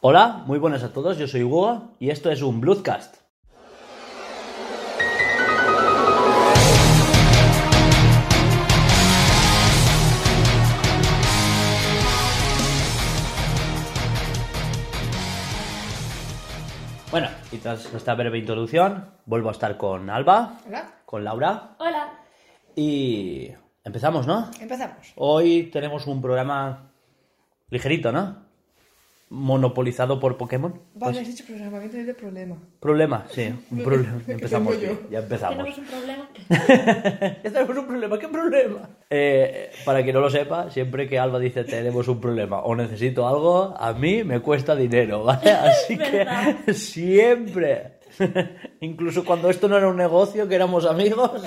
Hola, muy buenas a todos, yo soy Hugo y esto es un Bloodcast. Bueno, y tras esta breve introducción, vuelvo a estar con Alba, Hola. con Laura Hola. y empezamos, ¿no? Empezamos. Hoy tenemos un programa ligerito, ¿no? Monopolizado por Pokémon. Vale, has dicho programa, que de problema. Problema, sí, un problema. Empezamos bien, ya empezamos. Tenemos un problema. Ya tenemos un problema, ¿qué problema? Eh, para quien no lo sepa, siempre que Alba dice tenemos un problema o necesito algo, a mí me cuesta dinero, ¿vale? Así que siempre, incluso cuando esto no era un negocio, que éramos amigos,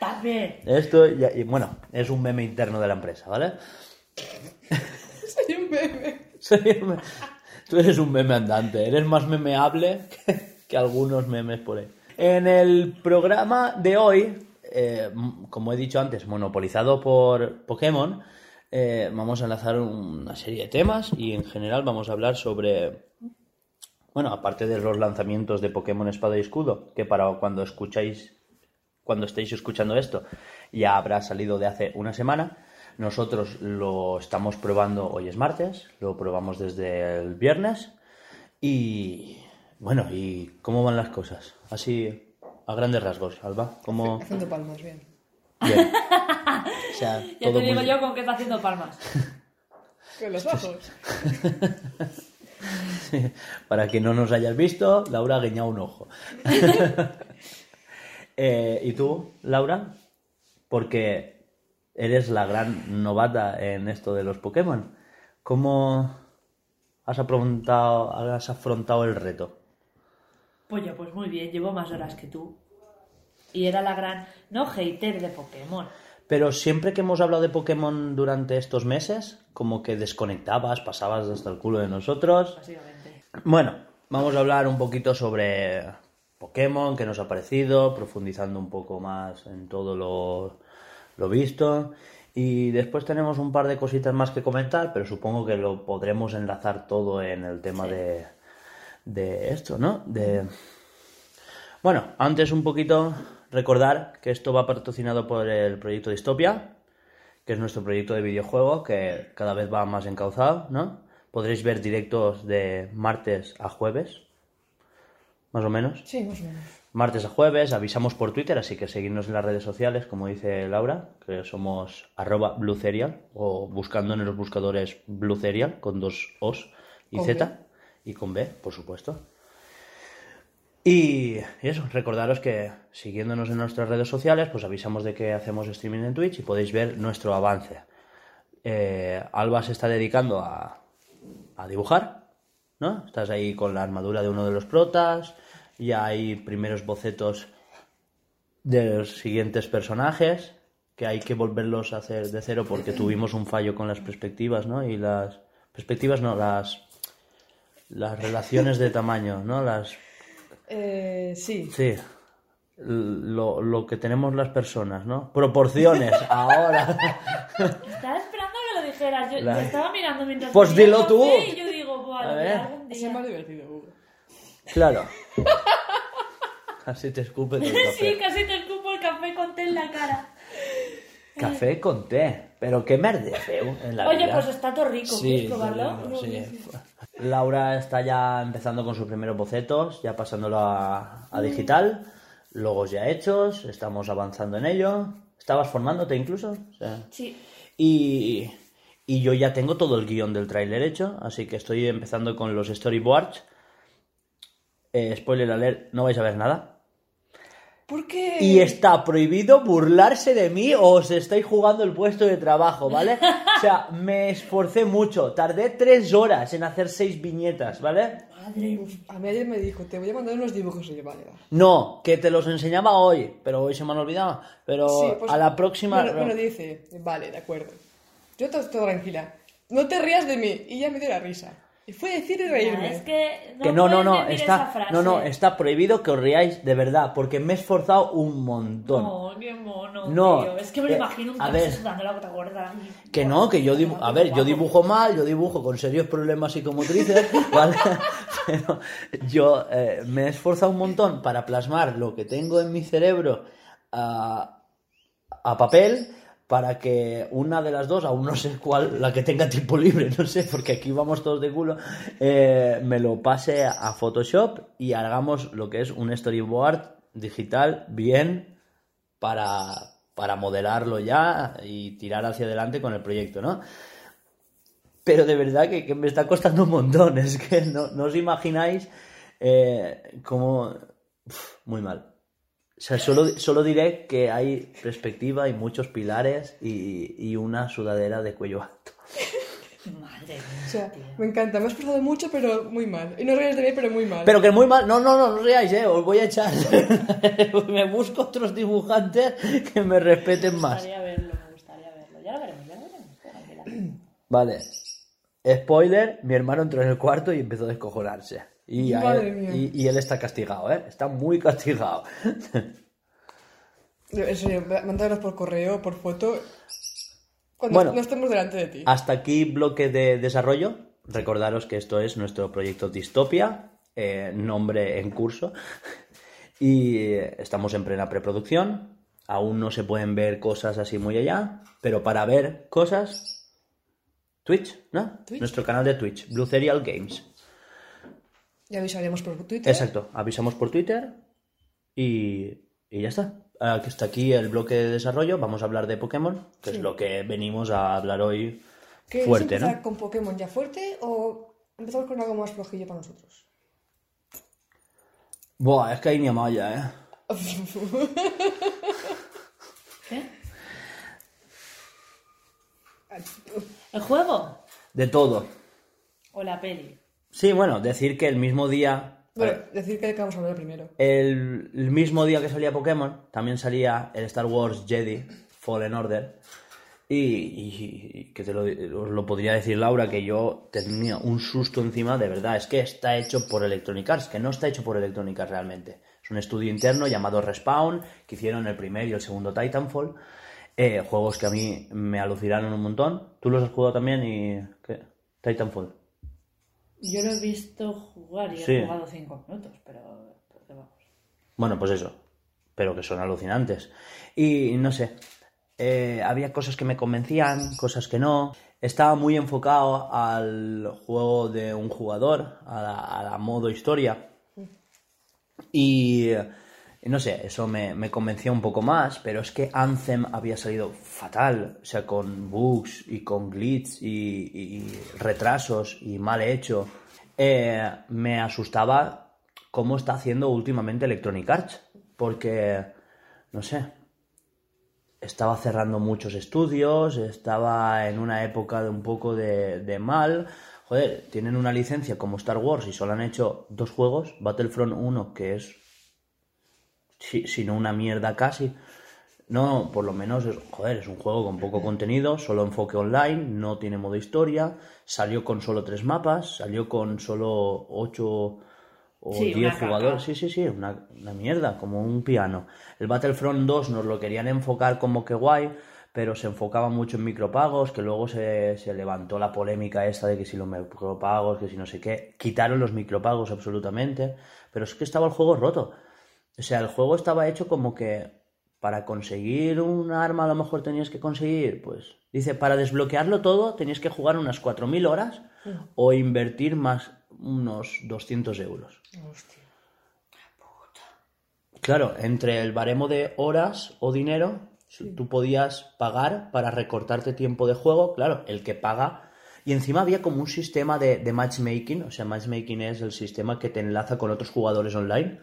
También. esto, ya- y bueno, es un meme interno de la empresa, ¿vale? Soy un bebé. Tú eres un meme andante, eres más memeable que, algunos memes por ahí. En el programa de hoy, eh, como he dicho antes, monopolizado por Pokémon, eh, vamos a enlazar una serie de temas y en general vamos a hablar sobre, bueno, aparte de los lanzamientos de Pokémon Espada y Escudo, que para cuando escucháis, cuando estéis escuchando esto, ya habrá salido de hace una semana. Nosotros lo estamos probando, hoy es martes, lo probamos desde el viernes y bueno, ¿y cómo van las cosas? Así a grandes rasgos, Alba, ¿cómo? Haciendo palmas, bien. Bien. O sea, Ya todo te digo muy- yo con qué está haciendo palmas. Con los ojos. Para que no nos hayas visto, Laura ha guiñado un ojo. Eh, ¿Y tú, Laura? Porque eres la gran novata en esto de los Pokémon. ¿Cómo has afrontado, has afrontado el reto? Pues yo, pues muy bien, llevo más horas que tú. Y era la gran, no hater de Pokémon. Pero siempre que hemos hablado de Pokémon durante estos meses, como que desconectabas, pasabas hasta el culo de nosotros. Básicamente. Bueno, vamos a hablar un poquito sobre Pokémon, qué nos ha parecido, profundizando un poco más en todo lo, lo visto. Y después tenemos un par de cositas más que comentar, pero supongo que lo podremos enlazar todo en el tema de, de esto, ¿no? De... Bueno, antes un poquito recordar que esto va patrocinado por el proyecto Distopia, que es nuestro proyecto de videojuego que cada vez va más encauzado, ¿no? Podréis ver directos de martes a jueves, más o menos. Sí, más o menos. Martes a jueves, avisamos por Twitter, así que seguidnos en las redes sociales, como dice Laura, que somos arroba bluecerial, o buscando en los buscadores bluecerial, con dos O's y Con Z, B. y con B, por supuesto. Y y eso, recordaros que siguiéndonos en nuestras redes sociales, pues avisamos de que hacemos streaming en Twitch y podéis ver nuestro avance. Eh, Alba se está dedicando a, a dibujar, ¿no? Estás ahí con la armadura de uno de los protas, ya hay primeros bocetos de los siguientes personajes, que hay que volverlos a hacer de cero porque tuvimos un fallo con las perspectivas, ¿no? Y las perspectivas, no, las las relaciones de tamaño, ¿no? Las Eh, sí. Sí. Lo, lo que tenemos las personas, ¿no? Proporciones, ahora. Estaba esperando que lo dijeras. Yo, La- yo estaba mirando mientras. Pues dilo tú. Y yo digo, A ver. algún Es día. más divertido, Hugo. Claro. Casi te escupe el Sí, café. casi te escupo el café con té en la cara. Café con té. Pero qué merde feo en la Oye, vida. pues está todo rico. Sí, ¿Quieres probarlo? sí. Laura está ya empezando con sus primeros bocetos, ya pasándolo a, a digital, logos ya hechos, estamos avanzando en ello. ¿Estabas formándote incluso? O sea, Sí. Y, y yo ya tengo todo el guion del tráiler hecho, así que estoy empezando con los storyboards. Eh, spoiler alert, no vais a ver nada. ¿Por qué? Y está prohibido burlarse de mí o os estáis jugando el puesto de trabajo, ¿vale? O sea, me esforcé mucho, tardé tres horas en hacer seis viñetas, ¿vale? Madre a mí ayer me dijo, te voy a mandar unos dibujos. Y yo, vale, va. No, que te los enseñaba hoy, pero hoy se me han olvidado. Pero Sí, pues, a la próxima... Bueno, bueno, dice, vale, de acuerdo. Yo todo, todo tranquila. No te rías de mí. Y ya me dio la risa. Y fue decir y Ya, reírme. Es que no, que no, no, no, está, no, no, está prohibido que os riáis de verdad, porque me he esforzado un montón. Oh, qué mono, No, tío. Es que me lo eh, imagino un a ver. sudando la gota gorda. Que no, que yo dibujo, a ver, yo dibujo mal, yo dibujo con serios problemas psicomotrices, ¿vale? Pero yo eh, me he esforzado un montón para plasmar lo que tengo en mi cerebro a, a papel para que una de las dos, aún no sé cuál, la que tenga tiempo libre, no sé, porque aquí vamos todos de culo, eh, me lo pase a Photoshop y hagamos lo que es un storyboard digital bien para, para modelarlo ya y tirar hacia adelante con el proyecto, ¿no? Pero de verdad que, me está costando un montón, es que no, os imagináis eh, cómo... Muy mal. O sea, solo, solo diré que hay perspectiva y muchos pilares y, y una sudadera de cuello alto. Madre O mía, sea, tío. me encanta, me has esforzado mucho, pero muy mal. Y no ríes de mí, pero muy mal. Pero que muy mal. No, no, no, no riáis, eh. Os voy a echar. me busco otros dibujantes que me respeten Me más. gustaría verlo, me gustaría verlo. Ya lo veremos, ya lo veremos. tranquila. Vale. Spoiler, mi hermano entró en el cuarto y empezó a descojonarse. Y, él- y, y él está castigado, ¿eh? Está muy castigado. En serio, por correo, por foto. Cuando Bueno. no estemos delante de ti. Hasta aquí bloque de desarrollo. Recordaros que esto es nuestro proyecto Distopia, eh, nombre en curso. Y estamos en plena preproducción. Aún no se pueden ver cosas así muy allá, pero para ver cosas, Twitch, ¿no? Twitch. Nuestro canal de Twitch, Blue Serial Games. Ya avisaremos por Twitter. Exacto, avisamos por Twitter y, y ya está. Ah, que Hasta aquí el bloque de desarrollo. Vamos a hablar de Pokémon, que es lo que venimos a hablar hoy ¿Queréis fuerte, empezar ¿no? con Pokémon ya fuerte o empezamos con algo más flojillo para nosotros? Buah, es que hay ni amaya, ¿eh? ¿Qué? ¿El juego? De todo. ¿O la peli? Sí, bueno, decir que el mismo día. Bueno, decir que vamos a hablar primero. El, el mismo día que salía Pokémon, también salía el Star Wars Jedi Fallen Order. Y, y- y que te lo, os lo podría decir Laura, que yo tenía un susto encima, de verdad. Es que está hecho por Electronic Arts, que no está hecho por Electronic Arts realmente. Es un estudio interno llamado Respawn, que hicieron el primer y el segundo Titanfall. Eh, juegos que a mí me alucinaron un montón. ¿Tú los has jugado también? y ¿qué? Titanfall. Yo lo he visto jugar y Sí. he jugado cinco minutos, pero, pero vamos. Bueno, pues eso. Pero que son alucinantes. Y no sé. eh, había cosas que me convencían, cosas que no. Estaba muy enfocado al juego de un jugador, a la, a la modo historia. Y eh, no sé, eso me, me convencía un poco más, pero es que Anthem había salido fatal, o sea, con bugs y con glitch y, y retrasos y mal hecho. Eh, me asustaba cómo está haciendo últimamente Electronic Arts, porque, no sé, estaba cerrando muchos estudios, estaba en una época de un poco de, de mal. Joder, tienen una licencia como Star Wars y solo han hecho dos juegos, Battlefront 1, que es, si, si no una mierda casi. No, por lo menos, es, joder, es un juego con poco contenido, solo enfoque online, no tiene modo historia, salió con solo tres mapas, salió con solo ocho o Sí, 10 una caca. jugadores. Sí, sí, sí, una, una mierda, como un piano. El Battlefront 2 nos lo querían enfocar como que guay, pero se enfocaba mucho en micropagos, que luego se, se levantó la polémica esta de que si los micropagos, que si no sé qué. Quitaron los micropagos absolutamente, pero es que estaba el juego roto. O sea, el juego estaba hecho como que para conseguir un arma a lo mejor tenías que conseguir, pues, dice, para desbloquearlo todo tenías que jugar unas 4.000 horas o invertir más unos 200 euros. Hostia. Claro, entre el baremo de horas o dinero, tú podías pagar para recortarte tiempo de juego, claro, el que paga. Y encima había como un sistema de, de matchmaking, o sea, matchmaking es el sistema que te enlaza con otros jugadores online,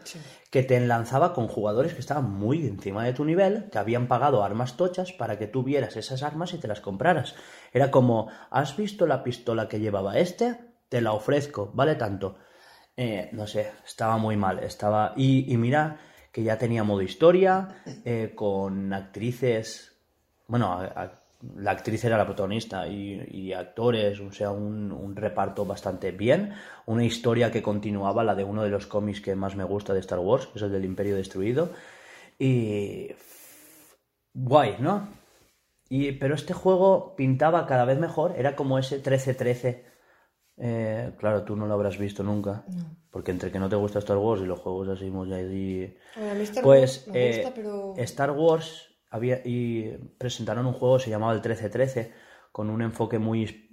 que te enlazaba con jugadores que estaban muy encima de tu nivel, que habían pagado armas tochas para que tú vieras esas armas y te las compraras. Era como, ¿has visto la pistola que llevaba este? Te la ofrezco, vale tanto. Eh, no sé, estaba muy mal. Estaba. Y, y mira que ya tenía modo historia, eh, con actrices. Bueno, a- a- la actriz era la protagonista y, y actores, o sea, un, un reparto bastante bien, una historia que continuaba, la de uno de los cómics que más me gusta de Star Wars, que es el del Imperio Destruido, y guay, ¿no? Y, pero este juego pintaba cada vez mejor, era como ese 13-13. Eh, claro, tú no lo habrás visto nunca, porque entre que no te gusta Star Wars y los juegos así muy pues eh. Star Wars había y presentaron un juego se llamaba el 1313 con un enfoque muy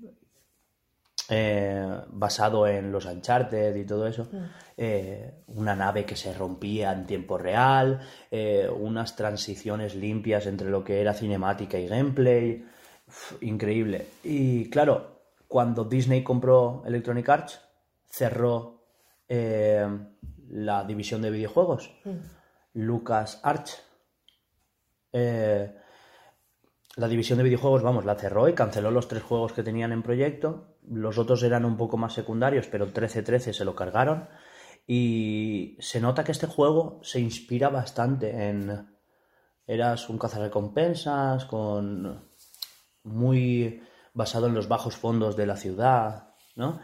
eh, basado en los Uncharted y todo eso. Eh, una nave que se rompía en tiempo real, eh, unas transiciones limpias entre lo que era cinemática y gameplay. Uf, increíble. Y claro, cuando Disney compró Electronic Arts, cerró la división de videojuegos. Lucas Arts eh, la división de videojuegos, vamos, la cerró y canceló los tres juegos que tenían en proyecto. Los otros eran un poco más secundarios, pero 13-13 se lo cargaron. Y se nota que este juego se inspira bastante en... Eras un cazarrecompensas con... muy basado en los bajos fondos de la ciudad, ¿no?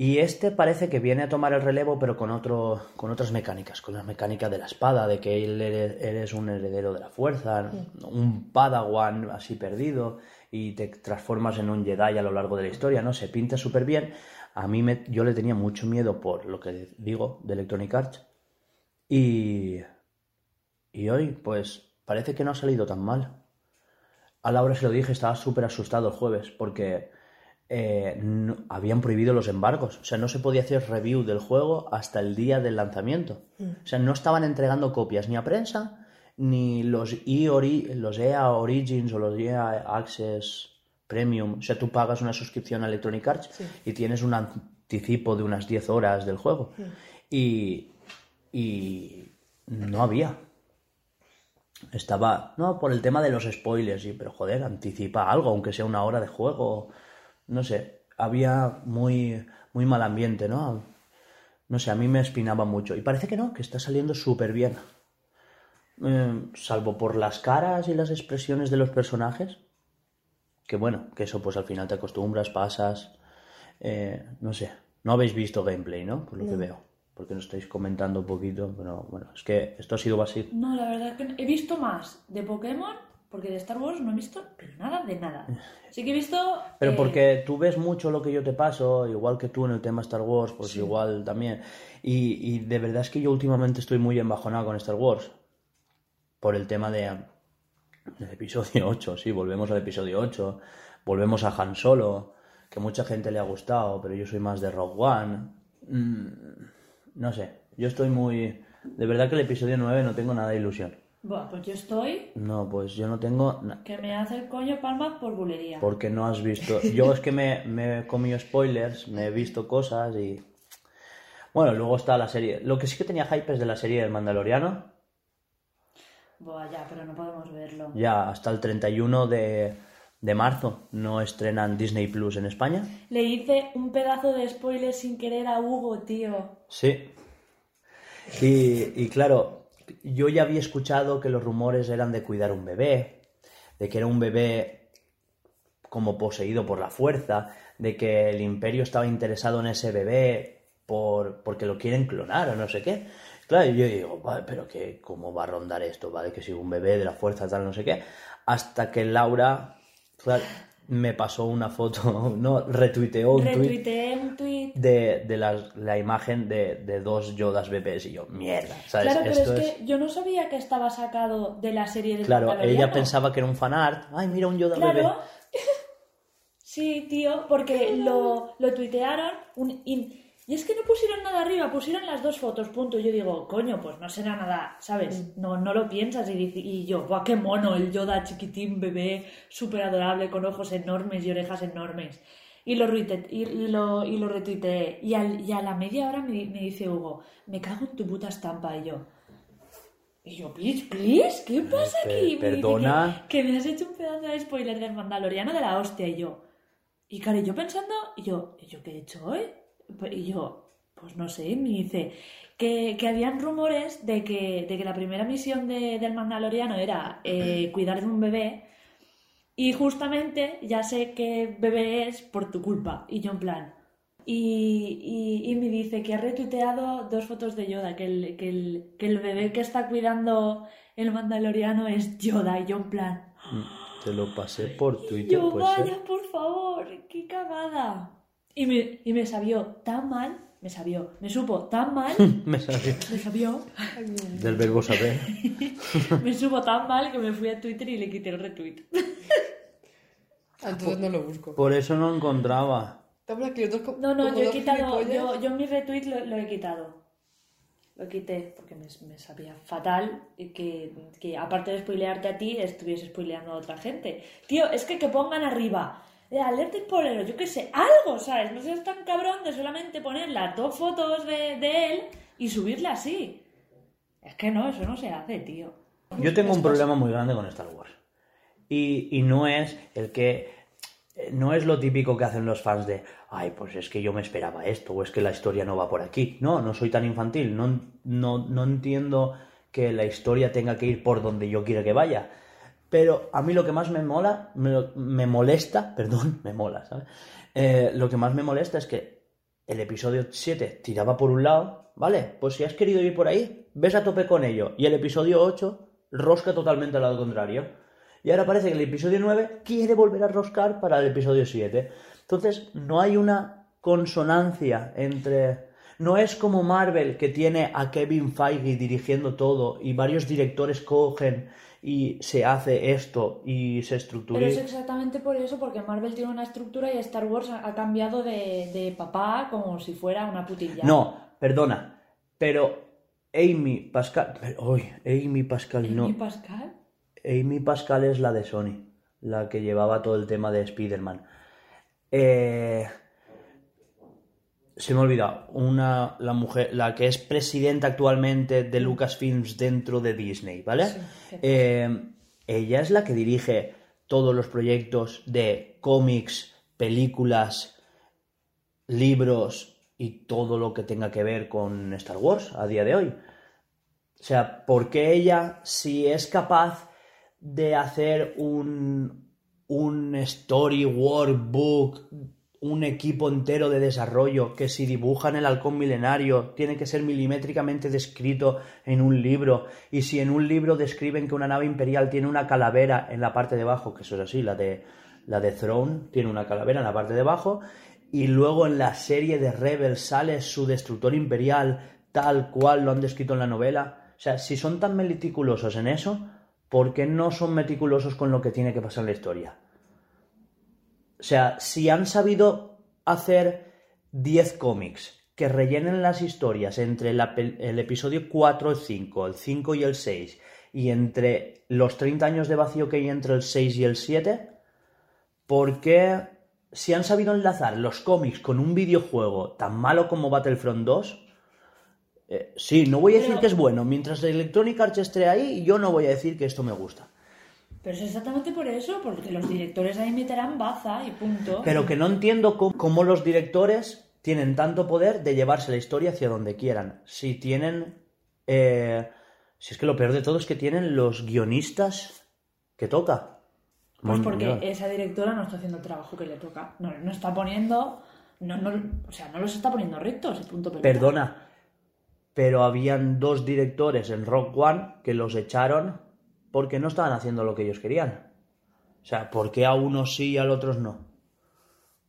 Y este parece que viene a tomar el relevo, pero con, otro, con otras mecánicas, con la mecánica de la espada, de que él eres, eres un heredero de la fuerza, un padawan así perdido, y te transformas en un Jedi a lo largo de la historia, ¿no? Se pinta súper bien. A mí me, yo le tenía mucho miedo por lo que digo de Electronic Arts. Y, y hoy, pues, parece que no ha salido tan mal. A Laura se lo dije, estaba súper asustado el jueves, porque eh, no- habían prohibido los embargos. O sea, no se podía hacer review del juego hasta el día del lanzamiento. O sea, no estaban entregando copias ni a prensa, ni los, E los EA Origins o los EA Access Premium. O sea, tú pagas una suscripción a Electronic Arts y tienes un anticipo de unas 10 horas del juego. Y, y no había. Estaba, no, por el tema de los spoilers, sí, pero joder, anticipa algo, aunque sea una hora de juego. No sé, había muy, muy mal ambiente, ¿no? No sé, a mí me espinaba mucho. Y parece que no, que está saliendo súper bien. Eh, salvo por las caras y las expresiones de los personajes. Que bueno, que eso pues al final te acostumbras, pasas. eh, no sé, no habéis visto gameplay, ¿no? Por lo que veo. Porque nos estáis comentando un poquito, pero bueno, es que esto ha sido básico. No, la verdad que he visto más de Pokémon, porque de Star Wars no he visto pero nada de nada. Sí que he visto... Pero eh, porque tú ves mucho lo que yo te paso, igual que tú en el tema Star Wars, pues igual también. Y, y de verdad es que yo últimamente estoy muy embajonado con Star Wars. Por el tema de del episodio 8, sí, volvemos al episodio 8. Volvemos a Han Solo, que mucha gente le ha gustado, pero yo soy más de Rogue One. Mm, no sé, yo estoy muy... De verdad que el episodio 9 no tengo nada de ilusión. Buah, pues yo estoy No, pues yo no tengo... que me hace el coño palmas por bulería. porque no has visto. Yo es que me, me he comido spoilers, me he visto cosas y. Bueno, luego está la serie. Lo que sí que tenía hype es de la serie del Mandaloriano. Buah, ya, pero no podemos verlo. Ya hasta el 31 de, de marzo no estrenan Disney Plus en España. Le hice un pedazo de spoiler sin querer a Hugo, tío. Sí. Y, y claro, yo ya había escuchado que los rumores eran de cuidar un bebé, de que era un bebé como poseído por la fuerza, de que el imperio estaba interesado en ese bebé por, porque lo quieren clonar o no sé qué. Claro, yo digo, vale, pero que, ¿cómo va a rondar esto? ¿Vale? Que si un bebé de la fuerza, tal, no sé qué. Hasta que Laura, me pasó una foto, no, retuiteó un tweet Retuiteé un tweet. de, de las- la imagen de, de dos Yodas bebés y yo, mierda, ¿sabes? Claro, pero Esto es es... que yo no sabía que estaba sacado de la serie de Claro, ella pensaba que era un fanart. Ay, mira un Yoda bebé. Claro. Sí, tío, porque lo, lo tuitearon un- y es que no pusieron nada arriba, pusieron las dos fotos, punto. Y yo digo, coño, pues no será nada, ¿sabes? No, no lo piensas y, dice- y yo, guau, qué mono, el Yoda chiquitín, bebé, súper adorable, con ojos enormes y orejas enormes. Y lo, retuite- y, lo, y lo retuiteé. Y, al- y a la media hora me, di- me dice Hugo, me cago en tu puta estampa. Y yo, y yo, please, please, ¿qué pasa Pe- aquí? Me dice perdona. Que, que me has hecho un pedazo de spoiler del Mandaloriano de la hostia. Y yo, y claro, y yo pensando, y yo, ¿y yo qué he hecho hoy? Pues- Y yo, pues no sé, me dice que, que habían rumores de que, de que la primera misión de- del Mandaloriano era eh, cuidar de un bebé Y justamente ya sé que bebé es por tu culpa. Y yo en plan. Y, y- y me dice que ha retuiteado dos fotos de Yoda, que el, que, el, que el bebé que está cuidando el mandaloriano es Yoda. Y yo en plan. Te lo pasé por Twitter, Yo, pues. vaya, por favor, qué cagada. Y me, y me sabió tan mal, me sabió, me supo tan mal, Me salió me sabió, del verbo saber. me supo tan mal que me fui a Twitter y le quité el retweet. Ah, Entonces no lo busco. Por eso no encontraba. No, no, yo he quitado, yo, yo mi retweet lo, lo he quitado. Lo quité porque me, me sabía fatal que, que aparte de spoilearte a ti, estuviese spoileando a otra gente. Tío, es que que pongan arriba, eh, alerta spoiler, yo qué sé, algo, ¿sabes? No seas tan cabrón de solamente poner las dos fotos de, de él y subirla así. Es que no, eso no se hace, tío. Yo tengo un problema muy grande con Star Wars. Y, y no es el que. eh, No es lo típico que hacen los fans de, ay, pues es que yo me esperaba esto, o es que la historia no va por aquí. No, no soy tan infantil, no, no, no entiendo que la historia tenga que ir por donde yo quiera que vaya. Pero a mí lo que más me mola, me, molesta, perdón, me mola, ¿sabes? Eh, lo que más me molesta es que el episodio 7 tiraba por un lado, ¿vale? Pues si has querido ir por ahí, ves a tope con ello. Y el episodio 8 rosca totalmente al lado contrario. Y ahora parece que el episodio 9 quiere volver a roscar para el episodio 7. Entonces, no hay una consonancia entre... No es como Marvel que tiene a Kevin Feige dirigiendo todo y varios directores cogen y se hace esto y se estructura. Pero es exactamente por eso, porque Marvel tiene una estructura y Star Wars ha cambiado de, de papá como si fuera una putilla. No, perdona, pero Amy Pascal, uy, Amy Pascal no, ¿Y Pascal? Amy Pascal es la de Sony, la que llevaba todo el tema de Spider-Man. Eh, se me ha olvidado, una, la mujer, la que es presidenta actualmente de Lucasfilms dentro de Disney, ¿vale? Sí, sí. Eh, ella es la que dirige todos los proyectos de cómics, películas, libros y todo lo que tenga que ver con Star Wars a día de hoy. O sea, ¿por qué ella, si es capaz de hacer un, un story workbook, un equipo entero de desarrollo, que si dibujan el halcón milenario tiene que ser milimétricamente descrito en un libro, y si en un libro describen que una nave imperial tiene una calavera en la parte de abajo, que eso es así, la de, la de Throne tiene una calavera en la parte de abajo, y luego en la serie de Rebels sale su destructor imperial tal cual lo han descrito en la novela. O sea, si son tan meticulosos en eso, ¿por qué no son meticulosos con lo que tiene que pasar en la historia? O sea, si han sabido hacer 10 cómics que rellenen las historias entre la el episodio 4 y 5, el 5 y el 6, y entre los 30 años de vacío que hay entre el 6 y el 7, ¿por qué si han sabido enlazar los cómics con un videojuego tan malo como Battlefront 2? eh, sí, no voy a decir que es bueno. Mientras Electronic Arts esté ahí, yo no voy a decir que esto me gusta. Pero es exactamente por eso, porque los directores ahí meterán baza y punto. Pero que no entiendo cómo, cómo los directores tienen tanto poder de llevarse la historia hacia donde quieran. Si tienen... eh, si es que lo peor de todo es que tienen los guionistas que toca. Pues Mon- porque Dios. esa directora no está haciendo el trabajo que le toca. No, no está poniendo. No, no, o sea, no los está poniendo rectos punto pelota. Perdona, pero habían dos directores en Rock One que los echaron porque no estaban haciendo lo que ellos querían. O sea, ¿por qué a unos sí y a otros no?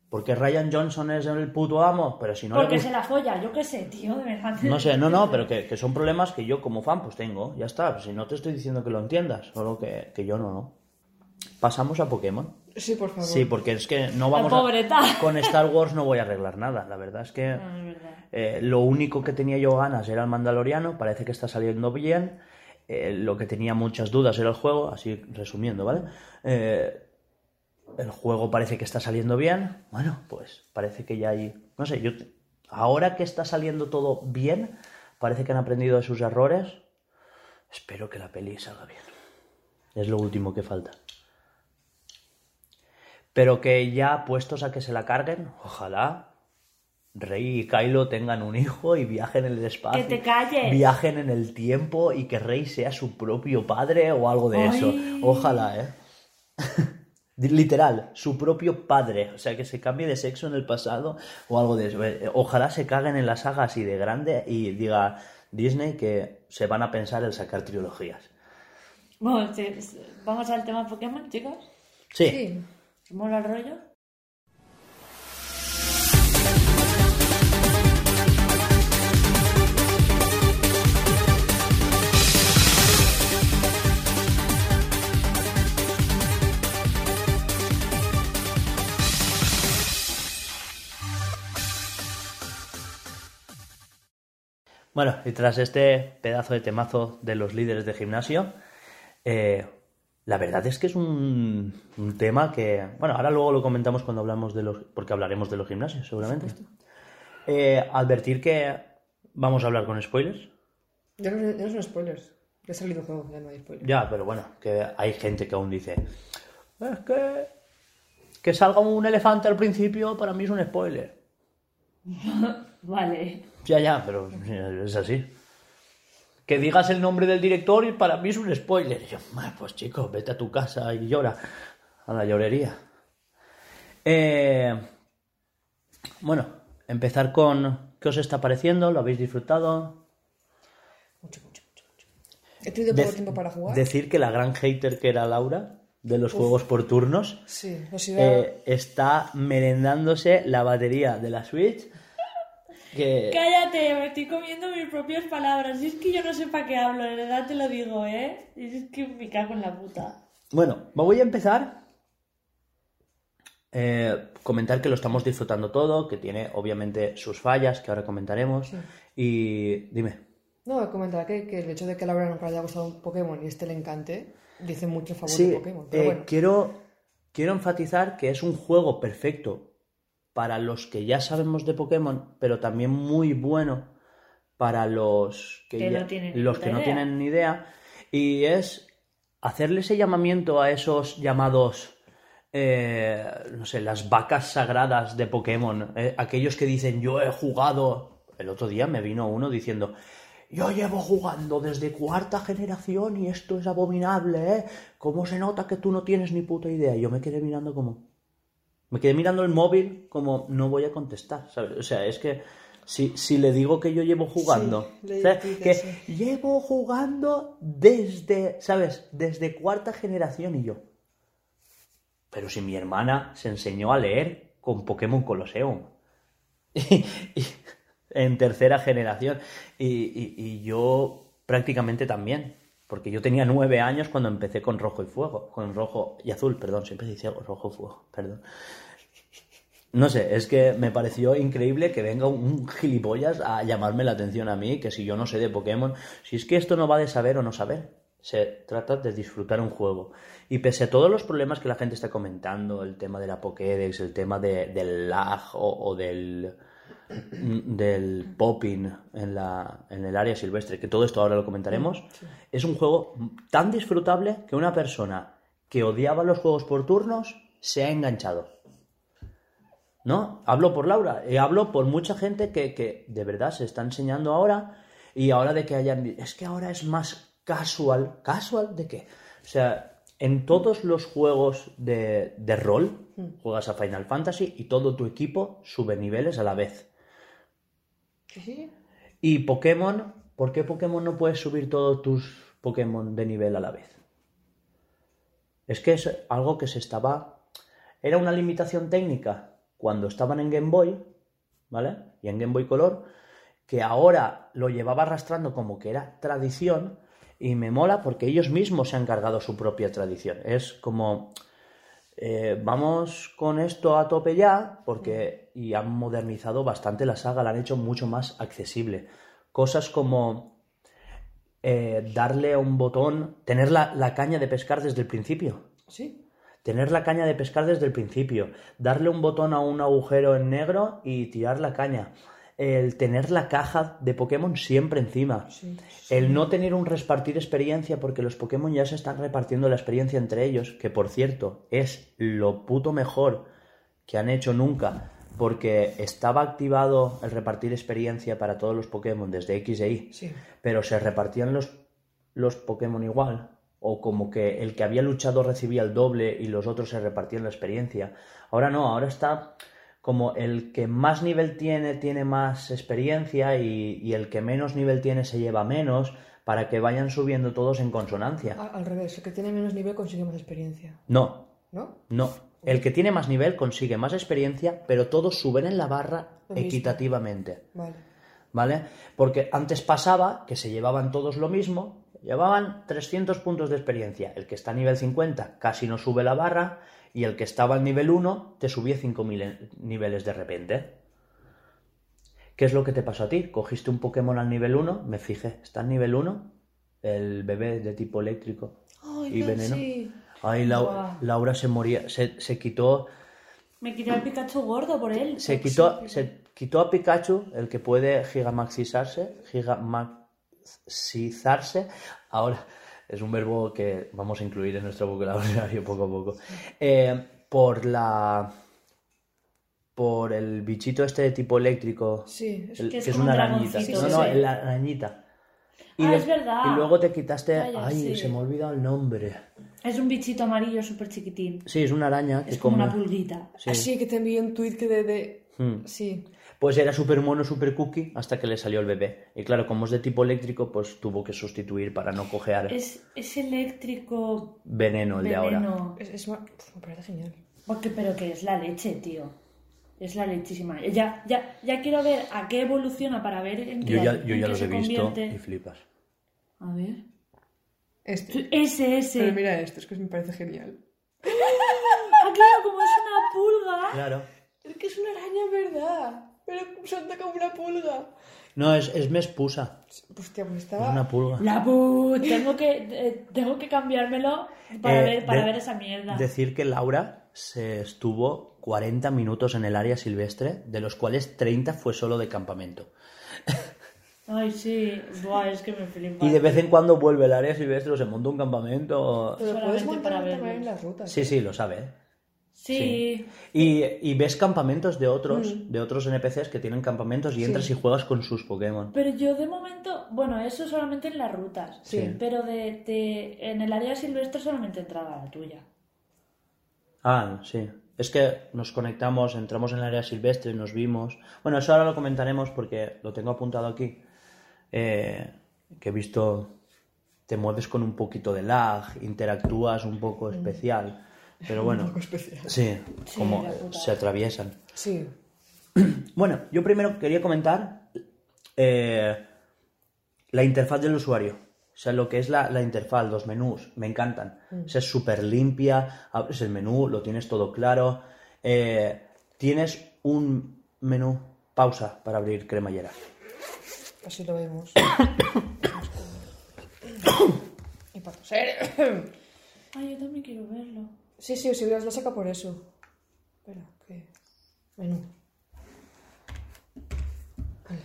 Porque Ryan Johnson es el puto amo, pero si no le Porque gusta- se la folla, yo qué sé, tío, de verdad. No sé, no, no, pero que, que son problemas que yo como fan pues tengo, ya está. Si no te estoy diciendo que lo entiendas, solo que, que yo no, no. Pasamos a Pokémon. Sí, por favor. Sí, porque es que no vamos a... pobreta. Con Star Wars no voy a arreglar nada, la verdad es que... No, es verdad. Eh, lo único que tenía yo ganas era el Mandaloriano, parece que está saliendo bien. Eh, lo que tenía muchas dudas era el juego, así resumiendo, ¿vale? Eh, el juego parece que está saliendo bien. Bueno, pues parece que ya hay. No sé, yo. Ahora que está saliendo todo bien, parece que han aprendido de sus errores. Espero que la peli salga bien. Es lo último que falta. Pero que ya puestos a que se la carguen, ojalá Rey y Kylo tengan un hijo y viajen en el espacio. ¡Que te calles! Viajen en el tiempo y que Rey sea su propio padre o algo de eso. Ojalá, ¿eh? Literal, su propio padre. O sea, que se cambie de sexo en el pasado o algo de eso. Eh, Ojalá se caguen en la saga así de grande y diga Disney que se van a pensar en sacar trilogías. Bueno, vamos al tema Pokémon, chicos. Sí. Sí. ¿Os mola el rollo? Bueno, y tras este pedazo de temazo de los líderes de gimnasio, eh, la verdad es que es un, un tema que, bueno, ahora luego lo comentamos cuando hablamos de los, porque hablaremos de los gimnasios, seguramente. Eh, advertir que vamos a hablar con spoilers. Ya no, ya no son spoilers. Ya ha salido el juego, ya no hay spoilers. Ya, pero bueno, que hay gente que aún dice, es que que salga un elefante al principio para mí es un spoiler. Vale. Ya, ya, pero es así. Que digas el nombre del director y para mí es un spoiler. Y yo, "Ah, pues chico, vete a tu casa y llora. A la llorería. Eh, bueno, empezar con qué os está pareciendo, lo habéis disfrutado. Mucho, mucho, mucho, mucho. He tenido poco tiempo para jugar. Decir que la gran hater que era Laura de los juegos por turnos Sí, iba... eh, está merendándose la batería de la Switch. Que, Cállate, me estoy comiendo mis propias palabras. Y es que yo no sé para qué hablo, de verdad te lo digo, ¿eh? Y es que me cago en la puta. Bueno, voy a empezar. Eh, comentar que lo estamos disfrutando todo, que tiene obviamente sus fallas, que ahora comentaremos. Y dime. No, comentar que, que el hecho de que a Laura nunca le haya gustado un Pokémon y este le encante, dice mucho a favor Sí, de Pokémon. Pero eh, bueno, quiero, quiero enfatizar que es un juego perfecto para los que ya sabemos de Pokémon, pero también muy bueno para los que, Que ya- no tienen ni los que no idea. tienen ni idea. Y es hacerle ese llamamiento a esos llamados, eh, no sé, las vacas sagradas de Pokémon. eh, aquellos que dicen, yo he jugado. El otro día me vino uno diciendo, yo llevo jugando desde cuarta generación y esto es abominable, ¿eh? ¿Cómo se nota que tú no tienes ni puta idea? Y yo me quedé mirando como... Me quedé mirando el móvil como no voy a contestar, ¿sabes? O sea, es que si, si le digo que yo llevo jugando, que llevo jugando desde, ¿sabes? Desde cuarta generación y yo. Pero si mi hermana se enseñó a leer con Pokémon Colosseum. Y- y- en tercera generación. Y, y- yo prácticamente también. Porque yo tenía nueve años cuando empecé con rojo y fuego. Con rojo y azul, perdón. Siempre decía rojo y fuego, perdón. No sé, es que me pareció increíble que venga un gilipollas a llamarme la atención a mí, que si yo no sé de Pokémon, si es que esto no va de saber o no saber, se trata de disfrutar un juego. Y pese a todos los problemas que la gente está comentando, el tema de la Pokédex, el tema de- del lag o del, del popping en, la, en el área silvestre, que todo esto ahora lo comentaremos, es un juego tan disfrutable que una persona que odiaba los juegos por turnos se ha enganchado. ¿no? Hablo por Laura, y hablo por mucha gente que, que de verdad se está enseñando ahora y ahora de que hayan... Es que ahora es más casual. ¿Casual de qué? O sea, en todos los juegos de, de rol, juegas a Final Fantasy y todo tu equipo sube niveles a la vez. Y Pokémon, ¿por qué Pokémon no puedes subir todos tus Pokémon de nivel a la vez? Es que es algo que se estaba... Era una limitación técnica cuando estaban en Game Boy, ¿vale? Y en Game Boy Color, que ahora lo llevaba arrastrando como que era tradición y me mola porque ellos mismos se han cargado su propia tradición. Es como... eh, vamos con esto a tope ya, porque y han modernizado bastante la saga, la han hecho mucho más accesible. Cosas como eh, darle a un botón, tener la, la caña de pescar desde el principio. Sí. Tener la caña de pescar desde el principio. Darle un botón a un agujero en negro y tirar la caña. El tener la caja de Pokémon siempre encima. Sí. El no tener un repartir experiencia porque los Pokémon ya se están repartiendo la experiencia entre ellos, que por cierto es lo puto mejor que han hecho nunca, porque estaba activado el repartir experiencia para todos los Pokémon desde X e Y, Sí. pero se repartían los, los Pokémon igual. o como que el que había luchado recibía el doble y los otros se repartían la experiencia. Ahora no, ahora está como el que más nivel tiene tiene más experiencia y, y el que menos nivel tiene se lleva menos para que vayan subiendo todos en consonancia. Al revés, el que tiene menos nivel consigue más experiencia. No, ¿No? no. El que tiene más nivel consigue más experiencia, pero todos suben en la barra Lo mismo. equitativamente. Vale. ¿Vale? Porque antes pasaba que se llevaban todos lo mismo, llevaban 300 puntos de experiencia. El que está a nivel 50 casi no sube la barra y el que estaba al nivel 1 te subía 5.000 niveles de repente. ¿Qué es lo que te pasó a ti? Cogiste un Pokémon al nivel 1, me fijé, está al nivel 1, el bebé de tipo eléctrico Ay, y no, veneno. sí. Ay, Lau- Buah. Laura se moría, se, se quitó Me quité el Pikachu gordo por él. se quitó, se quitó a Pikachu, el que puede gigamaxizarse, gigamaxizarse. Ahora es un verbo que vamos a incluir en nuestro vocabulario poco a poco. Eh, por la. Por el bichito este de tipo eléctrico. Sí, es el- que es que es como una un arañita. no, sí, no, sí. la arañita. Ah, es verdad. Y luego te quitaste. Calla, ay, sí. se me ha olvidado el nombre. Es un bichito amarillo súper chiquitín. Sí, es una araña que Es como una pulguita. Sí. Así que te envié un tweet que de... de- Hmm. Sí. Pues era súper mono, súper cookie, hasta que le salió el bebé. Y claro, como es de tipo eléctrico, pues tuvo que sustituir para no cojear Es, es eléctrico veneno el de ahora. veneno. Es, es ma- Pf, me parece genial. Porque, pero que es la leche, tío. Es la lechísima. Ya, ya, ya quiero ver a qué evoluciona para ver en qué, Yo ya, en yo ya qué los se he visto convierte. y flipas. A ver. Este. Ese, ese. Pero mira esto, es que me parece genial. Ah, claro, como es una pulga. Claro. Es que es una araña, ¿verdad? Pero salta como una pulga. No, es, es mespusa. Hostia, pues Es estaba... una pulga. La pu... Tengo que, eh, tengo que cambiármelo para, Eh, ver, para de- ver esa mierda. Decir que Laura se estuvo 40 minutos en el área silvestre, de los cuales 30 fue solo de campamento. Ay, sí. Buah, es que me flipa. Y de vez en cuando vuelve al área silvestre o se monta un campamento. Pero puedes montar para también verlos. en las rutas. Sí, sí, lo sabe. ¿eh? Sí. Y, y ves campamentos de otros, Mm. de otros NPCs que tienen campamentos y entras y juegas con sus Pokémon. Pero yo de momento, bueno, eso solamente en las rutas. Sí. Pero de, de- en el área silvestre solamente entraba la tuya. Ah, sí. Es que nos conectamos, entramos en el área silvestre, nos vimos. Bueno, eso ahora lo comentaremos porque lo tengo apuntado aquí. Eh, que he visto, te mueves con un poquito de lag, interactúas un poco especial. Pero bueno, Mm. poco especial. sí, Sí, como se atraviesan. Sí. Bueno, yo primero quería comentar eh, la interfaz del usuario. O sea, lo que es la, la interfaz, los menús, me encantan. O sea, es súper limpia, abres el menú, lo tienes todo claro. Eh, tienes un menú pausa para abrir cremallera. Así lo vemos. y para toser. Ay, yo también quiero verlo. Sí, sí, si hubieras la saca por eso. Espera, ¿qué? Menú. Vale.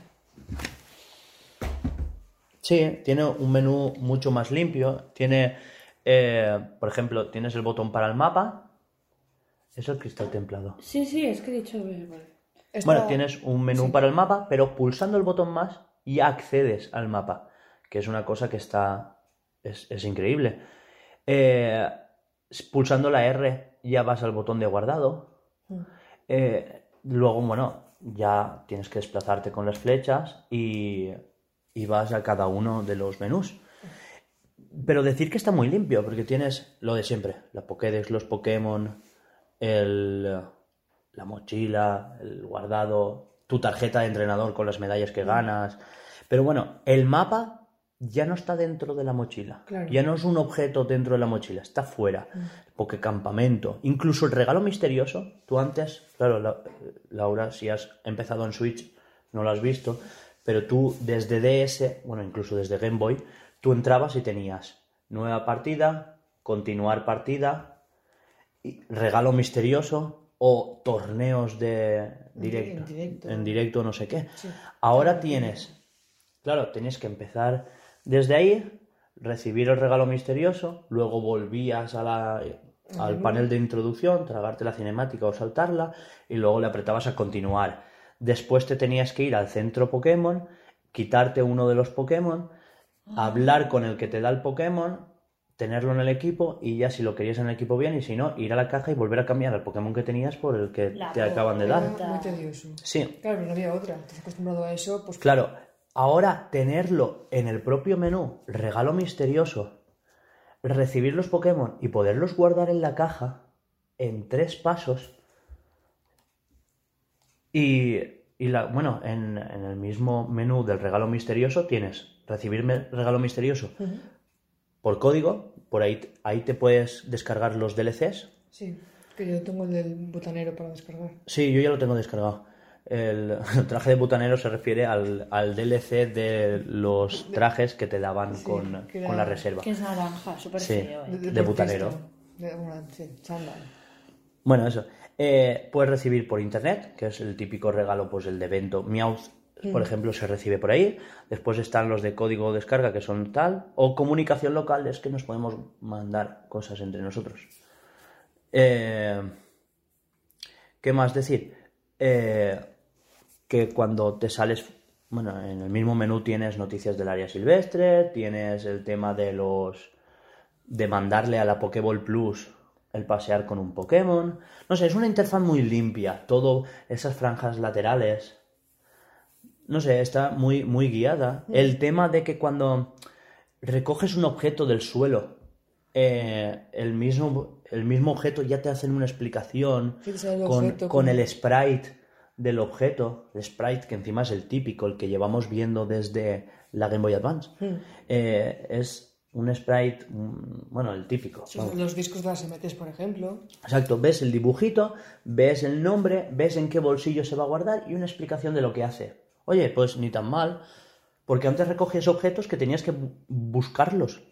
Sí, tiene un menú mucho más limpio. Tiene, eh, por ejemplo, tienes el botón para el mapa. Es el cristal templado. Sí, sí, es que he dicho... eh, vale. Esta- Bueno, tienes un menú para el mapa, pero pulsando el botón más ya accedes al mapa, que es una cosa que está... es, es increíble. Eh, pulsando la R ya vas al botón de guardado. Mm. Eh, luego, bueno, ya tienes que desplazarte con las flechas y, y vas a cada uno de los menús. Pero decir que está muy limpio, porque tienes lo de siempre, la Pokédex, los Pokémon, el, la mochila, el guardado, tu tarjeta de entrenador con las medallas que ganas. Pero bueno, el mapa ya no está dentro de la mochila. Claro. Ya no es un objeto dentro de la mochila, está fuera. Porque campamento, incluso el regalo misterioso, tú antes, claro, La- Laura, si has empezado en Switch, no lo has visto, pero tú desde DS, bueno, incluso desde Game Boy, tú entrabas y tenías nueva partida, continuar partida, y regalo misterioso o torneos de directo, en directo. en directo no sé qué. Sí. Ahora tienes, claro, tenías que empezar desde ahí, recibir el regalo misterioso, luego volvías a la, al panel de introducción, tragarte la cinemática o saltarla, y luego le apretabas a continuar. Después te tenías que ir al centro Pokémon, quitarte uno de los Pokémon, hablar con el que te da el Pokémon, tenerlo en el equipo y ya si lo querías en el equipo bien y si no, ir a la caja y volver a cambiar el Pokémon que tenías por el que La te acaban de dar. Muy tedioso. Sí, Claro, pero no había otra. Estás acostumbrado a eso, pues claro. Ahora tenerlo en el propio menú, regalo misterioso, recibir los Pokémon y poderlos guardar en la caja en tres pasos. Y, y la, bueno, en, en el mismo menú del regalo misterioso tienes recibir regalo misterioso por código, por ahí, ahí te puedes descargar los DLCs. sí. Que yo tengo el del butanero para descargar. Sí, yo ya lo tengo descargado. El, el traje de butanero se refiere al, al DLC de los trajes que te daban Sí, con, que era- con la reserva. Que es naranja, súper Sí. feo. ¿eh? De butanero. De, bueno, sí. Bueno, eso. Eh, puedes recibir por internet, que es el típico regalo, pues el de evento. Meowth, por ejemplo, se recibe por ahí. Después están los de código descarga, que son tal. O comunicación local, es que nos podemos mandar cosas entre nosotros. Eh, ¿Qué más decir? Eh, que cuando te sales, bueno, en el mismo menú tienes noticias del área silvestre, tienes el tema de los de mandarle a la Pokéball Plus el pasear con un Pokémon. No sé, es una interfaz muy limpia, todo esas franjas laterales. No sé, está muy, muy guiada. El tema de que cuando recoges un objeto del suelo, eh, el, mismo, el mismo objeto ya te hacen una explicación el con, objeto, con el sprite del objeto, el sprite que encima es el típico, el que llevamos viendo desde la Game Boy Advance. Eh, es un sprite, mm, bueno, el típico. Vamos. los discos de las MTs, por ejemplo. Exacto, ves el dibujito, ves el nombre, ves en qué bolsillo se va a guardar y una explicación de lo que hace. Oye, pues ni tan mal, porque antes recogías objetos que tenías que bu- buscarlos.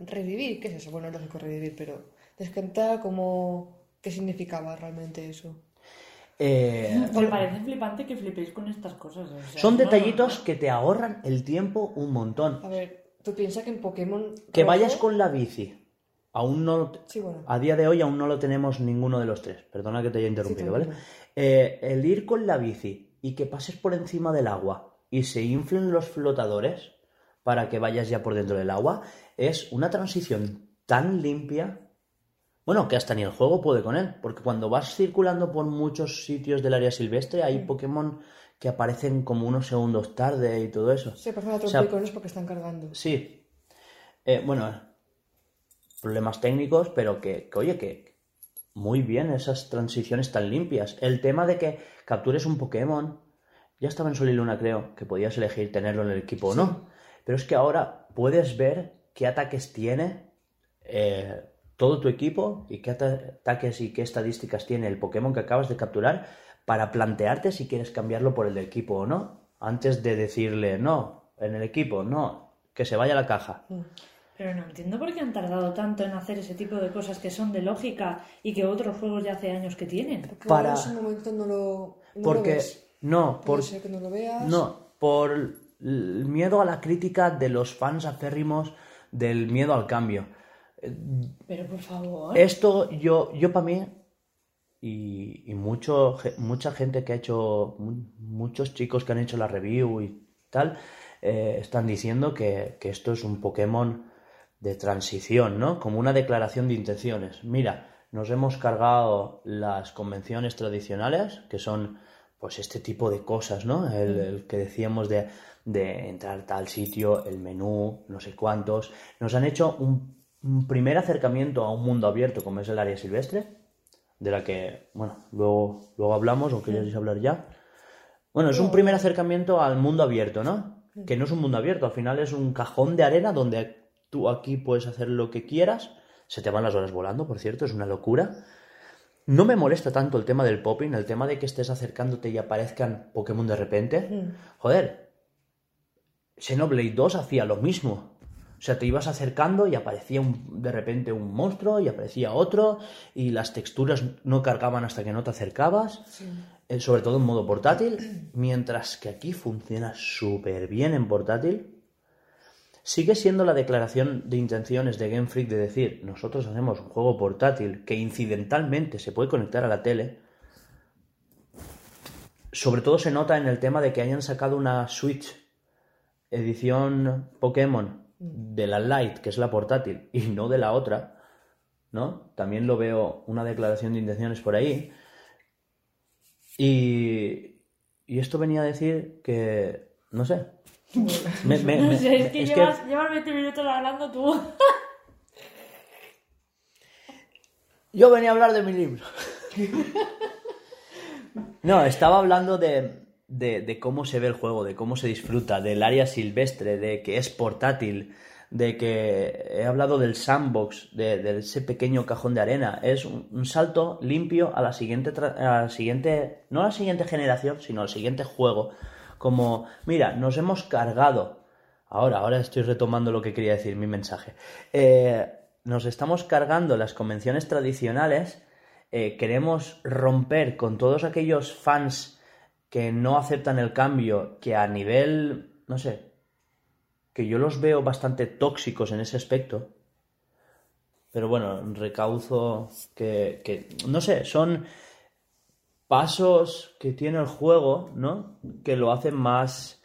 Revivir, ¿qué es eso? Bueno, lógico revivir, pero descantar como... ¿Qué significaba realmente eso? Eh, Me parece flipante que flipéis con estas cosas. o sea, son no, detallitos no. que te ahorran el tiempo un montón. A ver, tú piensas que en Pokémon... Que rojo- vayas con la bici. Aún no, Sí, bueno. a día de hoy aún no lo tenemos ninguno de los tres. Perdona que te haya interrumpido, ¿vale? Eh, el ir con la bici y que pases por encima del agua y se inflen los flotadores para que vayas ya por dentro del agua es una transición tan limpia. Bueno, que hasta ni el juego puede con él, porque cuando vas circulando por muchos sitios del área silvestre hay Pokémon que aparecen como unos segundos tarde y todo eso. Se pasan a O sea, trompicones porque están cargando. Sí. Eh, bueno, problemas técnicos, pero que, que, oye, que muy bien esas transiciones tan limpias. El tema de que captures un Pokémon, ya estaba en Sol y Luna, creo, que podías elegir tenerlo en el equipo o no. Pero es que ahora puedes ver qué ataques tiene eh, todo tu equipo y qué ata- ataques y qué estadísticas tiene el Pokémon que acabas de capturar para plantearte si quieres cambiarlo por el de equipo o no. Antes de decirle, no, en el equipo, no, que se vaya a la caja. Pero no entiendo por qué han tardado tanto en hacer ese tipo de cosas que son de lógica y que otros juegos ya hace años que tienen. Porque Para- en ese momento no lo, no lo Porque, ves. no, Puede por, ser que no lo veas. no, por el miedo a la crítica de los fans aférrimos del miedo al cambio. Pero por favor. Esto yo, yo para mí, y, y mucho, mucha gente que ha hecho, mu- muchos chicos que han hecho la review y tal, eh, están diciendo que, que esto es un Pokémon de transición, ¿no? Como una declaración de intenciones. Mira, nos hemos cargado las convenciones tradicionales, que son pues este tipo de cosas, ¿no? El, el que decíamos de, de entrar a tal sitio, el menú, no sé cuántos. Nos han hecho un, un primer acercamiento a un mundo abierto como es el área silvestre, de la que, bueno, luego, luego hablamos o queréis hablar ya. Bueno, es un primer acercamiento al mundo abierto, ¿no? Que no es un mundo abierto, al final es un cajón de arena donde tú aquí puedes hacer lo que quieras. Se te van las horas volando, por cierto, es una locura. No me molesta tanto el tema del popping, el tema de que estés acercándote y aparezcan Pokémon de repente. Joder, Xenoblade 2 hacía lo mismo. O sea, te ibas acercando y aparecía un- de repente un monstruo y aparecía otro y las texturas no cargaban hasta que no te acercabas, eh, sobre todo en modo portátil, mientras que aquí funciona súper bien en portátil. Sigue siendo la declaración de intenciones de Game Freak de decir, nosotros hacemos un juego portátil que incidentalmente se puede conectar a la tele. Sobre todo se nota en el tema de que hayan sacado una Switch edición Pokémon de la Lite, que es la portátil, y no de la otra, ¿no? También lo veo una declaración de intenciones por ahí. Y, y esto venía a decir que, no sé. Me- me- No me- sé, es que es que- llevas, llevas 20 minutos hablando tú. Yo venía a hablar de mi libro. No, estaba hablando de, de- cómo se ve el juego, de cómo se disfruta, del área silvestre, de que es portátil, de que he hablado del sandbox, de, ese pequeño cajón de arena. Es un, salto limpio a la siguiente, a la siguiente, no a la siguiente generación, sino al siguiente juego. Como, mira, nos hemos cargado. Ahora, ahora estoy retomando lo que quería decir, mi mensaje. Eh, nos estamos cargando las convenciones tradicionales. eh, queremos romper con todos aquellos fans que no aceptan el cambio, que a nivel, no sé, que yo los veo bastante tóxicos en ese aspecto. Pero bueno, recauzo que, que, no sé, son pasos que tiene el juego, ¿no? Que lo hacen más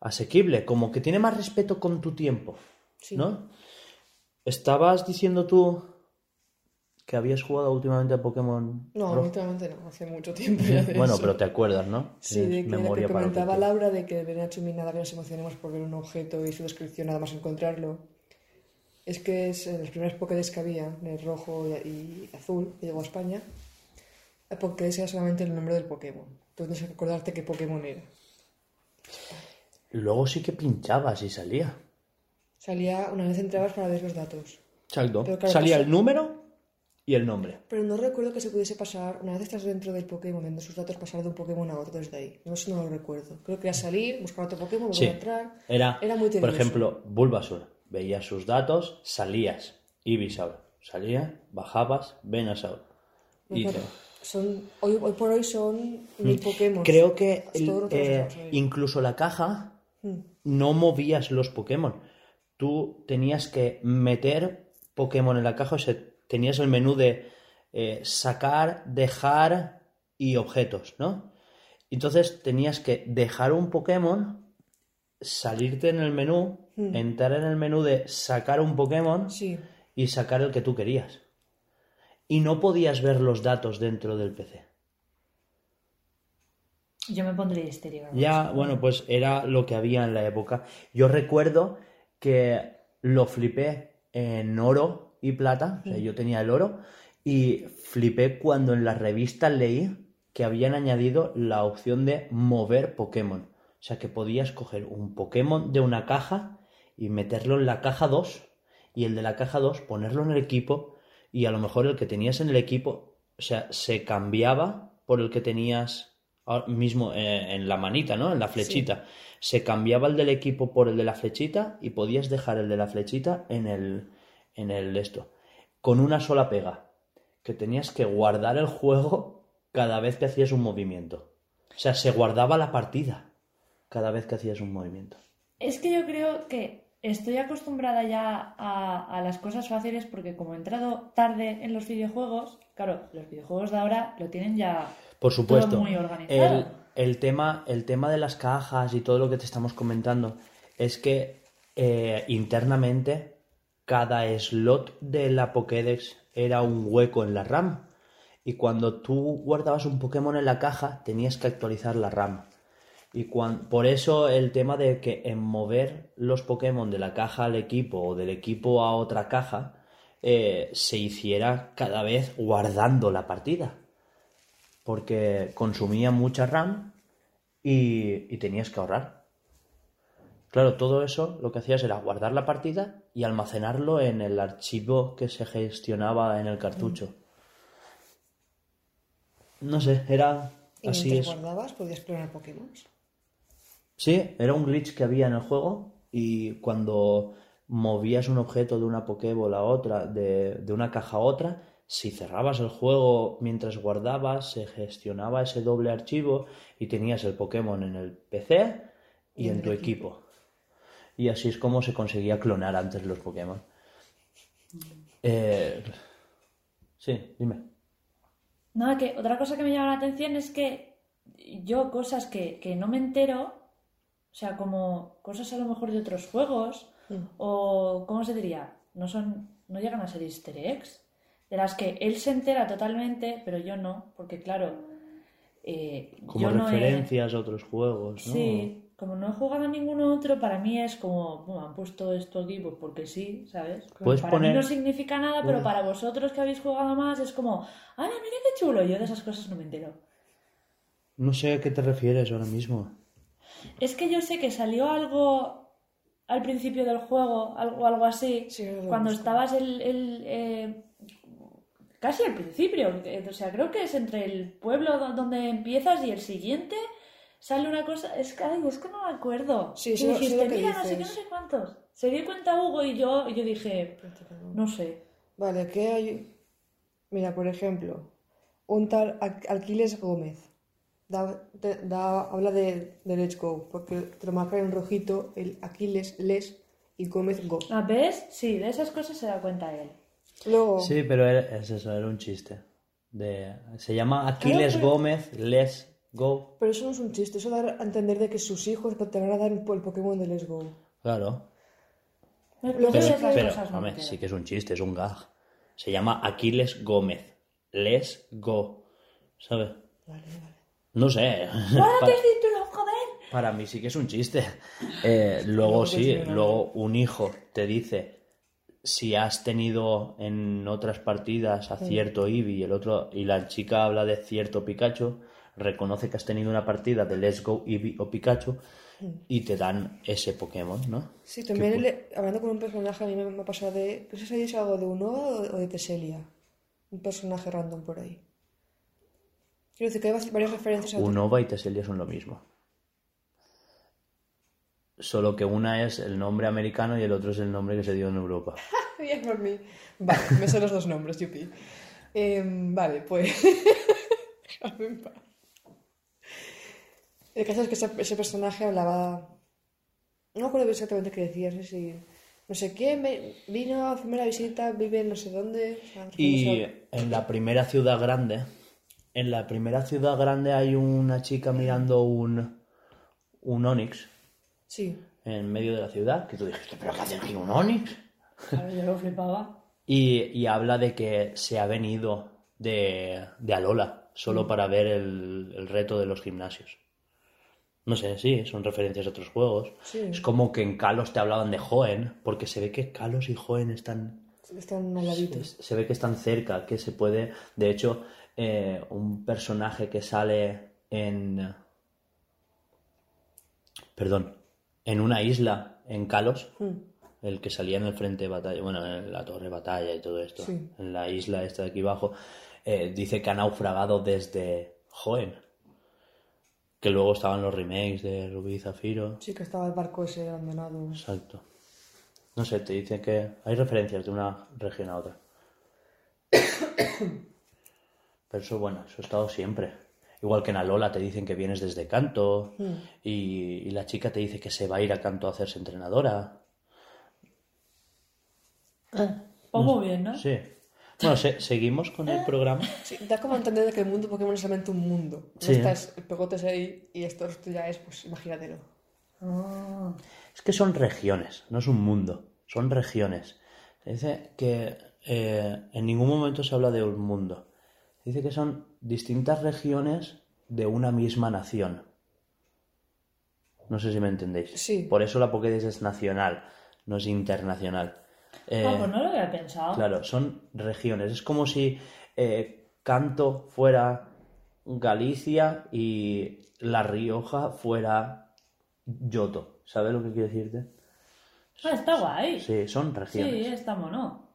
asequible, como que tiene más respeto con tu tiempo, Sí. ¿no? Estabas diciendo tú que habías jugado últimamente a Pokémon No, Rojo. últimamente no, hace mucho tiempo ya de Bueno, eso. pero te acuerdas, ¿no? Sí, Tienes de que, memoria para que comentaba quieras. Laura de que de Nacho y nada que nos emocionemos por ver un objeto y su descripción nada más encontrarlo. Es que es en los primeros Pokédex que había, en el rojo y, y azul, que llegó a España, el Pokédex era solamente el nombre del Pokémon. Tú tienes que acordarte qué Pokémon era. Luego sí que pinchabas y salía. Salía una vez entrabas para ver los datos. Exacto. Claro, salía pasa- el número y el nombre. Pero no recuerdo que se pudiese pasar, una vez estás dentro del Pokémon, viendo sus datos, pasar de un Pokémon a otro desde ahí. No, eso no lo recuerdo. Creo que era salir, buscar otro Pokémon, volver Sí. a entrar. Era, Era muy por tedioso. ejemplo, Bulbasaur. Veías sus datos, salías. Ivysaur. Salía, bajabas. Y te- son, hoy, hoy por hoy son mil Pokémon. Mm. Creo que el- eh, incluso la caja Mm. no movías los Pokémon. Tú tenías que meter Pokémon en la caja, o sea, tenías el menú de eh, sacar, dejar y objetos, ¿no? Entonces tenías que dejar un Pokémon, salirte en el menú, Mm. entrar en el menú de sacar un Pokémon Sí, y sacar el que tú querías. Y no podías ver los datos dentro del PC. Yo me pondría histérica. con Ya, bueno, pues era lo que había en la época. Yo recuerdo que lo flipé en oro y plata, o sea, yo tenía el oro, y flipé cuando en la revista leí que habían añadido la opción de mover Pokémon. O sea, que podías coger un Pokémon de una caja y meterlo en la caja 2, y el de la caja 2 ponerlo en el equipo, y a lo mejor el que tenías en el equipo, o sea, se cambiaba por el que tenías ahora mismo eh, en la manita, ¿no? En la flechita. Se cambiaba el del equipo por el de la flechita y podías dejar el de la flechita en el, en el esto. Con una sola pega. Que tenías que guardar el juego cada vez que hacías un movimiento. O sea, se guardaba la partida cada vez que hacías un movimiento. Es que yo creo que estoy acostumbrada ya a, a las cosas fáciles porque como he entrado tarde en los videojuegos, claro, los videojuegos de ahora lo tienen ya Por supuesto. todo muy organizado. El, el tema, el tema de las cajas y todo lo que te estamos comentando es que eh, internamente cada slot de la Pokédex era un hueco en la RAM. Y cuando tú guardabas un Pokémon en la caja, tenías que actualizar la RAM. Y cuan- por eso el tema de que en mover los Pokémon de la caja al equipo o del equipo a otra caja eh, se hiciera cada vez guardando la partida porque consumía mucha RAM y, y tenías que ahorrar. Claro, todo eso lo que hacías era guardar la partida y almacenarlo en el archivo que se gestionaba en el cartucho. No sé, era y así guardabas podías clonar Pokémon. Sí, era un glitch que había en el juego y cuando movías un objeto de una Pokéball a otra, de, de una caja a otra, si cerrabas el juego mientras guardabas, se gestionaba ese doble archivo y tenías el Pokémon en el PC y, Y en tu equipo. equipo. Y así es como se conseguía clonar antes los Pokémon. Eh, Sí, dime. Nada, que otra cosa que me llama la atención es que yo cosas que, que no me entero, o sea, como cosas a lo mejor de otros juegos, o ¿cómo se diría? No son, no llegan a ser easter eggs, de las que él se entera totalmente, pero yo no, porque claro, eh, Como yo no he- referencias a otros juegos, ¿no? Sí, como no he jugado a ninguno otro, para mí es como, bueno, han puesto esto aquí pues porque sí, ¿sabes? Puedes para poner- mí no significa nada, pero para vosotros que habéis jugado más es como, ¡ah, mira qué chulo! Yo de esas cosas no me entero. No sé a qué te refieres ahora mismo. Es que yo sé que salió algo al principio del juego, algo, algo así, Sí, cuando estabas el, el, eh, casi al principio, eh, o sea, creo que es entre el pueblo do- donde empiezas y el siguiente, sale una cosa, es que, ay, es que no me acuerdo. Sí, Y sé dijiste, lo que mira, no sé qué, no sé cuántos. Se dio cuenta Hugo y yo, y yo dije, no sé. Vale, ¿qué hay? Mira, por ejemplo, un tal Al- Alquiles Gómez. Da, te- da- habla de, de Let's Go, porque te lo marca en rojito el Aquiles, Les y Gómez Go. ¿Ah, ¿Ves? Sí, de esas cosas se da cuenta él. Luego, Sí, pero era- es eso, era un chiste. De, se llama Aquiles pero- Gómez, Let's Go. pero eso no es un chiste, eso da a entender de que sus hijos te van a dar el Pokémon de Let's Go. Claro. Esas que- Pero, cosas no hombre, quedan. sí que es un chiste, es un gag. Se llama Aquiles Gómez. Let's Go. ¿Sabes? Vale, vale. No sé. ¡Guárdate el título, joder! Para mí sí que es un chiste. Eh, luego sí, luego un hijo te dice si has tenido en otras partidas a cierto Eevee y el otro y la chica habla de cierto Pikachu, reconoce que has tenido una partida de Let's Go Eevee o Pikachu y te dan ese Pokémon, ¿no? Sí, también hablando con un personaje a mí me, me ha pasado de... No sé si es algo de Unova o de, o de Teselia. Un personaje random por ahí. Quiero decir que hay varias referencias a... Unova y Tesselia son lo mismo. Solo que una es el nombre americano y el otro es el nombre que se dio en Europa. Bien por mí. Vale, me sé los dos nombres, yupi. Em, vale, pues... Déjame en paz. El caso es que ese, ese personaje hablaba... No me acuerdo exactamente qué decía, no sé si... No sé quién vino a primera visita, vive en no sé dónde... o sea, Y en la primera ciudad grande, en la primera ciudad grande hay una chica mirando un, un Onix Sí, en medio de la ciudad, que tú dijiste, pero ¿qué hace aquí un Onix? Claro, yo lo flipaba. Y, y habla de que se ha venido de, de Alola solo para ver el, el reto de los gimnasios. No sé, sí, son referencias a otros juegos. Sí. Es como que en Kalos te hablaban de Hoenn, porque se ve que Kalos y Hoenn están están al ladito. se, se ve que están cerca, que se puede. De hecho, eh, un personaje que sale en. Perdón, en una isla en Kalos, el que salía en el frente de batalla, bueno, en la torre de batalla y todo esto, Sí. en la isla esta de aquí abajo, eh, dice que ha naufragado desde Hoenn. Que luego estaban los remakes de Rubí y Zafiro. Sí, que estaba el barco ese abandonado. Exacto. No sé, te dicen que hay referencias de una región a otra. Pero eso, bueno, eso ha estado siempre. Igual que en Alola te dicen que vienes desde Canto y, y la chica te dice que se va a ir a Canto a hacerse entrenadora. Pues muy bien, ¿no? Sí. Bueno, se- seguimos con el programa. Sí, da como a entender de que el mundo Pokémon es solamente un mundo. No Sí. estás pegotes ahí y esto, ya es, pues imagínatelo. Ah. Es que son regiones, no es un mundo, son regiones. Se dice que eh, en ningún momento se habla de un mundo. Se dice que son distintas regiones de una misma nación. No sé si me entendéis. Sí. Por eso la Pokédex es nacional, no es internacional. Eh, Ah, pues no lo había pensado. Claro, son regiones. Es como si eh, Canto fuera Galicia y La Rioja fuera Yoto. ¿Sabes lo que quiero decirte? Ah, está guay. Sí, son Sí, regiones. está mono.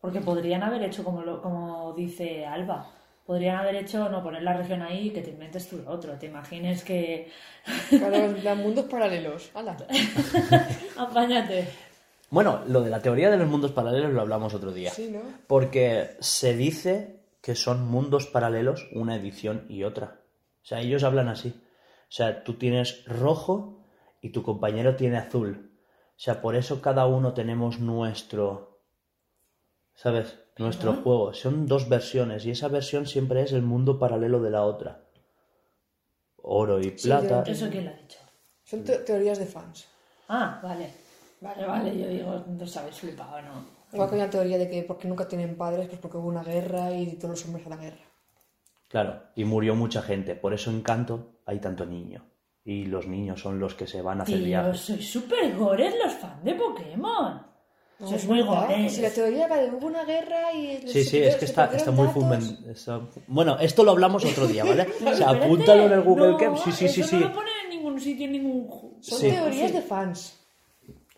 Porque podrían haber hecho como, lo, como dice Alba. Podrían haber hecho, no, poner la región ahí y que te inventes tú lo otro. Te imagines que... Claro, mundos paralelos. ¡Hala! Apáñate. Bueno, lo de la teoría de los mundos paralelos lo hablamos otro día. Sí, ¿no? Porque se dice que son mundos paralelos una edición y otra. O sea, ellos hablan así. O sea, tú tienes rojo y tu compañero tiene azul. O sea, por eso cada uno tenemos nuestro... ¿Sabes? Nuestro juego. Son dos versiones y esa versión siempre es el mundo paralelo de la otra. Oro y Sí, plata. yo ¿Eso quién lo ha dicho? Son te- teorías de fans. Ah, vale. Vale, vale, yo digo, no sabes flipado, ¿no? Igual que hay una teoría de que porque nunca tienen padres, pues porque hubo una guerra y todos los hombres a la guerra. Claro, y murió mucha gente. Por eso en Canto hay tanto niño. Y los niños son los que se van a hacer Tío, viajes. sois súper gores los fans de Pokémon. Sois es muy gores. Si la teoría va de hubo una guerra y... Sí, sí, es que está, está muy está- Bueno, esto lo hablamos otro día, ¿vale? O sea, apúntalo en el Google no, Keep. Sí, sí, sí, eso sí. No lo pone en ningún sitio, en ningún. Son Sí. teorías de fans.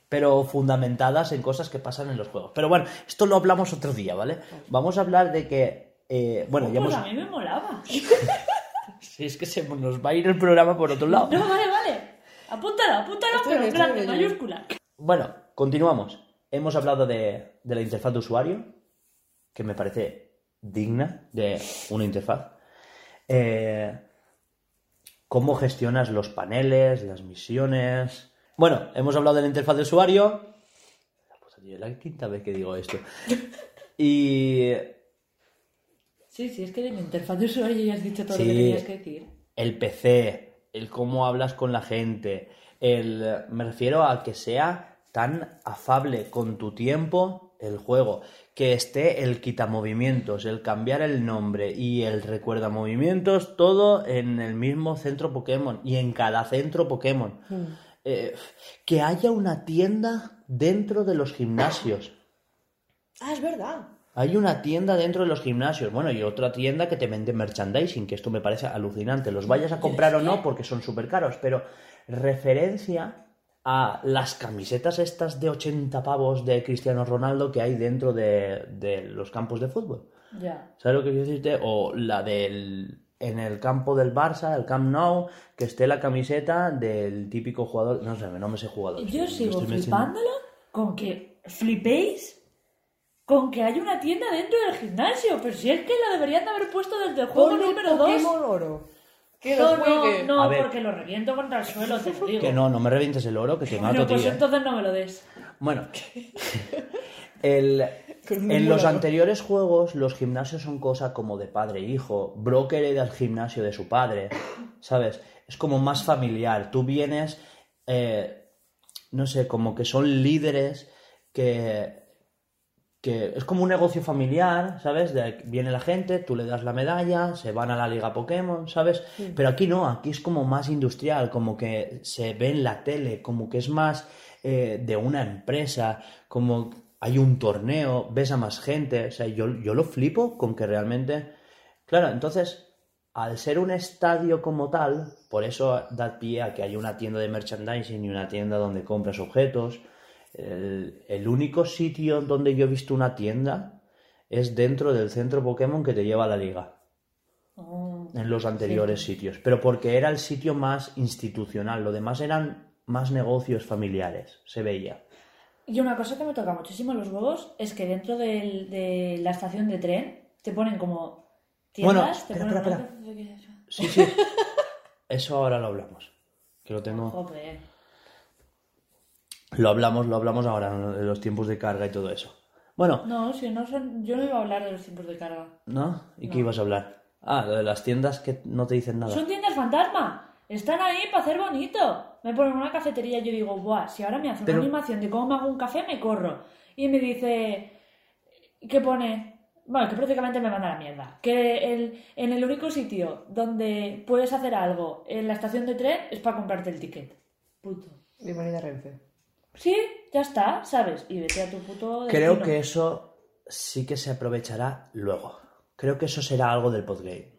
pero fundamentadas en cosas que pasan en los juegos. Pero bueno, esto lo hablamos otro día, ¿vale? Vamos a hablar de que, eh, bueno, ya Pues hemos... a mí me molaba. Si es que se nos va a ir el programa por otro lado. No, vale, vale. Apúntalo, apúntalo, Estoy pero en grande, mayúscula. Bueno, continuamos. Hemos hablado de, de la interfaz de usuario, que me parece digna de una interfaz. Eh, cómo gestionas los paneles, las misiones. Bueno, hemos hablado de la interfaz de usuario. La es la quinta vez que digo esto. Y Sí, sí, es que de mi interfaz de usuario ya has dicho todo Sí. lo que tenías que decir. el PC, el cómo hablas con la gente, el me refiero a que sea tan afable con tu tiempo el juego, que esté el quitamovimientos, el cambiar el nombre y el recuerda movimientos, todo en el mismo centro Pokémon y en cada centro Pokémon. Eh, que haya una tienda dentro de los gimnasios. Ah, es verdad. Hay una tienda dentro de los gimnasios, bueno, y otra tienda que te vende merchandising, que esto me parece alucinante. Los vayas a comprar o no porque son súper caros, pero referencia a las camisetas estas de 80 pavos de Cristiano Ronaldo que hay dentro de, de los campos de fútbol. Ya. ¿Sabes lo que quiero decirte? O la del en el campo del Barça, el Camp Nou, que esté la camiseta del típico jugador, no sé, no me sé jugador. Yo Lo sigo metiendo- flipándolo con que flipéis con que hay una tienda dentro del gimnasio. Pero si es que lo deberían de haber puesto desde el juego Ponle número 2. Pokémon Oro. Que No, no, no, A ver. porque lo reviento contra el suelo, te lo digo. Que no, no me revientes el oro, que te mato, Bueno, pues tío. entonces no me lo des. Bueno, el- Con un en los anteriores juegos los gimnasios son cosa como de padre e hijo. Broker era el gimnasio de su padre, ¿sabes? Es como más familiar. Tú vienes, eh, no sé, como que son líderes que, que es como un negocio familiar, ¿sabes? De, viene la gente, tú le das la medalla, se van a la liga Pokémon, ¿sabes? Pero aquí no, aquí es como más industrial, como que se ve en la tele, como que es más eh, de una empresa, como hay un torneo, ves a más gente, o sea, yo, yo lo flipo con que realmente... Claro, entonces, al ser un estadio como tal, por eso da pie a que haya una tienda de merchandising y una tienda donde compras objetos. El, el único sitio donde yo he visto una tienda es dentro del centro Pokémon que te lleva a la liga, Oh. en los anteriores sitios, pero porque era el sitio más institucional, lo demás eran más negocios familiares, se veía. Y una cosa que me toca muchísimo los huevos es que dentro del- de la estación de tren te ponen como tiendas. Bueno, te espera, ponen espera, Sí, sí, eso ahora lo hablamos, que lo tengo... Joder. Lo hablamos, lo hablamos ahora, ¿no? de los tiempos de carga y todo eso. Bueno, No, si no son... yo no iba a hablar de los tiempos de carga. ¿no? ¿Y qué ibas a hablar? Ah, lo de las tiendas que no te dicen nada. Son tiendas fantasma. Están ahí para hacer bonito. Me ponen una cafetería y yo digo, buah, si ahora me hace Pero- una animación de cómo me hago un café, me corro. Y me dice, ¿qué pone? Bueno, que prácticamente me manda a la mierda. Que el, en el único sitio donde puedes hacer algo en la estación de tren es para comprarte el ticket. Puto. Bienvenida a Renfe. Sí, ya está, ¿sabes? Y vete a tu puto Creo destino. que eso sí que se aprovechará luego. Creo que eso será algo del postgame.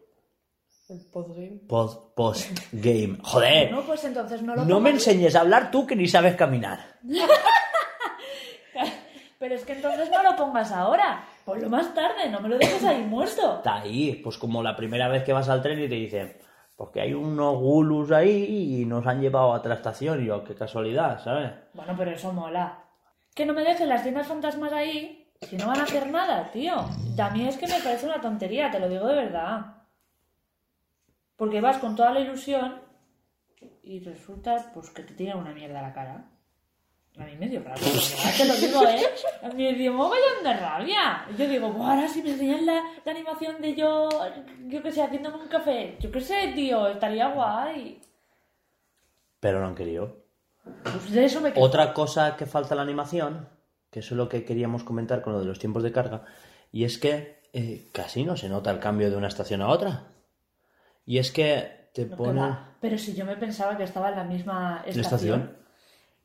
El podgame. Pod, postgame. Joder, No, pues entonces no lo no me enseñes a hablar tú que ni sabes caminar. Pero es que entonces no lo pongas ahora. Ponlo más tarde, no me lo dejes ahí muerto. Está ahí, pues como la primera vez que vas al tren y te dicen, porque hay unos gulus ahí y nos han llevado a otra estación. Y yo, qué casualidad, ¿sabes? Bueno, pero eso mola. Que no me dejen las tiendas fantasmas ahí si no van a hacer nada, tío. También es que me parece una tontería, te lo digo de verdad. Porque vas con toda la ilusión y resulta pues que te tiran una mierda a la cara. A mí me dio rabia, te lo digo, ¿eh? A mí me dio mogollón de rabia. Yo digo, "Buah, ahora si me enseñan la, la animación de yo, yo qué sé, haciéndome un café. Yo qué sé, tío, estaría guay. Pero no han querido. Pues de eso me. Otra cosa que falta en la animación, que eso es lo que queríamos comentar con lo de los tiempos de carga, y es que eh, casi no se nota el cambio de una estación a otra. Y es que te No. Pero si yo me pensaba que estaba en la misma estación. estación?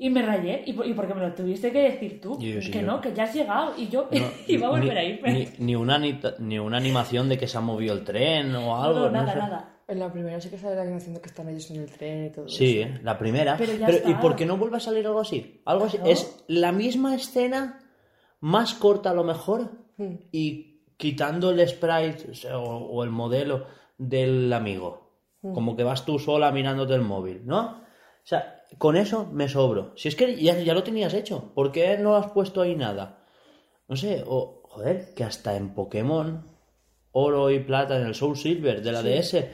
Y me rayé. ¿Y, por- y porque me lo tuviste que decir tú? Yo- sí, que yo- no, que ya has llegado. Y yo No, iba a volver ni, a irme. Ni, ni una, ni una animación de que se ha movido el tren o algo. no, no nada, sé. nada. En la primera sí que sale la animación de que están ellos en el tren y todo Sí, eso. ¿eh? la primera. Pero ya ¿y está. por qué no vuelve a salir algo así? Algo así. Es la misma escena, más corta a lo mejor, Hmm. y quitando el sprite o, sea, o- o el modelo del amigo. Como que vas tú sola mirándote el móvil, ¿no? O sea, con eso me sobro. Si es que ya, ya lo tenías hecho, ¿por qué no has puesto ahí nada? No sé, o joder, que hasta en Pokémon Oro y Plata, en el Soul Silver de la DS,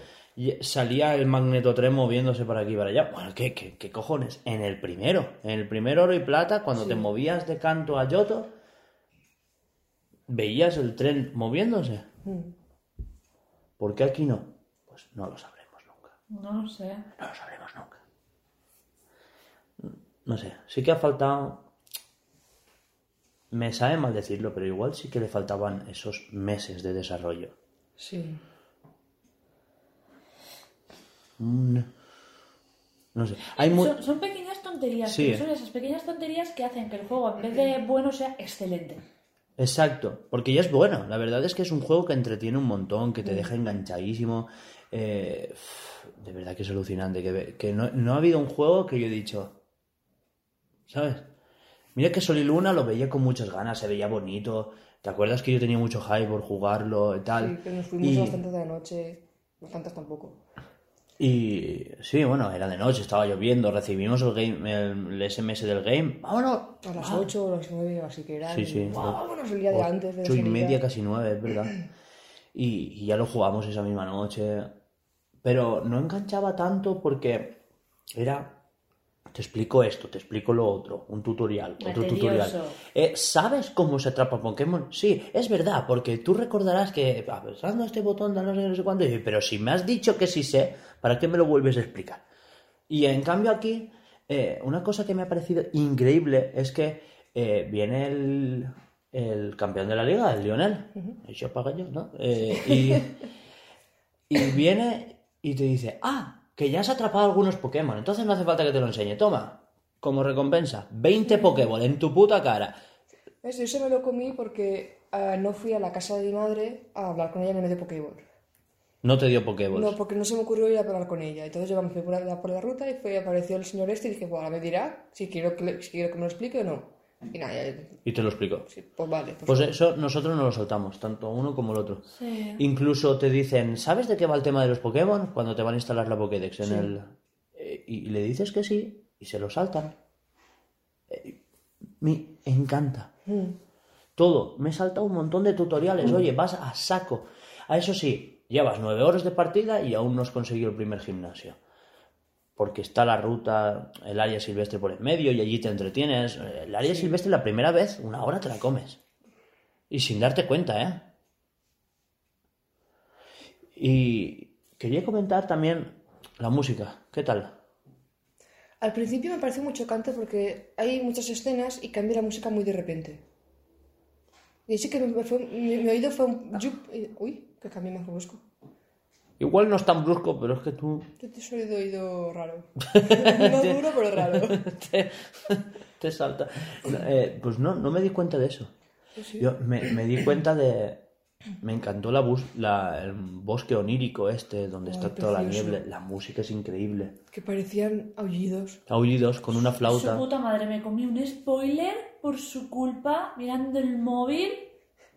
salía el Magneto 3 moviéndose para aquí y para allá. Bueno, ¿qué, qué, qué cojones? En el primero, en el primer Oro y Plata, cuando te movías de canto a Yoto, veías el tren moviéndose. Mm. ¿Por qué aquí no? Pues no lo sabremos nunca. No lo sé. No lo sabremos nunca. No sé, sí que ha faltado. Me sabe mal decirlo, pero igual sí que le faltaban esos meses de desarrollo. Sí. Mm, No sé. Hay Son, son pequeñas tonterías. Sí. Son esas pequeñas tonterías que hacen que el juego, en vez de bueno, sea excelente. Exacto, porque ya es bueno. La verdad es que es un juego que entretiene un montón, que te deja enganchadísimo. Eh, de verdad que es alucinante. Que, que no, no ha habido un juego que yo he dicho. ¿Sabes? Mira que Sol y Luna lo veía con muchas ganas, se veía bonito. ¿Te acuerdas que yo tenía mucho hype por jugarlo y tal? Sí, que nos fuimos Y- bastante de noche. Bastantes tampoco. Y sí, bueno, era de noche, estaba lloviendo, recibimos el, game, el, el SMS del game. ¡Vámonos! A las 8 o las 9, así que era. Sí, sí. Vámonos el día de antes de Ocho y salida. media, casi nueve, es verdad. Y, y ya lo jugamos esa misma noche. Pero no enganchaba tanto porque era. Te explico esto, te explico lo otro, un tutorial, otro tutorial. Eh, ¿Sabes cómo se atrapa Pokémon? Sí, es verdad, porque tú recordarás que apretando este botón, da no sé, no sé cuánto, pero si me has dicho que sí sé, ¿para qué me lo vuelves a explicar? Y en cambio aquí, eh, una cosa que me ha parecido increíble es que eh, viene el, el campeón de la liga, el Lionel, el yo paga yo, ¿no? Y, y viene y te dice, ah, que ya has atrapado algunos Pokémon, entonces no hace falta que te lo enseñe, toma, como recompensa, 20 Pokéball en tu puta cara. Eso, eso me lo comí porque ah, no fui a la casa de mi madre a hablar con ella en el medio Pokéball. No te dio Pokéballs. No, porque no se me ocurrió ir a hablar con ella. Entonces yo me fui por la, por la ruta y fue, apareció el señor este y dije, bueno, ahora me dirá si quiero que, si quiero que me lo explique o no. Y nada, ya- Y te lo explico. sí, pues vale. Pues, Pues eso nosotros no lo soltamos, tanto uno como el otro. Sí. Incluso te dicen, ¿sabes de qué va el tema de los Pokémon? Cuando te van a instalar la Pokédex en Sí. el... Eh, Y le dices que sí, y se lo saltan. Eh, Me encanta. mm, Todo. Me he saltado un montón de tutoriales. Oye, vas a saco. A eso sí, llevas nueve horas de partida y aún no has conseguido el primer gimnasio. Porque está la ruta, el área silvestre por en medio y allí te entretienes. El área silvestre la primera vez, una hora te la comes. Y sin darte cuenta, ¿eh? Y quería comentar también la música. ¿Qué tal? Al principio me pareció muy chocante porque hay muchas escenas y cambia la música muy de repente. Y sí que me fue- mi, mi oído fue un... y- uy, que cambio más brusco. Igual no es tan brusco, pero es que tú Yo te soy de oído raro. no duro, pero raro. te, te salta. Eh, pues no, no me di cuenta de eso. Sí. Yo me, me di cuenta de. Me encantó la bus, la, el bosque onírico este, donde está toda la niebla. La música es increíble. Que parecían aullidos. Aullidos con una Su flauta. puta madre me comí un spoiler por su culpa mirando el móvil.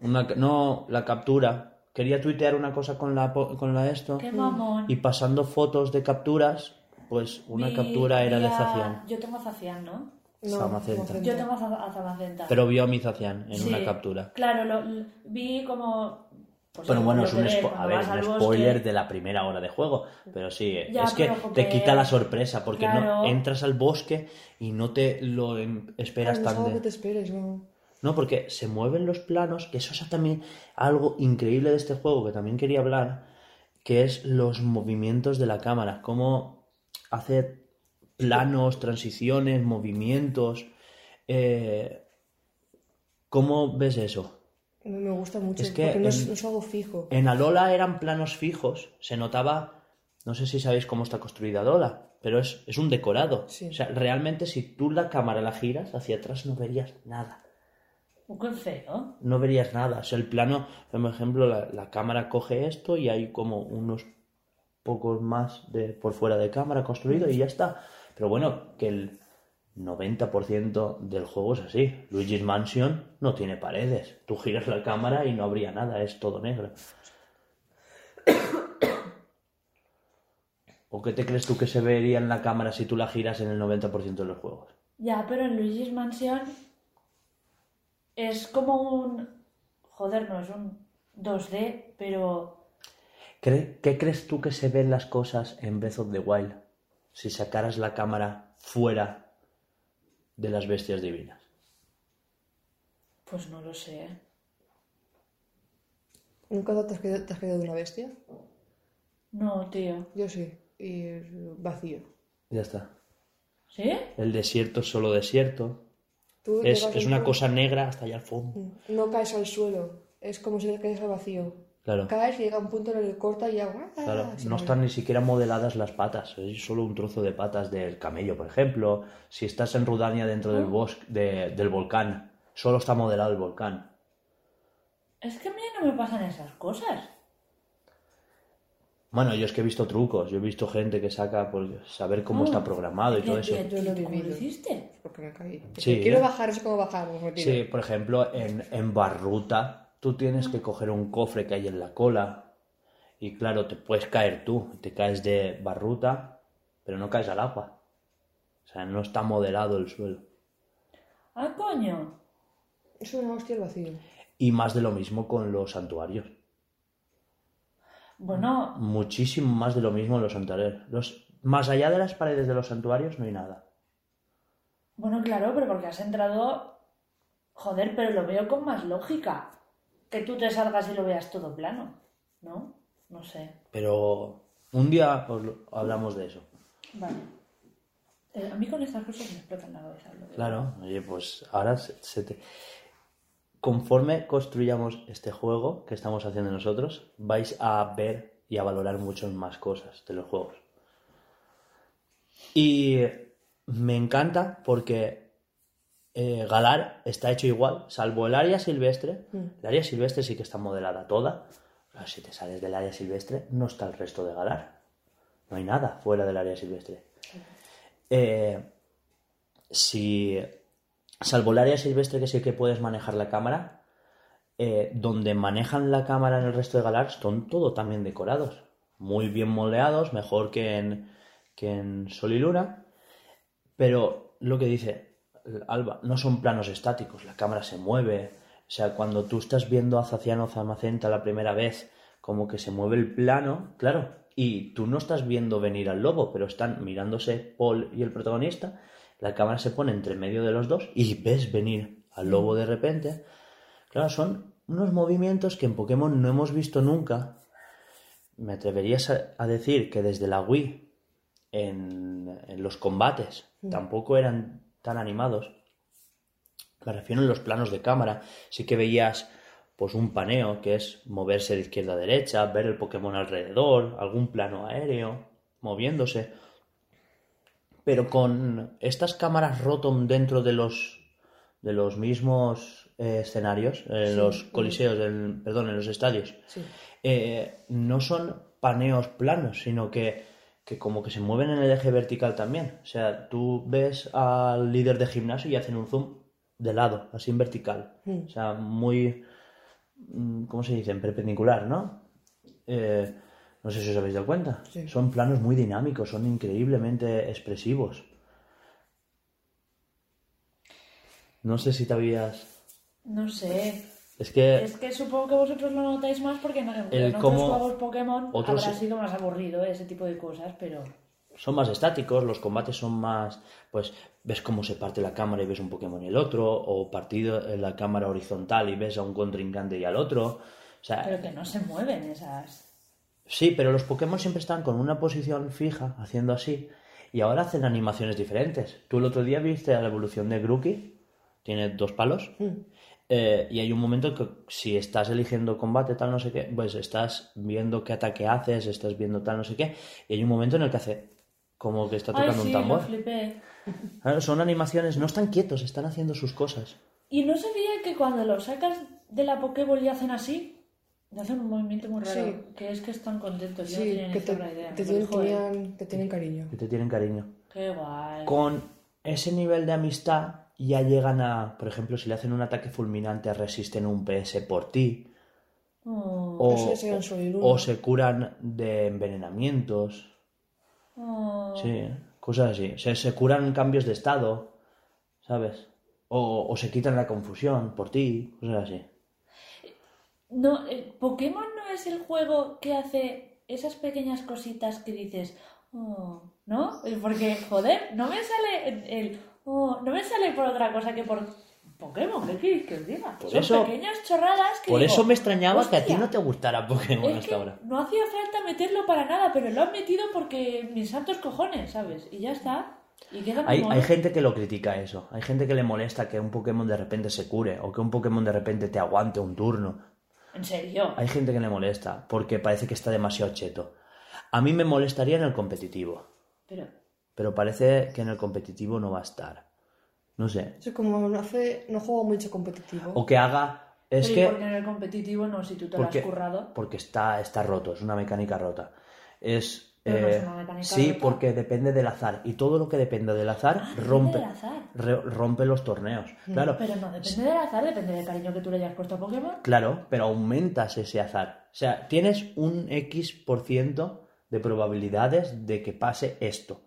Una, no, la captura. Quería tuitear una cosa con la, po- con la esto. Qué mamón. Y pasando fotos de capturas, pues una Vi- captura era de Zacian. Yo tengo Zacian, ¿no? No, Zamacenta. Yo tengo a Za- a Zamacenta. Pero vio a mi Zacian en Sí, una captura. Claro, lo, vi como. pues Pero eso, bueno, es un, spo- a ver, un bosque. spoiler de la primera hora de juego. Pero sí, Ya, es que te quita la sorpresa porque no Claro. entras al bosque y no te lo em- esperas no es tan algo de- que te esperes, no. No, porque se mueven los planos, que eso es también algo increíble de este juego que también quería hablar, que es los movimientos de la cámara, cómo hace planos, transiciones, movimientos. Eh, ¿Cómo ves eso? Me gusta mucho, Es que porque no es, en- no es algo fijo. En Alola eran planos fijos, se notaba, no sé si sabéis cómo está construida Alola, pero es, es un decorado. Sí. O sea, realmente si tú la cámara la giras hacia atrás no verías nada. Un qué feo. No verías nada. O sea, el plano, por ejemplo, la, la cámara coge esto y hay como unos pocos más de por fuera de cámara construido y ya está. Pero bueno, que el 90% del juego es así. Luigi's Mansion no tiene paredes. Tú giras la cámara y no habría nada, es todo negro. ¿O qué te crees tú que se vería en la cámara si tú la giras en el 90% de los juegos? Ya, pero en Luigi's Mansion es como un... Joder, no es un 2D, pero... ¿Cre- ¿Qué crees tú que se ven las cosas en Breath of the Wild si sacaras la cámara fuera de las bestias divinas? Pues no lo sé. ¿eh? ¿Nunca te has quedado, te has quedado de una bestia? No, tío. Yo sí. Y es vacío. Ya está. ¿Sí? El desierto es solo desierto. Tú Es, es una cosa negra hasta allá al fondo. Mm, No caes al suelo. Es como si caes al vacío. Claro, Caes y llega un punto en el que corta y ya... claro. No están ni siquiera modeladas las patas. Es solo un trozo de patas del camello, por ejemplo. Si estás en Rudania dentro del bosque, de- del volcán, solo está modelado el volcán. Es que a mí no me pasan esas cosas. Bueno, yo es que he visto trucos. Yo he visto gente que saca por saber cómo Ah. está programado y todo eso. Yo lo he ¿Cómo lo vivido. hiciste? Porque me caí. Sí, Quiero ¿eh? bajar, no sé cómo bajar. pues. Sí, por ejemplo, en, en Barruta tú tienes que coger un cofre que hay en la cola y claro, te puedes caer tú, te caes de Barruta, pero no caes al agua. O sea, no está modelado el suelo. Ah, coño. Es una hostia el vacío. Y más de lo mismo con los santuarios. Bueno, Muchísimo más de lo mismo en los santuarios. Los, más allá de las paredes de los santuarios no hay nada. bueno, claro, pero porque has entrado... Joder, pero lo veo con más lógica. Que tú te salgas y lo veas todo plano. ¿No? No sé. Pero un día os lo- hablamos de eso. Vale. Eh, a mí con estas cosas me explotan la cabeza. Claro, oye, pues ahora se, se te... Conforme construyamos este juego que estamos haciendo nosotros, vais a ver y a valorar mucho más cosas de los juegos. Y me encanta porque eh, Galar está hecho igual, salvo el área silvestre. El área silvestre sí que está modelada toda. Pero si te sales del área silvestre, no está el resto de Galar. No hay nada fuera del área silvestre. Eh, si salvo el área silvestre que sí que puedes manejar la cámara, eh, donde manejan la cámara en el resto de Galar son todo también decorados, muy bien moldeados, mejor que en, que en Sol y Luna, pero lo que dice Alba, no son planos estáticos, la cámara se mueve, o sea, cuando tú estás viendo a Zaciano Zamacenta la primera vez, como que se mueve el plano, claro, y tú no estás viendo venir al lobo, pero están mirándose Paul y el protagonista, la cámara se pone entre medio de los dos y ves venir al lobo de repente. Claro, son unos movimientos que en Pokémon no hemos visto nunca. Me atreverías a, a decir que desde la Wii, en, en los combates, tampoco eran tan animados. Me refiero en los planos de cámara. Sí que veías pues un paneo, que es moverse de izquierda a derecha, ver el Pokémon alrededor, algún plano aéreo, moviéndose. Pero con estas cámaras Rotom dentro de los de los mismos eh, escenarios, en Sí, los coliseos, en- perdón, en los estadios, Sí. eh, no son paneos planos, sino que, que como que se mueven en el eje vertical también. O sea, tú ves al líder de gimnasio y hacen un zoom de lado, así en vertical. O sea, muy, mm, ¿cómo se dice? En perpendicular, ¿no? Eh, no sé si os habéis dado cuenta. Sí. Son planos muy dinámicos, son increíblemente expresivos. No sé si te habías... No sé. Es que... Es que supongo que vosotros lo notáis más porque en, El otros cómo- juegos Pokémon otros- habrá sido más aburrido ese tipo de cosas, pero... son más estáticos, los combates son más, pues ves cómo se parte la cámara y ves un Pokémon y el otro, o partido en la cámara horizontal y ves a un contrincante y al otro. O sea, Pero que no se mueven esas... sí, pero los Pokémon siempre están con una posición fija, haciendo así, Y ahora hacen animaciones diferentes. Tú el otro día viste la evolución de Grookey, tiene dos palos. eh, y hay un momento que si estás eligiendo combate, tal, no sé qué, pues estás viendo qué ataque haces, estás viendo tal, no sé qué. Y hay un momento en el que hace como que está Ay, tocando sí, un lo tambor. flipé. Claro, son animaciones, no están quietos, están haciendo sus cosas. Y no sabía que cuando lo sacas de la Pokéball y hacen así, hacen un movimiento muy raro. Sí. Que es que están contentos. Yo no Sí, ni que te, idea. te tienen, tenían- te tienen cariño. Que te tienen cariño. Qué guay. Con ese nivel de amistad ya llegan a, por ejemplo, si le hacen un ataque fulminante, resisten un PS por ti. Oh, O, o se curan de envenenamientos. oh. Sí, cosas así. Se, se curan cambios de estado, ¿sabes? O, o se quitan la confusión por ti, cosas así. No, eh, Pokémon no es el juego que hace esas pequeñas cositas que dices, oh, ¿no? Eh, Porque, joder, no me sale el, oh, no me sale por otra cosa que por Pokémon, ¿qué queréis que os diga? Por Son eso- pequeñas chorradas que Por digo, eso me extrañaba que a ti "Hostia, no te gustara Pokémon es hasta que ahora. no hacía falta meterlo para nada, pero lo han metido porque mis santos cojones, ¿sabes? Y ya está. Y queda muy Hay, hay gente que lo critica eso. Hay gente que le molesta que un Pokémon de repente se cure o que un Pokémon de repente te aguante un turno. En serio. Hay gente que le molesta porque parece que está demasiado cheto. A mí me molestaría en el competitivo, Pero, pero parece que en el competitivo no va a estar. No sé. Eso como no hace, no juego mucho competitivo. O que haga... Es pero ¿y que... por qué en el competitivo no? Si tú te lo Porque, has currado. porque está, está roto, es una mecánica rota. Es... Pero no eh, sí, porque depende del azar. Y todo lo que depende del azar Ah, rompe, del azar. re- rompe los torneos. Claro, Pero no depende del azar, depende del cariño que tú le hayas puesto a Pokémon. Claro, pero aumentas ese azar. O sea, tienes un X por ciento de probabilidades de que pase esto,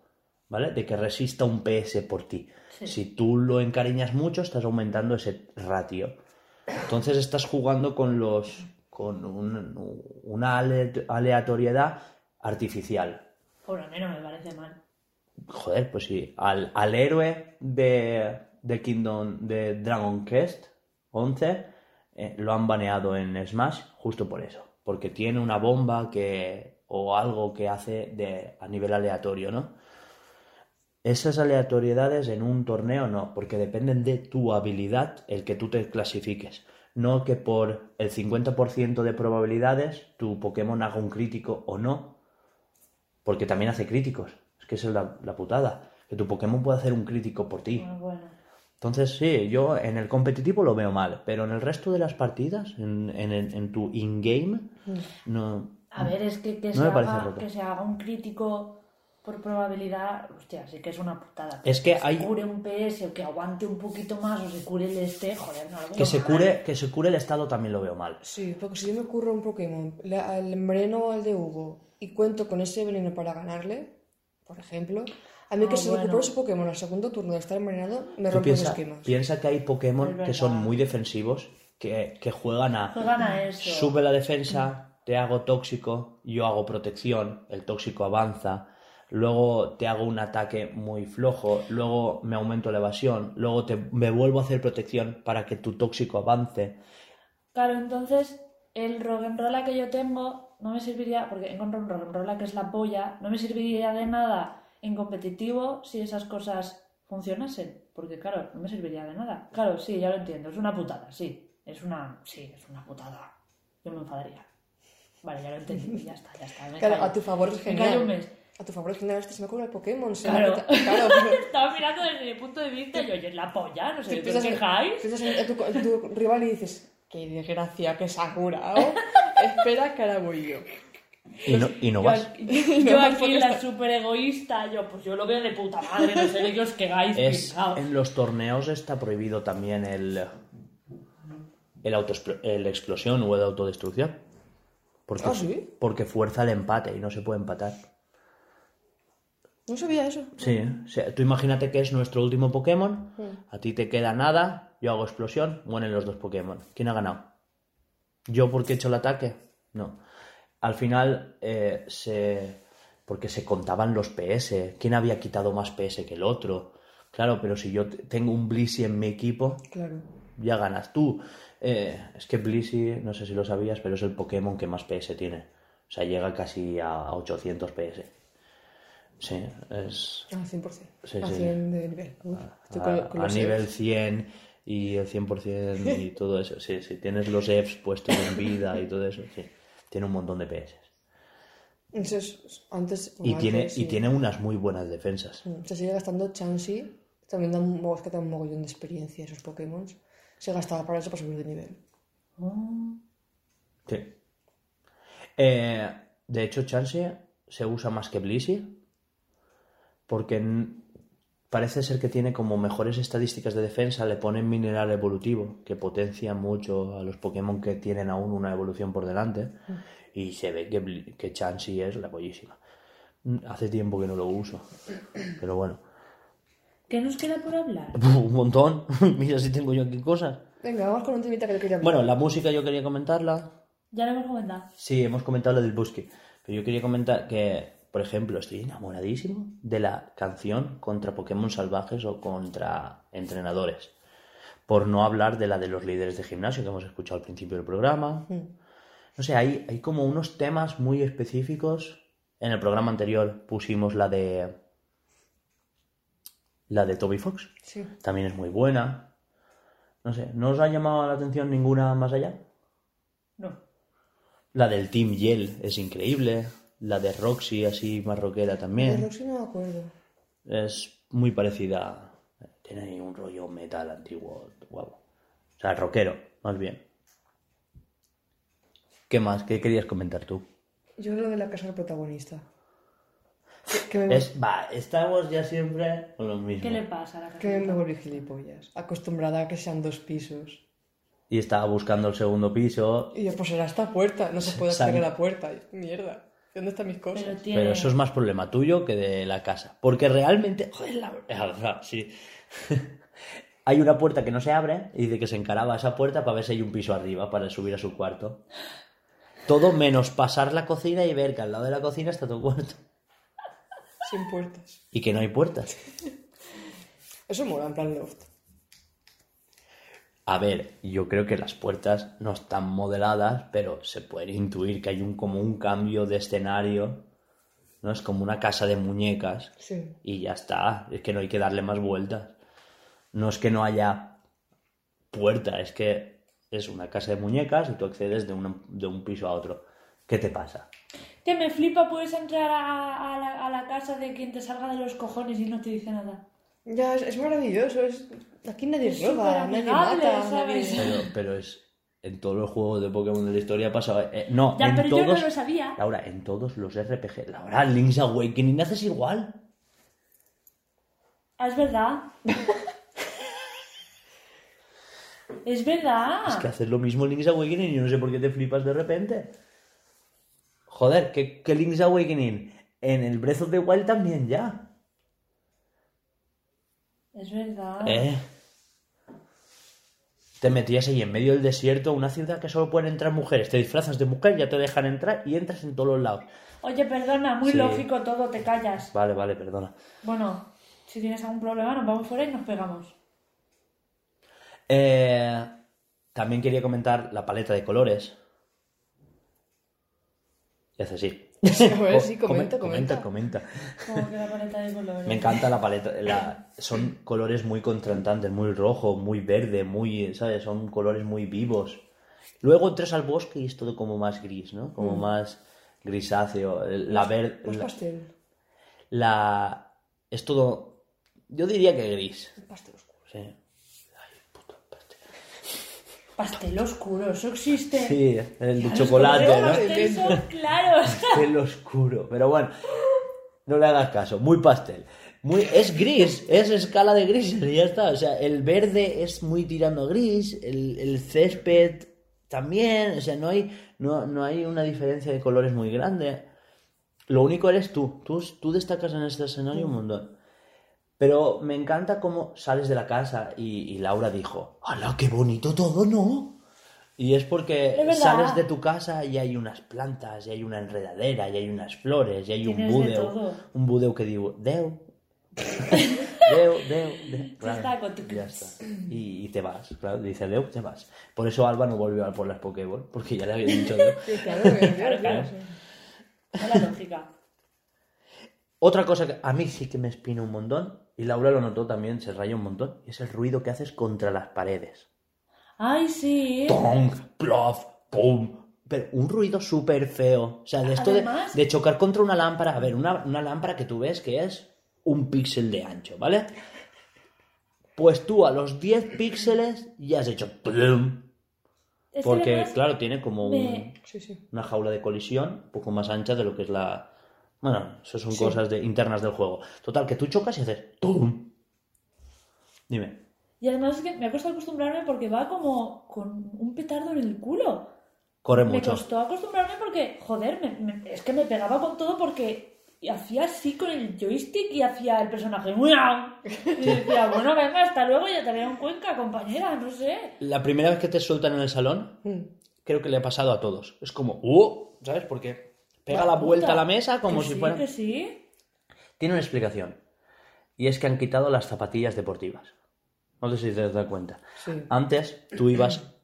¿vale? De que resista un PS por ti. Sí. Si tú lo encariñas mucho, estás aumentando ese ratio. Entonces estás jugando con los con un- una ale- aleatoriedad artificial. Por mí no me parece mal. Joder, pues sí, al, al héroe de, de Kingdom de Dragon Quest 11 eh, lo han baneado en Smash justo por eso, porque tiene una bomba que o algo que hace de a nivel aleatorio, ¿no? Esas aleatoriedades en un torneo no, porque dependen de tu habilidad el que tú te clasifiques. No que por el 50% de probabilidades tu Pokémon haga un crítico o no, porque también hace críticos. Es que esa es la, la putada. Que tu Pokémon puede hacer un crítico por ti. Bueno, bueno. Entonces, sí, yo en el competitivo lo veo mal, pero en el resto de las partidas, en, en, en tu in-game, no. A ver, es que que, No se haga, que se haga un crítico por probabilidad, hostia, sí que es una putada. Es que se hay- cure un PS o que aguante un poquito más o se cure el este, joder, no lo veo Que se mal. cure, que se cure el estado también lo veo mal. Sí, porque si yo me curro un Pokémon, al enveneno al de Hugo, y cuento con ese veneno para ganarle, por ejemplo, a mí Ah, que se bueno. recupere su Pokémon al segundo turno de estar envenenado, me rompe los piensa, esquemas. piensa que hay Pokémon que son muy defensivos, que, que juegan a Juegan a eso. sube la defensa, te hago tóxico, yo hago protección, el tóxico avanza, luego te hago un ataque muy flojo, luego me aumento la evasión, luego te, me vuelvo a hacer protección para que tu tóxico avance. Claro, entonces el rock'n'rolla que yo tengo no me serviría, porque encontré un rock'n'rolla que es la polla, no me serviría de nada en competitivo si esas cosas funcionasen. Porque claro, no me serviría de nada. Claro, sí, ya lo entiendo, es una putada, sí. Es una, sí, es una putada. Yo me enfadaría. Vale, ya lo entendí, ya está, ya está. Me Claro, callo. a tu favor es Me callo un genial. mes. A tu favor es genial, este se me cobra el Pokémon. Claro. me claro, pero- Estaba mirando desde mi punto de vista y yo, oye, es la polla, no sé, ¿qué os piensas en- tu, en tu rival y dices, qué desgracia que se ha curado. Espera que ahora voy yo. Y no, y no Yo, vas. yo aquí la súper egoísta, yo pues yo lo veo de puta madre, no sé de qué os Es, pisaos. en los torneos está prohibido también el, el, autoexplo- el explosión o el autodestrucción. Porque, ¿Ah, sí? porque fuerza el empate y no se puede empatar. No sabía eso. Sí, o sea, tú imagínate que es nuestro último Pokémon, a ti te queda nada, yo hago explosión, mueren los dos Pokémon. ¿Quién ha ganado? ¿Yo porque he hecho el ataque? No. Al final, eh, se... porque se contaban los PS, quién había quitado más PS que el otro. Claro, pero si yo tengo un Blissey en mi equipo, Claro. ya ganas tú. Eh, es que Blissey, no sé si lo sabías, pero es el Pokémon que más PS tiene. O sea, llega casi a 800 PS. Sí, es Al 100%. Sí, a sí. 100 de nivel. Estoy a, con- con a los nivel EVs. 100 y el 100% y todo eso. Sí, sí, tienes los EVs puestos en vida y todo eso. Sí, tiene un montón de PS. Eso es- antes, Y bueno, tiene, antes, y sí. tiene unas muy buenas defensas. Mm, Se sigue gastando Chansey. También da un, es que da un mogollón de experiencia esos Pokémon. Se gastaba para eso para subir de nivel. Sí. Eh, de hecho, Chansey se usa más que Blissey. Porque parece ser que tiene como mejores estadísticas de defensa. Le ponen mineral evolutivo, que potencia mucho a los Pokémon que tienen aún una evolución por delante. Y se ve que, que Chansey es la bollísima. Mm, Hace tiempo que no lo uso. Pero bueno. ¿Qué nos queda por hablar? Un montón. Mira si tengo yo aquí cosas. Venga, vamos con un temita que le quería hablar. Bueno, la música yo quería comentarla. Ya lo hemos comentado. Sí, hemos comentado lo del Busky. Pero yo quería comentar que, por ejemplo, estoy enamoradísimo de la canción contra Pokémon salvajes o contra entrenadores. Por no hablar de la de los líderes de gimnasio que hemos escuchado al principio del programa. No sé, hay, hay como unos temas muy específicos. En el programa anterior pusimos la de. La de Toby Fox. Sí. También es muy buena. No sé, ¿no os ha llamado la atención ninguna más allá? No. La del Team Yell es increíble. La de Roxy, así más rockera De también. Roxy no me acuerdo. Es muy parecida. Tiene ahí un rollo metal antiguo, guapo. O sea, rockero, más bien. ¿Qué más? ¿Qué querías comentar tú? Yo lo de la casa del protagonista. Que, que me, Es, va, estamos ya siempre con lo mismo. ¿Qué le pasa a la que me volví gilipollas. Acostumbrada a que sean dos pisos. Y estaba buscando el segundo piso. Y yo, pues era esta puerta. No se puede acceder a la puerta. Y, Mierda. ¿Dónde están mis cosas? Pero tiene... Pero eso es más problema tuyo que de la casa. Porque realmente. Joder, la verdad, sí. hay una puerta que no se abre y dice que se encaraba a esa puerta para ver si hay un piso arriba para subir a su cuarto. Todo menos pasar la cocina y ver que al lado de la cocina está tu cuarto. Sin puertas. Y que no hay puertas. Eso mola, en plan loft. A ver, yo creo que las puertas no están modeladas, pero se puede intuir que hay un como un cambio de escenario. ¿No? Es como una casa de muñecas. Sí. y ya está. Es que no hay que darle más vueltas. No es que no haya puerta, es que es una casa de muñecas y tú accedes de, una- de un piso a otro. ¿Qué te pasa? Que me flipa, puedes entrar a, a la, a la casa de quien te salga de los cojones y no te dice nada. Ya, es, es maravilloso. Es... Aquí nadie Es roba, nadie mata, ¿sabes? nadie... Pero, pero es. En todos los juegos de Pokémon de la historia ha pasado. eh, no, Ya, en pero todos. yo no lo sabía. Laura, en todos los RPG. Laura, Link's Awakening haces igual. Ah, es verdad. es verdad. Es que haces lo mismo en Link's Awakening y yo no sé por qué te flipas de repente. Joder, que, que Link's Awakening en el Breath of the Wild también ya. Es verdad. ¿Eh? Te metías ahí en medio del desierto, una ciudad que solo pueden entrar mujeres. Te disfrazas de mujer, ya te dejan entrar y entras en todos los lados. Oye, perdona, muy Sí. lógico todo, te callas. Vale, vale, perdona. Bueno, si tienes algún problema, nos vamos fuera y nos pegamos. Eh, también quería comentar la paleta de colores. Y hace así. Sí, a ver, Co- sí, comenta, comenta, comenta. que la paleta de colores. Me encanta la paleta. la- son colores muy contrastantes, muy rojo, muy verde, muy, ¿sabes? Son colores muy vivos. Luego entras al bosque y es todo como más gris, ¿no? Como más grisáceo. La verde. Más La, pastel. la- Es todo. Yo diría que gris. Pastel oscuro. Sí. Pastel. Oscuro, eso existe. Sí, el de chocolate, ¿no? pastel son claros. Pastel oscuro. Pero bueno, no le hagas caso. Muy pastel. Muy, es gris, es escala de grises y ya está. O sea, el verde es muy tirando gris, el, el césped también. O sea, no hay, no, no hay una diferencia de colores muy grande. Lo único eres tú. Tú, tú destacas en este escenario un montón. Pero me encanta cómo sales de la casa y, y Laura dijo, ¡Hala, qué bonito todo, ¿no? Y es porque Es sales de tu casa y hay unas plantas, y hay una enredadera, y hay unas flores, y hay un todo. Un budeu que digo, Deu. Deu, Deu, Deu. Claro, está, con tu- ya está. Y, y te vas, claro, dice Deu, te vas. Por eso Alba no volvió a por las Pokéball, porque ya le había dicho Deu. Sí, claro, Claro, claro. Es la lógica. Otra cosa que a mí sí que me espina un montón, y Laura lo notó también, se raya un montón, y es el ruido que haces contra las paredes. Ay, sí. Tong, plof, pum. Pero un ruido súper feo. O sea, de esto de, Además- de chocar contra una lámpara. A ver, una, una lámpara que tú ves que es un píxel de ancho, ¿vale? Pues tú a los 10 píxeles ya has hecho plum. Porque, claro, tiene como un- me- Sí, sí. una jaula de colisión un poco más ancha de lo que es la... Bueno, eso son Sí. cosas de, internas del juego. Total, que tú chocas y haces... ¡Tum! Dime. Y además es que me ha costado acostumbrarme porque va como con un petardo en el culo. Corre Me mucho. costó acostumbrarme porque, joder, me- me- es que me pegaba con todo porque hacía así con el joystick y hacía el personaje ¡Miau! Y decía, bueno, venga, hasta luego, ya te veo en Cuenca, compañera, no sé. La primera vez que te sueltan en el salón, Mm. creo que le ha pasado a todos. Es como, ¡uh! ¿Sabes? Porque pega la vuelta a la mesa como Que si sí, fuera... que sí. Tiene una explicación. Y es que han quitado las zapatillas deportivas. No sé si te das cuenta. Sí. Antes tú ibas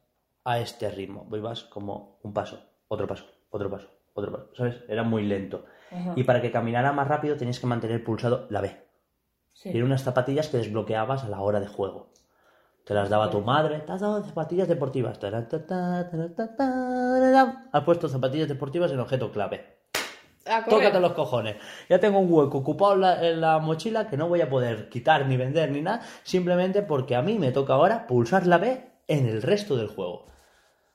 a este ritmo. Ibas como un paso, otro paso, otro paso, otro paso. ¿Sabes? Era muy lento. Ajá. Y para que caminara más rápido tenías que mantener pulsado la B. Sí. Y eran unas zapatillas que desbloqueabas a la hora de juego. Te las daba tu madre. Te has dado zapatillas deportivas. Has puesto zapatillas deportivas en objeto clave. Ah. Tócate los cojones. Ya tengo un hueco ocupado en la, en la mochila que no voy a poder quitar ni vender ni nada, simplemente porque a mí me toca ahora pulsar la B en el resto del juego.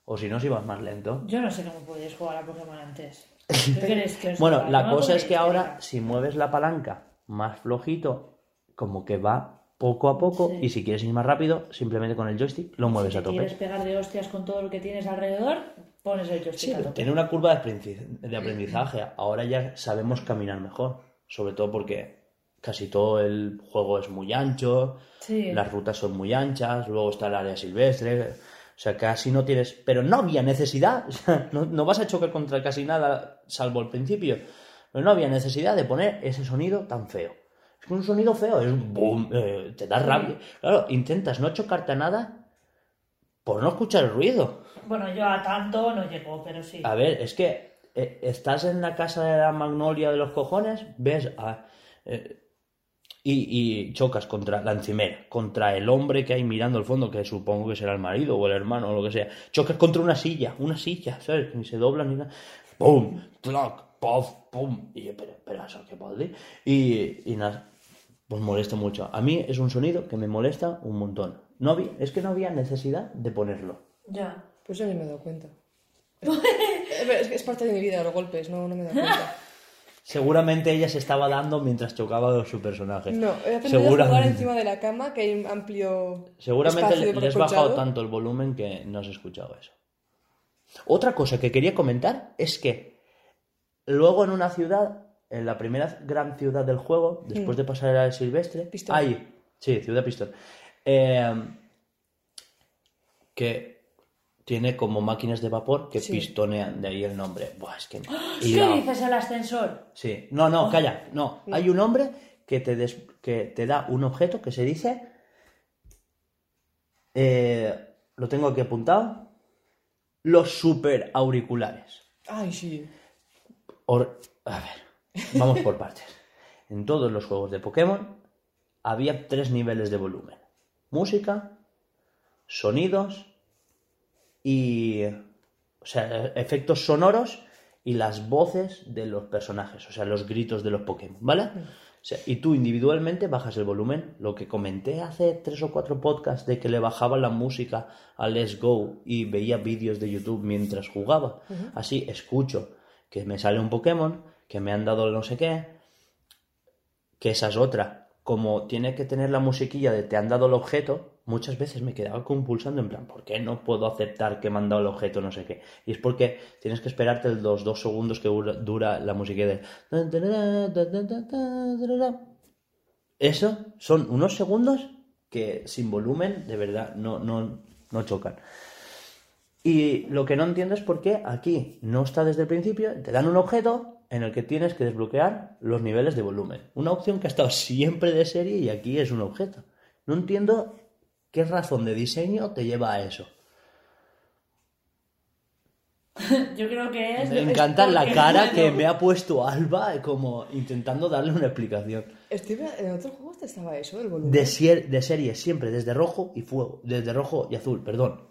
O si no, si vas más lento. Yo no sé cómo podíais jugar a Pokémon antes. ¿Qué queréis que os Bueno, la cosa es podéis que ahora, si mueves la palanca más flojito, como que va poco a poco, Sí. y si quieres ir más rápido, simplemente con el joystick lo mueves Si a te quieres tope. pegar de hostias con todo lo que tienes alrededor, pones el joystick Sí, a tope. tiene una curva de aprendiz- de aprendizaje. Ahora ya sabemos caminar mejor. Sobre todo porque casi todo el juego es muy ancho, Sí. las rutas son muy anchas, luego está el área silvestre. O sea, casi no tienes. Pero no había necesidad. o sea, no, no vas a chocar contra casi nada, salvo el principio. Pero no había necesidad de poner ese sonido tan feo. Es un sonido feo es un boom, eh, te da rabia. Claro, intentas no chocarte a nada por no escuchar el ruido. Bueno, yo a tanto no llego, pero sí. A ver, es que eh, estás en la casa de la magnolia de los cojones, ves a, eh, y, y chocas contra la encimera, contra el hombre que hay mirando al fondo, que supongo que será el marido o el hermano o lo que sea. Chocas contra una silla, una silla, ¿sabes? Ni se dobla ni nada. ¡Pum! ¡Tlac! ¡Pof! ¡Pum! Y yo, pero, pero eso qué puede. Y, y nada, pues molesta mucho. A mí es un sonido que me molesta un montón. No había, es que no había necesidad de ponerlo. Ya. Pues yo ni me he dado cuenta. Es, parte de mi vida los golpes, no, no me he dado cuenta. Seguramente ella se estaba dando mientras chocaba con su personaje. No, he aprendido a jugar Seguramente. encima de la cama, que hay un amplio Seguramente le, has bajado tanto el volumen que no has escuchado eso. Otra cosa que quería comentar es que luego en una ciudad, en la primera gran ciudad del juego, después de pasar el silvestre, Pistón. hay, sí, ciudad pistón, eh, que tiene como máquinas de vapor que Sí. pistonean, de ahí el nombre. Buah, es que... y ¿Qué la- dices el ascensor? Sí, no, no, calla, no. Hay un hombre que te, des- que te da un objeto que se dice. eh, lo tengo aquí apuntado. Los super auriculares. Ay, sí. Or- a ver, vamos por partes. En todos los juegos de Pokémon había tres niveles de volumen: música, sonidos y. O sea, efectos sonoros y las voces de los personajes, o sea, los gritos de los Pokémon, ¿vale? O sea, y tú individualmente bajas el volumen. Lo que comenté hace tres o cuatro podcasts de que le bajaba la música a Let's Go y veía vídeos de YouTube mientras jugaba. Así escucho que me sale un Pokémon, que me han dado no sé qué, que esa es otra. Como tiene que tener la musiquilla de te han dado el objeto, muchas veces me quedaba compulsando en plan, ¿por qué no puedo aceptar que me han dado el objeto no sé qué? Y es porque tienes que esperarte los dos segundos que dura, la musiquilla de... Eso son unos segundos que sin volumen de verdad no, no, no chocan. Y lo que no entiendo es por qué aquí no está desde el principio, te dan un objeto en el que tienes que desbloquear los niveles de volumen. Una opción que ha estado siempre de serie y aquí es un objeto. No entiendo qué razón de diseño te lleva a eso. Yo creo que es. Me es encanta la cara bueno. que me ha puesto Alba como intentando darle una explicación. Estoy, en otro juego estaba eso, el volumen. De, de serie siempre, desde rojo y fuego. Desde rojo y azul, perdón.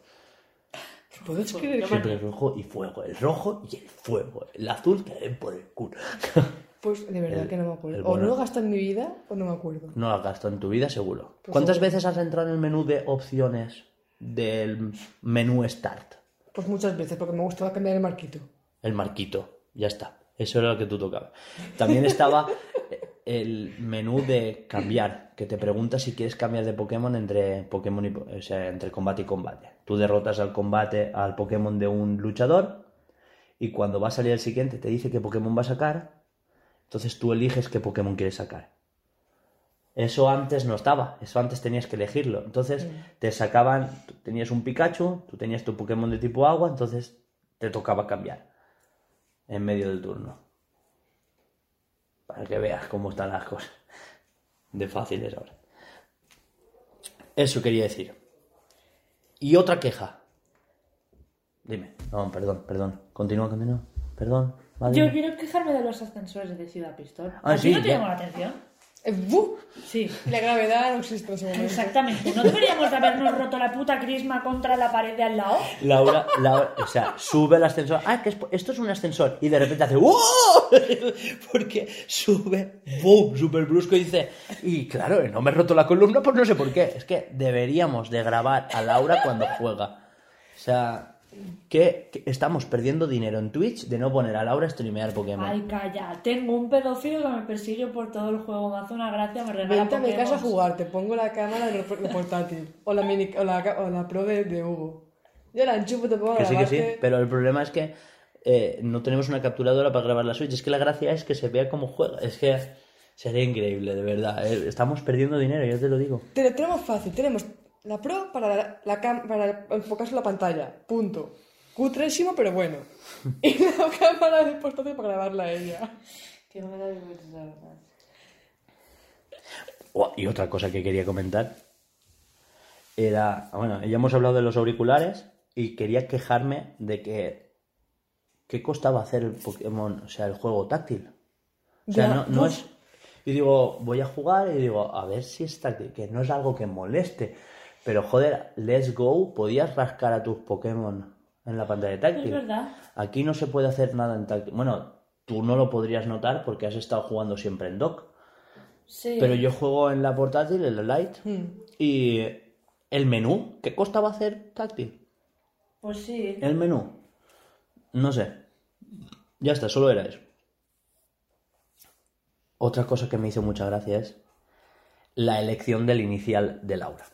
¿Puedes creer que- Siempre rojo y fuego. El rojo y el fuego. El azul que den por el culo. Pues de verdad El- que no me acuerdo. O no lo gasto en mi vida o no me acuerdo. No lo has gastado en tu vida, seguro. Pues ¿Cuántas seguro. veces has entrado en el menú de opciones del menú Start? Pues muchas veces, porque me gustaba cambiar el marquito. El marquito. Ya está. Eso era lo que tú tocabas. También estaba el menú de cambiar, que te pregunta si quieres cambiar de Pokémon entre Pokémon y, o sea, entre combate y combate. Tú derrotas al combate al Pokémon de un luchador y cuando va a salir el siguiente te dice qué Pokémon va a sacar. Entonces tú eliges qué Pokémon quieres sacar. Eso antes no estaba, eso antes tenías que elegirlo. Entonces te sacaban, tú tenías un Pikachu, tú tenías tu Pokémon de tipo agua, entonces te tocaba cambiar en medio del turno. Para que veas cómo están las cosas. De fáciles ahora. Eso quería decir. Y otra queja. Dime. No, perdón, perdón. Continúa, continúa. Perdón. Yo quiero quejarme de los ascensores de Ciudad Pistol. Ah, ¿A ti sí, no te ya. la atención? Eh, ¡bu! Sí. La gravedad no existe en ese momento. Exactamente. ¿No deberíamos de habernos roto la puta crisma contra la pared de al lado? Laura, Laura, o sea, sube el ascensor. Ah, que es- esto es un ascensor. Y de repente hace ¡Wow! Porque sube, ¡boom! Súper brusco y dice. Y claro, no me he roto la columna, pues no sé por qué. Es que deberíamos de grabar a Laura cuando juega. O sea, que, que estamos perdiendo dinero en Twitch de no poner a Laura a streamear Pokémon. Ay, calla. Tengo un pedófilo que me persigue por todo el juego. Me hace una gracia, me regala Vente a mi casa a jugar, te pongo la cámara de de portátil. O la, mini, o la, o la pro de, de Hugo. Yo la enchufo, te pongo Que sí, que sí. Pero el problema es que eh, no tenemos una capturadora para grabar la Switch. Es que la gracia es que se vea cómo juega. Es que sería increíble, de verdad. eh. Estamos perdiendo dinero, yo te lo digo. Te lo tenemos fácil, tenemos la pro para, la, la cam- para enfocarse en la pantalla, punto. Cutrésimo, pero bueno. Y la cámara de portátil para grabarla a ella. Que no me da vergüenza, la verdad. Oh, y otra cosa que quería comentar era, bueno, ya hemos hablado de los auriculares y quería quejarme de que qué costaba hacer el Pokémon, o sea, el juego táctil. O sea, Ya, no, no uf. es... Y digo, voy a jugar y digo, a ver si es táctil, que no es algo que moleste. Pero joder, Let's Go, podías rascar a tus Pokémon en la pantalla táctil. Es verdad. Aquí no se puede hacer nada en táctil. Bueno, tú no lo podrías notar porque has estado jugando siempre en dock. Sí. Pero yo juego en la portátil, en la Lite, Hmm. y el menú, ¿qué costaba hacer táctil? Pues sí. El menú, no sé. Ya está, solo era eso. Otra cosa que me hizo mucha gracia es la elección del inicial de Laura.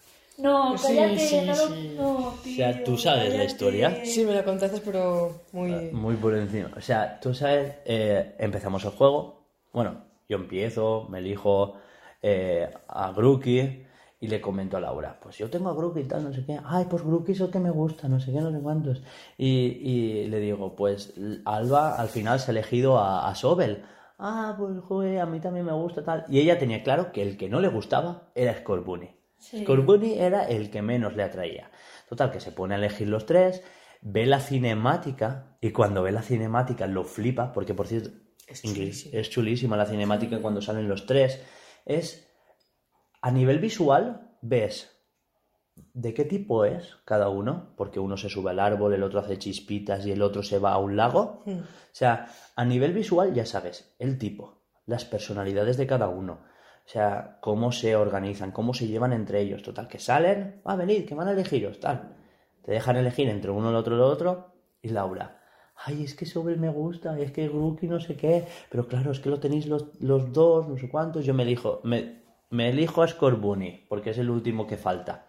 No, Sí, cállate. sí, no, lo- sí. no, O sea, tío, ¿tú sabes la historia? Sí, me lo contaste, pero muy... Muy por encima. O sea, tú sabes, eh, empezamos el juego. Bueno, yo empiezo, me elijo eh, a Grookey y le comento a Laura, pues yo tengo a Grookey y tal, no sé qué. Ay, pues Grookey es el que me gusta, no sé qué, no sé cuántos. Y, y le digo, pues Alba al final se ha elegido a, a Sobel. Ah, pues joder, a mí también me gusta tal. Y ella tenía claro que el que no le gustaba era Scorbunny. Sí. Scorbunny era el que menos le atraía. Total, que se pone a elegir los tres, ve la cinemática y cuando ve la cinemática lo flipa, porque por cierto, Es chulísima. es chulísima la cinemática cuando salen los tres. Es, a nivel visual, ves de qué tipo es cada uno, porque uno se sube al árbol, el otro hace chispitas y el otro se va a un lago. O sea, a nivel visual ya sabes el tipo, las personalidades de cada uno. O sea, cómo se organizan, cómo se llevan entre ellos. Total, que salen, va a venir, que van a elegiros, tal. Te dejan elegir entre uno, el otro, el otro. Y Laura, ay, es que Sobel me gusta, es que Grookey no sé qué. Pero claro, es que lo tenéis los, los dos, no sé cuántos. Yo me elijo, me, me elijo a Scorbunny, porque es el último que falta.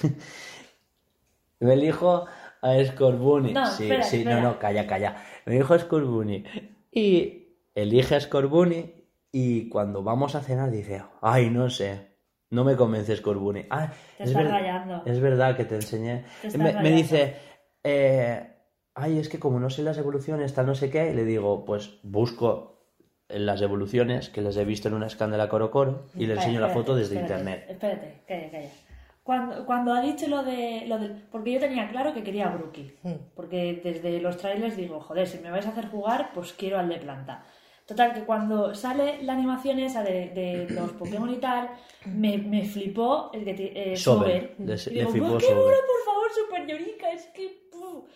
me elijo a Scorbunny. No, sí, espera, sí, espera. no, no, calla, calla. Me elijo a Scorbunny. Y elige a Scorbunny y cuando vamos a cenar dice, ay, no sé, no me convence Scorbunny. Ah, Te es, estás ver- rayando. es verdad que te enseñé. Te estás Me, dice, eh, ay, es que como no sé las evoluciones, tal no sé qué, y le digo, pues busco las evoluciones que las he visto en una escándala Coro Coro y le enseño la foto desde espérate, internet. Espérate, calla, calla. Cuando, cuando ha dicho lo de, lo del... Porque yo tenía claro que quería a Brookie. Porque desde los trailers digo, joder, si me vais a hacer jugar, pues quiero al de planta. Total, que cuando sale la animación esa de, de los Pokémon y tal, me, me flipó el que te- eh, Sobel. le- Y le digo, flipó "Buah, ¡Qué Sobel". mono, por favor, Super Llorica! Es que... puf".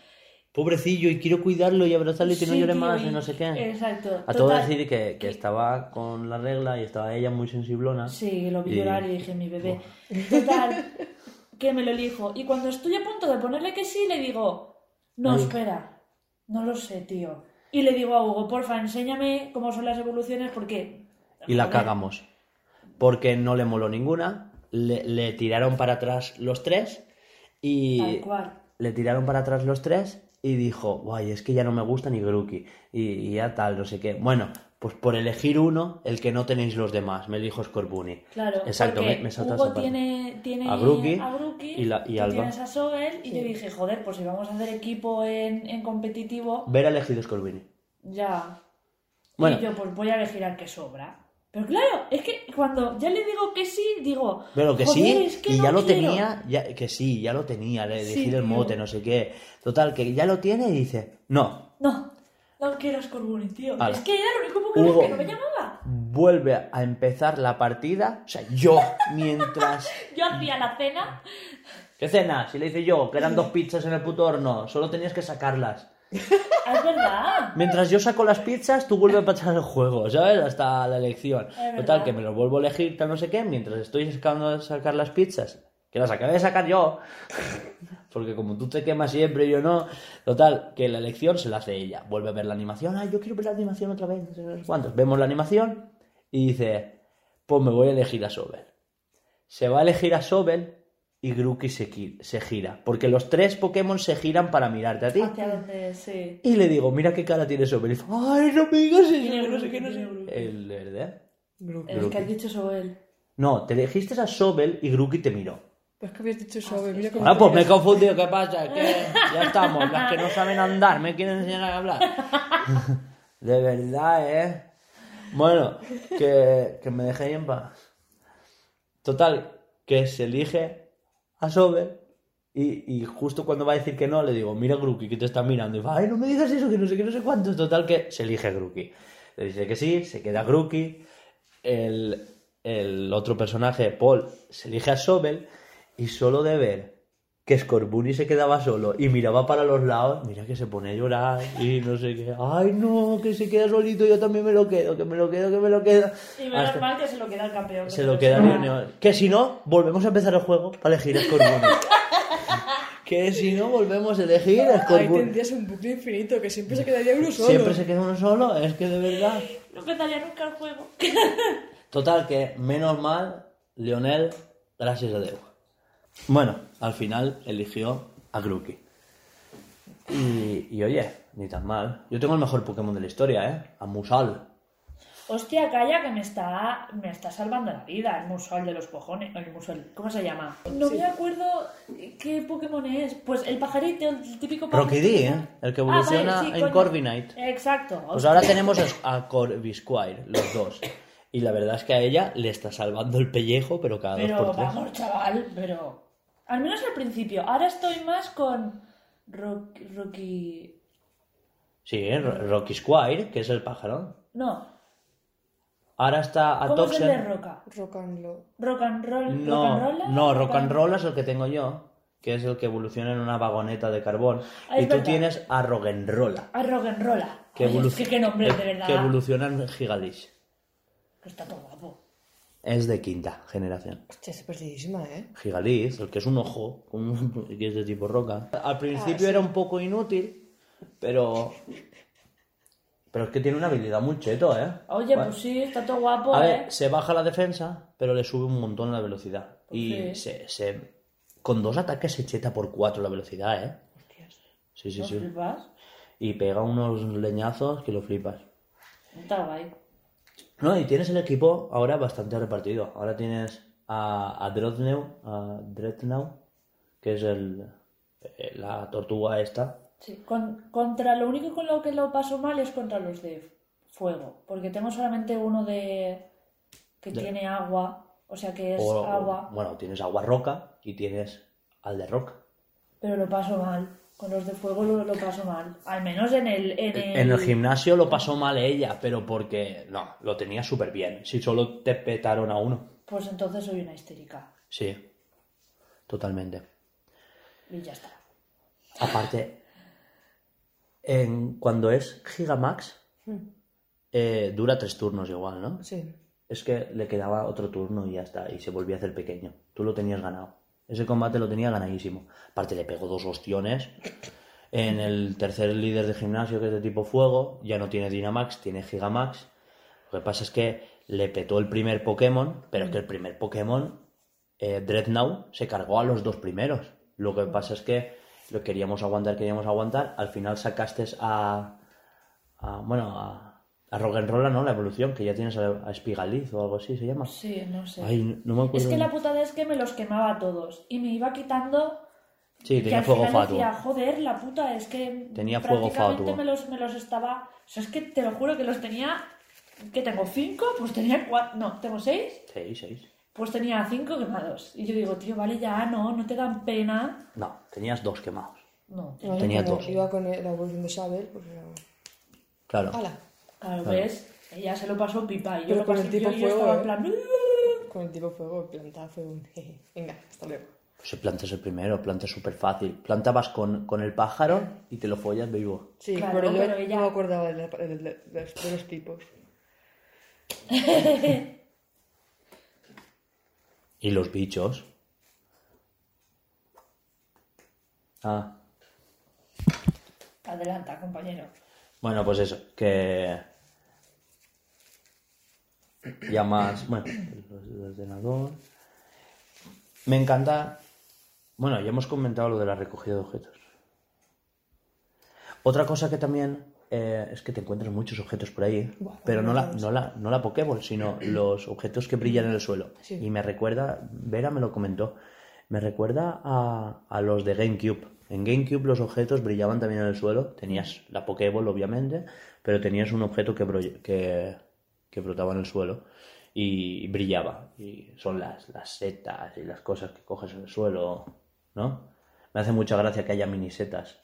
Pobrecillo, y quiero cuidarlo y abrazarle y que no llore tío, más y y- no sé qué. Exacto. A todo decir que, que estaba con la regla y estaba ella muy sensiblona. Sí, lo vi Y- llorar y dije, mi bebé. Total, que me lo elijo. Y cuando estoy a punto de ponerle que sí, le digo, no, Ay. espera, no lo sé, tío. Y le digo a Hugo, porfa, enséñame cómo son las evoluciones porque... y la cagamos. Porque no le moló ninguna, le, le tiraron para atrás los tres y Tal cual. le tiraron para atrás los tres y dijo, guay, es que ya no me gusta ni Grookey y, y ya tal, no sé qué. Bueno, pues por elegir uno, el que no tenéis los demás, me elijo Scorbunny. Claro, Exacto, me, me salta Hugo tiene, tiene A Grookey Grookey, y la- y Alba. tienes a Sobel, y yo dije, joder, pues si vamos a hacer equipo en, en competitivo, Ver elegido Scorbunny. ya. Bueno. Y yo, pues voy a elegir al que sobra. Pero claro, es que cuando ya le digo que sí, digo. Pero que "Joder, sí, es que y no ya lo quiero". tenía, ya, que sí, ya lo tenía, le Sí, elegir el tío. mote, no sé qué. Total, que ya lo tiene y dice, no, No, no quiero Scorbunny, tío. Ala. Es que era el único Pokémon Hugo. que no me llamaba. vuelve a empezar la partida, o sea, yo, mientras... Yo hacía la cena. ¿Qué cena? Si le hice yo, que eran dos pizzas en el puto horno, solo tenías que sacarlas. Es verdad. Mientras yo saco las pizzas, tú vuelves a pasar el juego, ¿sabes? Hasta la elección. Total, que me lo vuelvo a elegir, tal no sé qué, mientras estoy sacando sacar las pizzas, que las acabé de sacar yo, porque como tú te quemas siempre y yo no, total, que la elección se la hace ella. Vuelve a ver la animación, ay, yo quiero ver la animación otra vez, cuántos. Vemos la animación y dice, pues me voy a elegir a Sobel. Se va a elegir a Sobel y Grookey se, se gira, porque los tres Pokémon se giran para mirarte a ti. Hacia sí. Y le digo, mira qué cara tiene Sobel. Y dice, ay, no me digas eso, no sé qué, no sé. El verde. Es que has dicho Sobel. No, te elegiste a Sobel y Grookey te miró. Pues que habías dicho suave, mira cómo Ah, pues me he confundido, ¿qué pasa? Que ya estamos, las que no saben andar, me quieren enseñar a hablar. De verdad, ¿eh? Bueno, que, que me dejéis en paz. Total, que se elige a Sobel y, y justo cuando va a decir que no, le digo, mira Grookey que te está mirando. Y va, ay, no me digas eso, que no sé qué, no sé cuántos. Total, que se elige Grookey. Le dice que sí, se queda Grookey. El, el otro personaje, Paul, se elige a Sobel y solo de ver que Scorbunny se quedaba solo y miraba para los lados, mira que se pone a llorar y no sé qué. Ay, no, que se queda solito, yo también me lo quedo, que me lo quedo, que me lo quedo. Y menos Hasta- mal que se lo queda el campeón. que se lo queda sepa. Leonel. Que si no, volvemos a empezar el juego para elegir a Scorbunny. que si no, volvemos a elegir a Ahí Scorbunny. tendrías un bucle infinito, que siempre se quedaría uno solo. Siempre se queda uno solo, es que de verdad. No empezaría nunca el juego. Total, que menos mal, Leonel, gracias a Dios. Bueno, al final eligió a Grookey. Y, y oye, ni tan mal. Yo tengo el mejor Pokémon de la historia, ¿eh? A Musal. Hostia, calla, que me está, me está salvando la vida. El musol de los cojones. El musol. ¿Cómo se llama? No me acuerdo qué Pokémon es. Pues el pajarito, el típico pajarito. ¿eh? El que evoluciona Ah, vale, sí, en. Corviknight. Exacto. Pues ahora tenemos a Corvisquire, los dos. Y la verdad es que a ella le está salvando el pellejo, pero cada Pero dos por tres. vamos, chaval, pero. Al menos al principio. Ahora estoy más con. Rocky. Rocky... Sí, ¿eh? Ro- Rocky Squire, que es el pájaro. No. Ahora está a ¿Cómo es el de. Roca? Rock and roll. Rock and roll. rock and No, roll, no, rock and roll es el que tengo yo, que es el que evoluciona en una vagoneta de carbón. Ah, y tú verdad. tienes a Rock'n'Rolla, rock and rolla. que, es que qué nombre, eh, de verdad. que evoluciona en Gigalish. Está todo guapo. Es de quinta generación. Hostia, es perdidísima, ¿eh? Gigalish, el que es un ojo, que es de tipo roca. Al principio Ah, sí. era un poco inútil, pero... Pero es que tiene una habilidad muy cheto, ¿eh? Oye, Bueno. pues sí, está todo guapo, A ¿eh? ver, se baja la defensa, pero le sube un montón la velocidad. Y Sí. se, se- con dos ataques se cheta por cuatro la velocidad, ¿eh? Hostias. Sí, sí, ¿No sí. flipas? Y pega unos leñazos que lo flipas. Está guay. No, y tienes el equipo ahora bastante repartido. Ahora tienes a, a Dreadnought, a Dreadnought, que es el, eh, la tortuga esta. Sí. Con- contra lo único con lo que lo paso mal es contra los de fuego. Porque tengo solamente uno de. que De- tiene agua. O sea que es O- agua. Bueno, tienes agua roca y tienes al de roca. Pero lo paso mal. Con los de fuego lo, lo paso mal. Al menos en el. En el, En el gimnasio lo pasó mal ella, pero porque no, lo tenía súper bien. Si solo te petaron a uno. Pues entonces soy una histérica. Sí, totalmente. Y ya está. Aparte, en, cuando es Gigamax, eh, dura tres turnos igual, ¿no? Sí. Es que le quedaba otro turno y ya está, y se volvía a hacer pequeño. Tú lo tenías ganado. Ese combate lo tenía ganadísimo. Aparte le pegó dos ostiones. En el tercer líder de gimnasio, que es de tipo fuego, ya no tiene Dynamax, tiene Gigamax. Lo que pasa es que le petó el primer Pokémon, pero que el primer Pokémon, eh, Dreadnought, se cargó a los dos primeros. Lo que pasa es que lo queríamos aguantar, queríamos aguantar. Al final sacaste a, a- bueno, a, a Roggenrola, ¿no? La evolución, que ya tienes a, a Spigaliz o algo así se llama. Sí, no sé. Ay, no me acuerdo. es que la putada es que me los quemaba a todos. Y me iba quitando. Sí, que tenía al fuego final fatuo. decía, joder, la puta, es que. Tenía fuego prácticamente fatuo. Me los, me los estaba. O sea, es que te lo juro que los tenía. ¿Qué tengo? ¿Cinco? Pues tenía cuatro. No, ¿tengo seis? Seis, seis. Pues tenía cinco quemados. Y yo digo, tío, vale, ya, no, no te dan pena. No, tenías dos quemados. No, Vale, Tenía dos. Iba con el- la evolución de Saber, pues era... Claro. ¡Hala! Claro, ves, ella se lo pasó pipa. Y yo Pero lo con pasé, el tipo yo, estaba en ¿eh? plan. Con el tipo fuego, planta fue un... Venga, hasta luego. Pues el planta es el primero, planta es súper fácil. Planta vas con, con el pájaro y te lo follas vivo. Sí, Claro, pero yo pero ella- no me acordaba de, la- de- de- de los, de los tipos. Y los bichos. Ah, Adelanta, compañero. Bueno, pues eso, que... Ya más, bueno, los del ordenador. Me encanta... Bueno, ya hemos comentado lo de la recogida de objetos. Otra cosa que también eh, es que te encuentras muchos objetos por ahí, pero no la, no, la, no la Pokéball, sino los objetos que brillan en el suelo. Sí. Y me recuerda, Vera me lo comentó, me recuerda a, a los de GameCube. En GameCube los objetos brillaban también en el suelo, tenías la Pokéball obviamente, pero tenías un objeto que, que brotaba en el suelo y brillaba. Y son las, las setas y las cosas que coges en el suelo, ¿no? Me hace mucha gracia que haya minisetas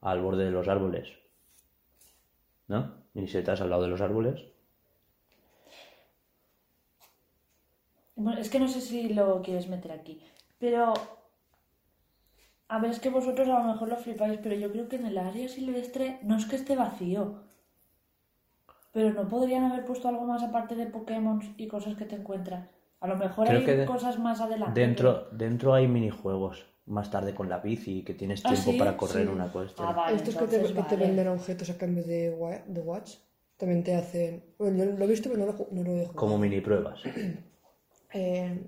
al borde de los árboles. ¿No? Minisetas al lado de los árboles. Bueno, es que no sé si lo quieres meter aquí, pero a ver, es que vosotros a lo mejor lo flipáis, pero yo creo que en el área silvestre no es que esté vacío. Pero no podrían haber puesto algo más aparte de Pokémon y cosas que te encuentras. A lo mejor Creo hay que cosas más adelante. Dentro, dentro hay minijuegos. Más tarde con la bici, que tienes ¿Ah, tiempo sí? para correr Sí. una cuesta. Ah, vale, Estos que te, que venden objetos a cambio de, wa- de watch también te hacen... Bueno, yo lo he visto, pero no lo, no lo he jugado. Como mini pruebas. Eh,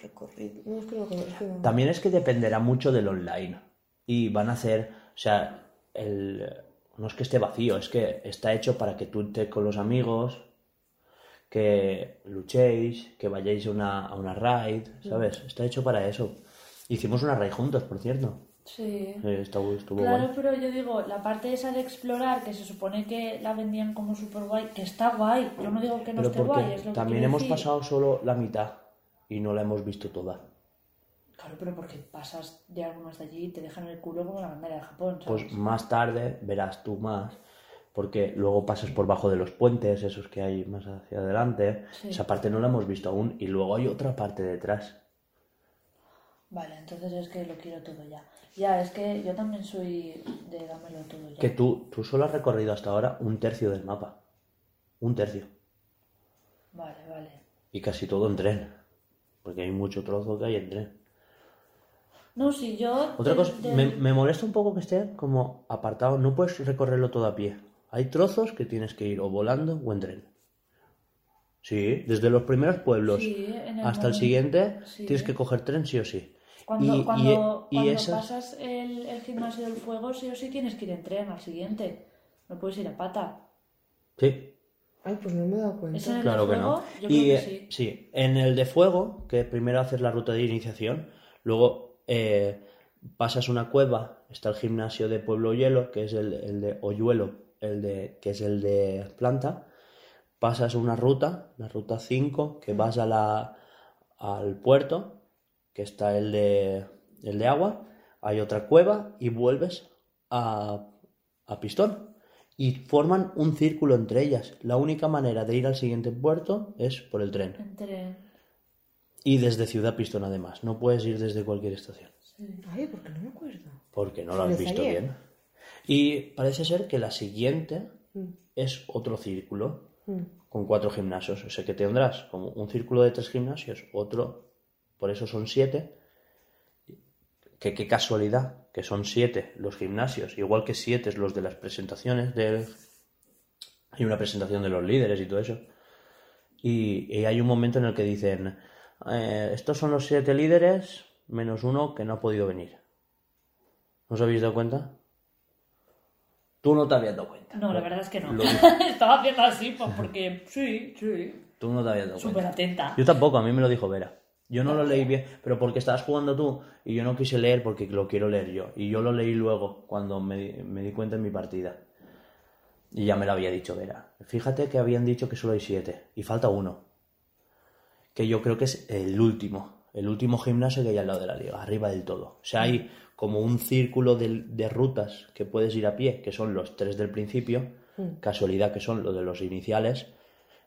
recorrido... No, es que. También es que dependerá mucho del online. Y van a hacer, o sea, el, no es que esté vacío, es que está hecho para que tú estés con los amigos, que luchéis, que vayáis a una, a una raid, ¿sabes? Está hecho para eso. Hicimos una raid juntos, por cierto. Sí. Estuvo, estuvo Claro, guay. pero yo digo, la parte esa de explorar, que se supone que la vendían como super guay, que está guay. Yo no digo que no Pero esté guay, es lo también hemos decir. pasado solo la mitad y no la hemos visto toda. Claro, pero porque pasas de algo más de allí y te dejan el culo como la bandera de Japón, ¿sabes? Pues más tarde verás tú más, porque luego pasas por bajo de los puentes, esos que hay más hacia adelante. Sí. Esa parte no la hemos visto aún y luego hay otra parte detrás. Vale, entonces es que lo quiero todo ya. Ya, es que yo también soy de dámelo todo ya. Que tú, tú solo has recorrido hasta ahora un tercio del mapa. Un tercio. Vale, vale. Y casi todo en tren. Porque hay mucho trozo que hay en tren. No, si yo... Otra cosa, de- me, me molesta un poco que esté como apartado. No puedes recorrerlo todo a pie. Hay trozos que tienes que ir o volando o en tren. Sí, desde los primeros pueblos Sí, en el hasta el siguiente sí. tienes que coger tren sí o sí. Cuando, y, cuando, y- y cuando esas- pasas el, el gimnasio del fuego, sí o sí tienes que ir en tren al siguiente. No puedes ir a pata. Sí, Ay, pues no me he dado cuenta. ¿Es en el claro de que no. Yo y creo eh, que sí. sí, en el de fuego, que primero haces la ruta de iniciación, luego eh, pasas una cueva, está el gimnasio de Pueblo Hielo, que es el, el de Oyuelo, el de, que es el de planta, pasas una ruta, la ruta 5, que vas a la, al puerto, que está el de, el de agua, hay otra cueva y vuelves a, a Pistón. Y forman un círculo entre ellas. La única manera de ir al siguiente puerto es por el tren. Entre... Y desde Ciudad Pistón además. No puedes ir desde cualquier estación. Ay, porque no me acuerdo. Porque no lo has visto ayer. bien. Y parece ser que la siguiente Mm. es otro círculo Mm. con cuatro gimnasios. O sea que tendrás como un círculo de tres gimnasios, otro, por eso son siete. Que qué casualidad, que son siete los gimnasios, igual que siete es los de las presentaciones de... Hay una presentación de los líderes y todo eso. Y, y hay un momento en el que dicen, eh, estos son los siete líderes, menos uno que no ha podido venir. ¿No os habéis dado cuenta? Tú no te habías dado cuenta. No, la verdad es que no. Lo- Estaba haciendo así, pues porque sí, sí. Tú no te habías dado Súper cuenta. atenta. Yo tampoco, a mí me lo dijo Vera. Yo no lo leí bien, pero porque estabas jugando tú y yo no quise leer porque lo quiero leer yo. Y yo lo leí luego, cuando me, di- me di cuenta en mi partida. Y ya me lo había dicho Vera. Fíjate que habían dicho que solo hay siete y falta uno. Que yo creo que es el último. El último gimnasio que hay al lado de la liga, arriba del todo. O sea, hay como un círculo de, de rutas que puedes ir a pie, que son los tres del principio. Casualidad que son los de los iniciales.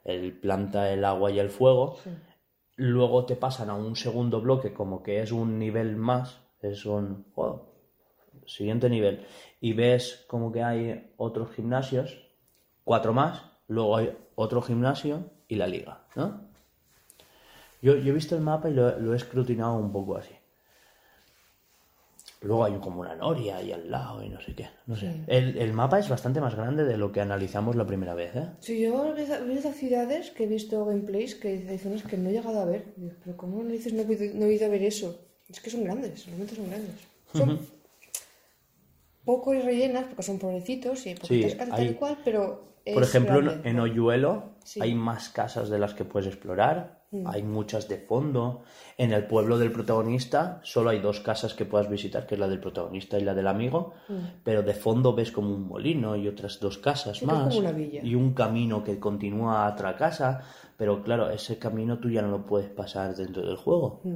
El planta, el agua y el fuego. Luego te pasan a un segundo bloque, como que es un nivel más, es un wow, siguiente nivel. Y ves como que hay otros gimnasios, cuatro más, luego hay otro gimnasio y la liga, ¿no? Yo, he visto el mapa y lo he escrutinado un poco así. Luego hay como una noria ahí al lado y no sé qué. No sé. El, el mapa es bastante más grande de lo que analizamos la primera vez, ¿eh? Sí, yo he visto ciudades que he visto gameplays que hay zonas que no he llegado a ver. Pero ¿cómo no dices no no he ido a ver eso? Es que son grandes, realmente son grandes. Son poco rellenas porque son pobrecitos y Sí, poquitas casas tal hay- y cual, pero Por es ejemplo, en- grande. en Oyuelo Sí. hay más casas de las que puedes explorar, Mm. hay muchas de fondo. En el pueblo del protagonista solo hay dos casas que puedas visitar, que es la del protagonista y la del amigo, pero de fondo ves como un molino y otras dos casas Mm. Sí, más como una villa. y un camino que continúa a otra casa, pero claro, ese camino tú ya no lo puedes pasar dentro del juego. Mm.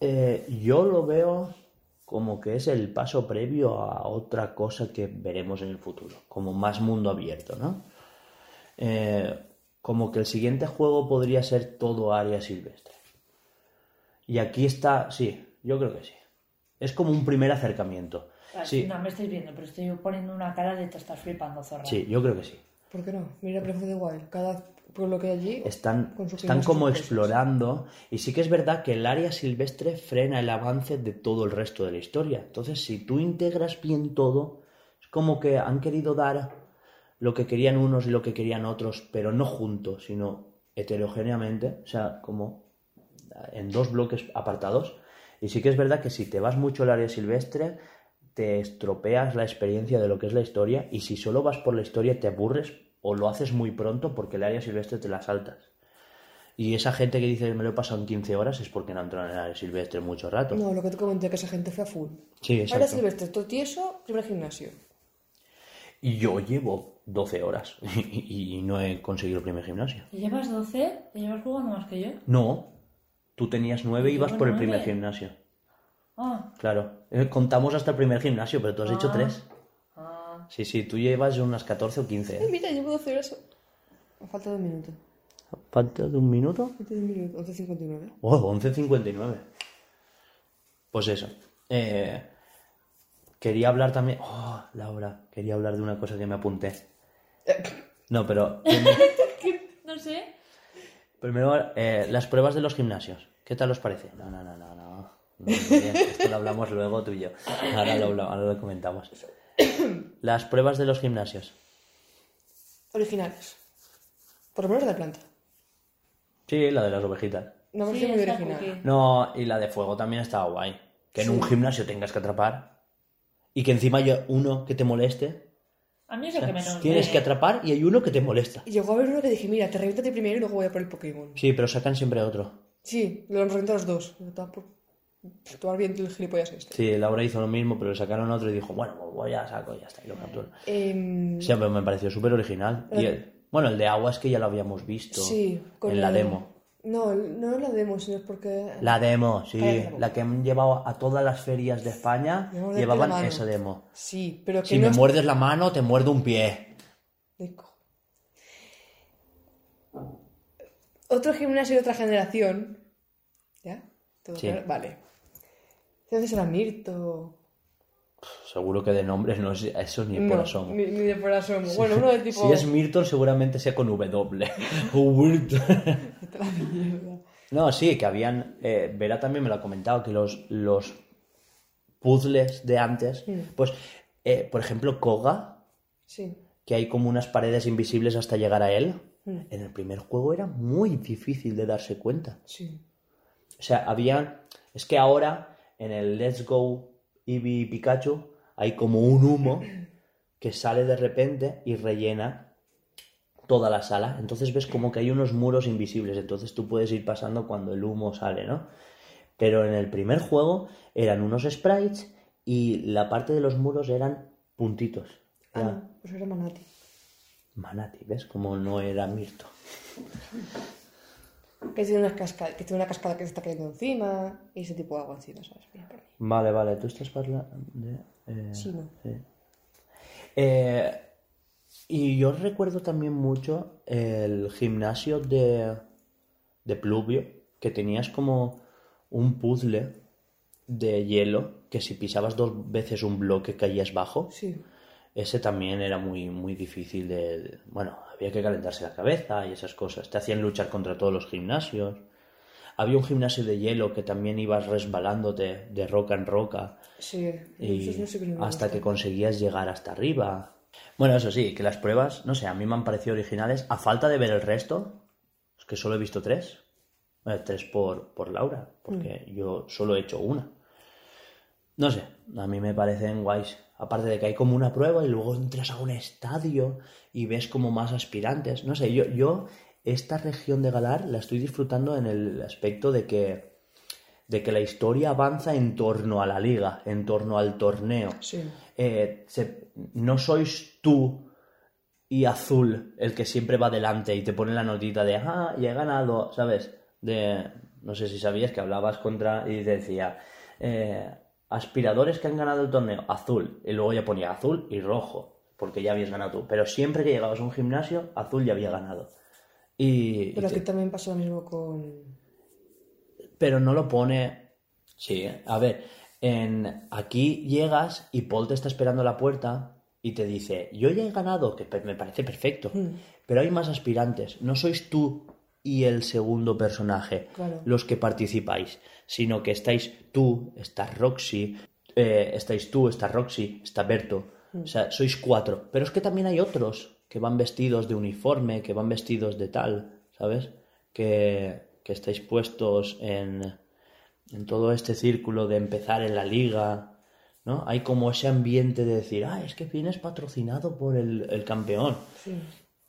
Eh, yo lo veo como que es el paso previo a otra cosa que veremos en el futuro, como más mundo abierto, ¿no? Eh, como que el siguiente juego podría ser todo área silvestre. Y aquí está, sí, yo creo que sí. Es como un primer acercamiento. Sí, No me estáis viendo, pero estoy poniendo una cara de te estás flipando, zorra. sí, yo creo que sí. ¿Por qué no? Mira Breath of the Wild. Cada pueblo que hay allí Están, están como explorando y sí que es verdad que el área silvestre frena el avance de todo el resto de la historia. Entonces, si tú integras bien todo, es como que han querido dar lo que querían unos y lo que querían otros, pero no juntos, sino heterogéneamente, o sea, como en dos bloques apartados. Y sí que es verdad que si te vas mucho al área silvestre, te estropeas la experiencia de lo que es la historia y si solo vas por la historia te aburres o lo haces muy pronto porque el área silvestre te la saltas. Y esa gente que dice me lo he pasado en 15 horas es porque no entrado en el área silvestre mucho rato. No, lo que te comenté, que esa gente fue a full. Sí, exacto. Silvestre, todo tieso, primer gimnasio. Y yo llevo 12 horas y, y no he conseguido el primer gimnasio. ¿Te llevas 12? ¿Te llevas jugando más que yo? No, tú tenías 9 y Yo ibas por el primer gimnasio. Ah, Claro, Eh, contamos hasta el primer gimnasio, pero tú has hecho Ah. 3. ah. Sí, sí, tú llevas unas 14 o 15. Ay, ¿eh? mira, llevo 12 horas. Me falta un minuto. ¿Falta de un minuto? Falta de un minuto, 11.59. Oh, 11.59. Pues eso. Eh, quería hablar también... Oh, Laura, quería hablar de una cosa que me apunté. No, pero... No sé. Primero, eh, las pruebas de los gimnasios. ¿Qué tal os parece? No, no, no, no, no. No, muy bien. Esto lo hablamos luego tú y yo. Ahora lo, hablamos, ahora lo comentamos. Las pruebas de los gimnasios. Originales. Por lo menos de planta. Sí, la de las ovejitas. Una Sí, versión muy está original. No, y la de fuego también estaba guay. Que en un gimnasio tengas que atrapar y que encima haya uno que te moleste. A mí es lo que menos Tienes me- que atrapar y hay uno que te molesta. Y llegó a haber uno que dije, mira, te revientate primero y luego voy a por el Pokémon. Sí, pero sacan siempre otro. Sí, lo han reventado los dos. Tomar bien el gilipollas este. Sí, Laura hizo lo mismo, pero le sacaron otro y dijo, bueno, pues voy a saco y ya está, y lo capturo. Em, Sí, pero me pareció súper original. Y el- bueno, el de agua es que ya lo habíamos visto Sí, con en la la demo. demo. No, no es la demo, sino es porque... La demo, sí. Cállate la que han llevado a todas las ferias de España llevaban esa demo. Sí, pero que Si no me es- muerdes la mano, te muerdo un pie. Rico. Otro gimnasio de otra generación. ¿Ya? ¿Todo Sí. claro? Vale. Entonces era Mirto. Seguro que de nombres no es eso ni por No, asomo. Ni, ni de por asomo. Bueno, uno de tipo. Si es Mirtor, seguramente sea con W. La mierda. no, sí, que habían. Eh, Vera también me lo ha comentado, que los, los puzzles de antes. Pues, eh, por ejemplo, Koga, Sí. que hay como unas paredes invisibles hasta llegar a él. En el primer juego era muy difícil de darse cuenta. Sí. O sea, había. Es que ahora en el Let's Go Eevee Pikachu hay como un humo que sale de repente y rellena toda la sala. Entonces ves como que hay unos muros invisibles. Entonces tú puedes ir pasando cuando el humo sale, ¿no? Pero en el primer juego eran unos sprites y la parte de los muros eran puntitos. Ah, Era no, pues era Manati. Manati, ¿ves? Como no era Mirto. Que tiene, una cascada, que tiene una cascada que se está cayendo encima y ese tipo de agua encima, ¿sabes? Vale, vale, tú estás hablando de... eh, Sí, no. sí. Eh, y yo recuerdo también mucho el gimnasio de, de Pluvio, que tenías como un puzzle de hielo, que si pisabas dos veces un bloque caías bajo. Sí. Ese también era muy, muy difícil de, Bueno, había que calentarse la cabeza y esas cosas. Te hacían luchar contra todos los gimnasios. Había un gimnasio de hielo que también ibas resbalándote de roca en roca Sí. y no sé hasta que conseguías llegar hasta arriba. Bueno, eso sí, que las pruebas, no sé, a mí me han parecido originales. A falta de ver el resto, es que solo he visto tres. Eh, tres por, por Laura, porque Mm. yo solo he hecho una. No sé, a mí me parecen guays. Aparte de que hay como una prueba y luego entras a un estadio y ves como más aspirantes. No sé, yo, yo esta región de Galar la estoy disfrutando en el aspecto de que, de que la historia avanza en torno a la liga, en torno al torneo. Sí. Eh, se- no sois tú y Azul el que siempre va delante y te pone la notita de, ah, y he ganado, ¿sabes? De, no sé si sabías que hablabas contra y decía, eh, aspiradores que han ganado el torneo, azul, y luego ya ponía azul y rojo, porque ya habías ganado tú. Pero siempre que llegabas a un gimnasio, azul ya había ganado. Y, Pero y te- también pasa lo mismo con. Pero no lo pone. Sí, ¿eh? a ver, en aquí llegas y Paul te está esperando a la puerta y te dice, yo ya he ganado, que me parece perfecto, pero hay más aspirantes, no sois tú y el segundo personaje Claro. los que participáis, sino que estáis tú, está Roxy, eh, estáis tú, está Roxy, está Berto, o sea, sois cuatro, pero es que también hay otros que van vestidos de uniforme, que van vestidos de tal, ¿sabes? Que, que estáis puestos en, en todo este círculo de empezar en la liga, ¿no? Hay como ese ambiente de decir, ah, es que vienes patrocinado por el, el campeón. Sí.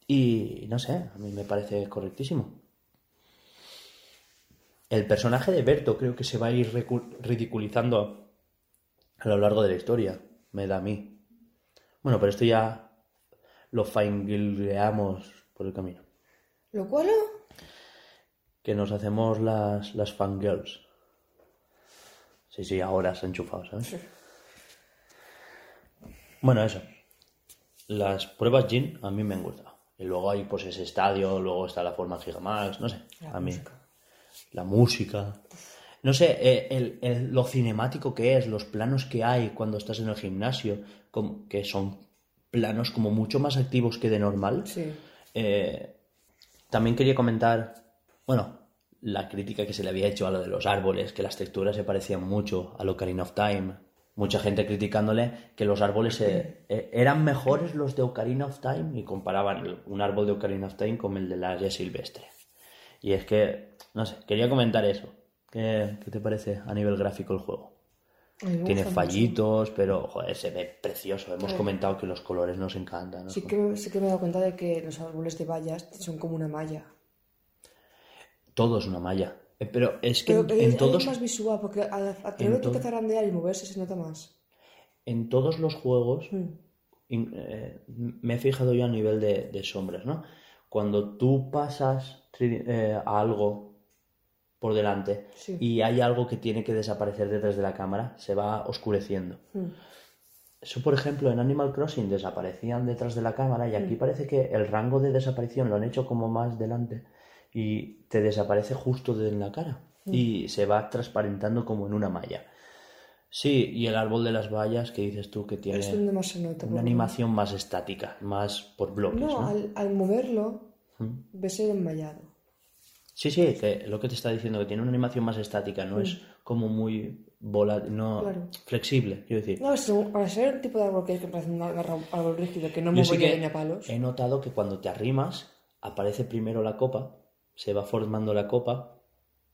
Y no sé, a mí me parece correctísimo. El personaje de Berto creo que se va a ir ridiculizando a lo largo de la historia, me da a mí. Bueno, pero esto ya lo fangirleamos por el camino. ¿Lo cual? Que nos hacemos las, las fangirls. Sí, sí, ahora se ha enchufado, ¿sabes? Bueno, eso. Las pruebas Jin a mí me han gustado. Y luego hay pues ese estadio, luego está la forma Gigamax, no sé. La a mí. música. La música. No sé, eh, el- el- lo cinemático que es, los planos que hay cuando estás en el gimnasio, como- que son planos como mucho más activos que de normal. Sí. Eh, también quería comentar, bueno, la crítica que se le había hecho a lo de los árboles, que las texturas se parecían mucho a Ocarina of Time. Mucha gente criticándole que los árboles eh, eran mejores los de Ocarina of Time y comparaban un árbol de Ocarina of Time con el de la Área Silvestre. Y es que, no sé, quería comentar eso. ¿Qué, qué te parece a nivel gráfico el juego? Tiene mucho. fallitos, pero joder, se ve precioso. Hemos comentado que los colores nos encantan. ¿no? Sí que, sí que me he dado cuenta de que los árboles de vallas son como una malla. Todo es una malla. Eh, Pero es que Pero en, es, todos, es más visual, porque a- atrévete to- a zarandear y moverse se nota más. en todos los juegos Mm. in- eh, me he fijado yo a nivel de, de sombras, ¿no? Cuando tú pasas eh, a algo por delante Sí. y hay algo que tiene que desaparecer detrás de la cámara, se va oscureciendo. Mm. Eso, por ejemplo, en Animal Crossing desaparecían detrás de la cámara y aquí parece que el rango de desaparición lo han hecho como más delante y te desaparece justo de en la cara y se va transparentando como en una malla. Sí, y el árbol de las vallas que dices tú que tiene Es donde más se nota. una animación más estática, más por bloques, No, ¿no? Al, al moverlo, Mm. ves el enmallado. Sí, sí, que lo que te está diciendo, que tiene una animación más estática, no es como muy vola, no Claro. flexible, quiero decir. No, es un- para ser el tipo de árbol que es que parece un árbol rígido que no sí que ni a palos. he notado que cuando te arrimas, aparece primero la copa, se va formando la copa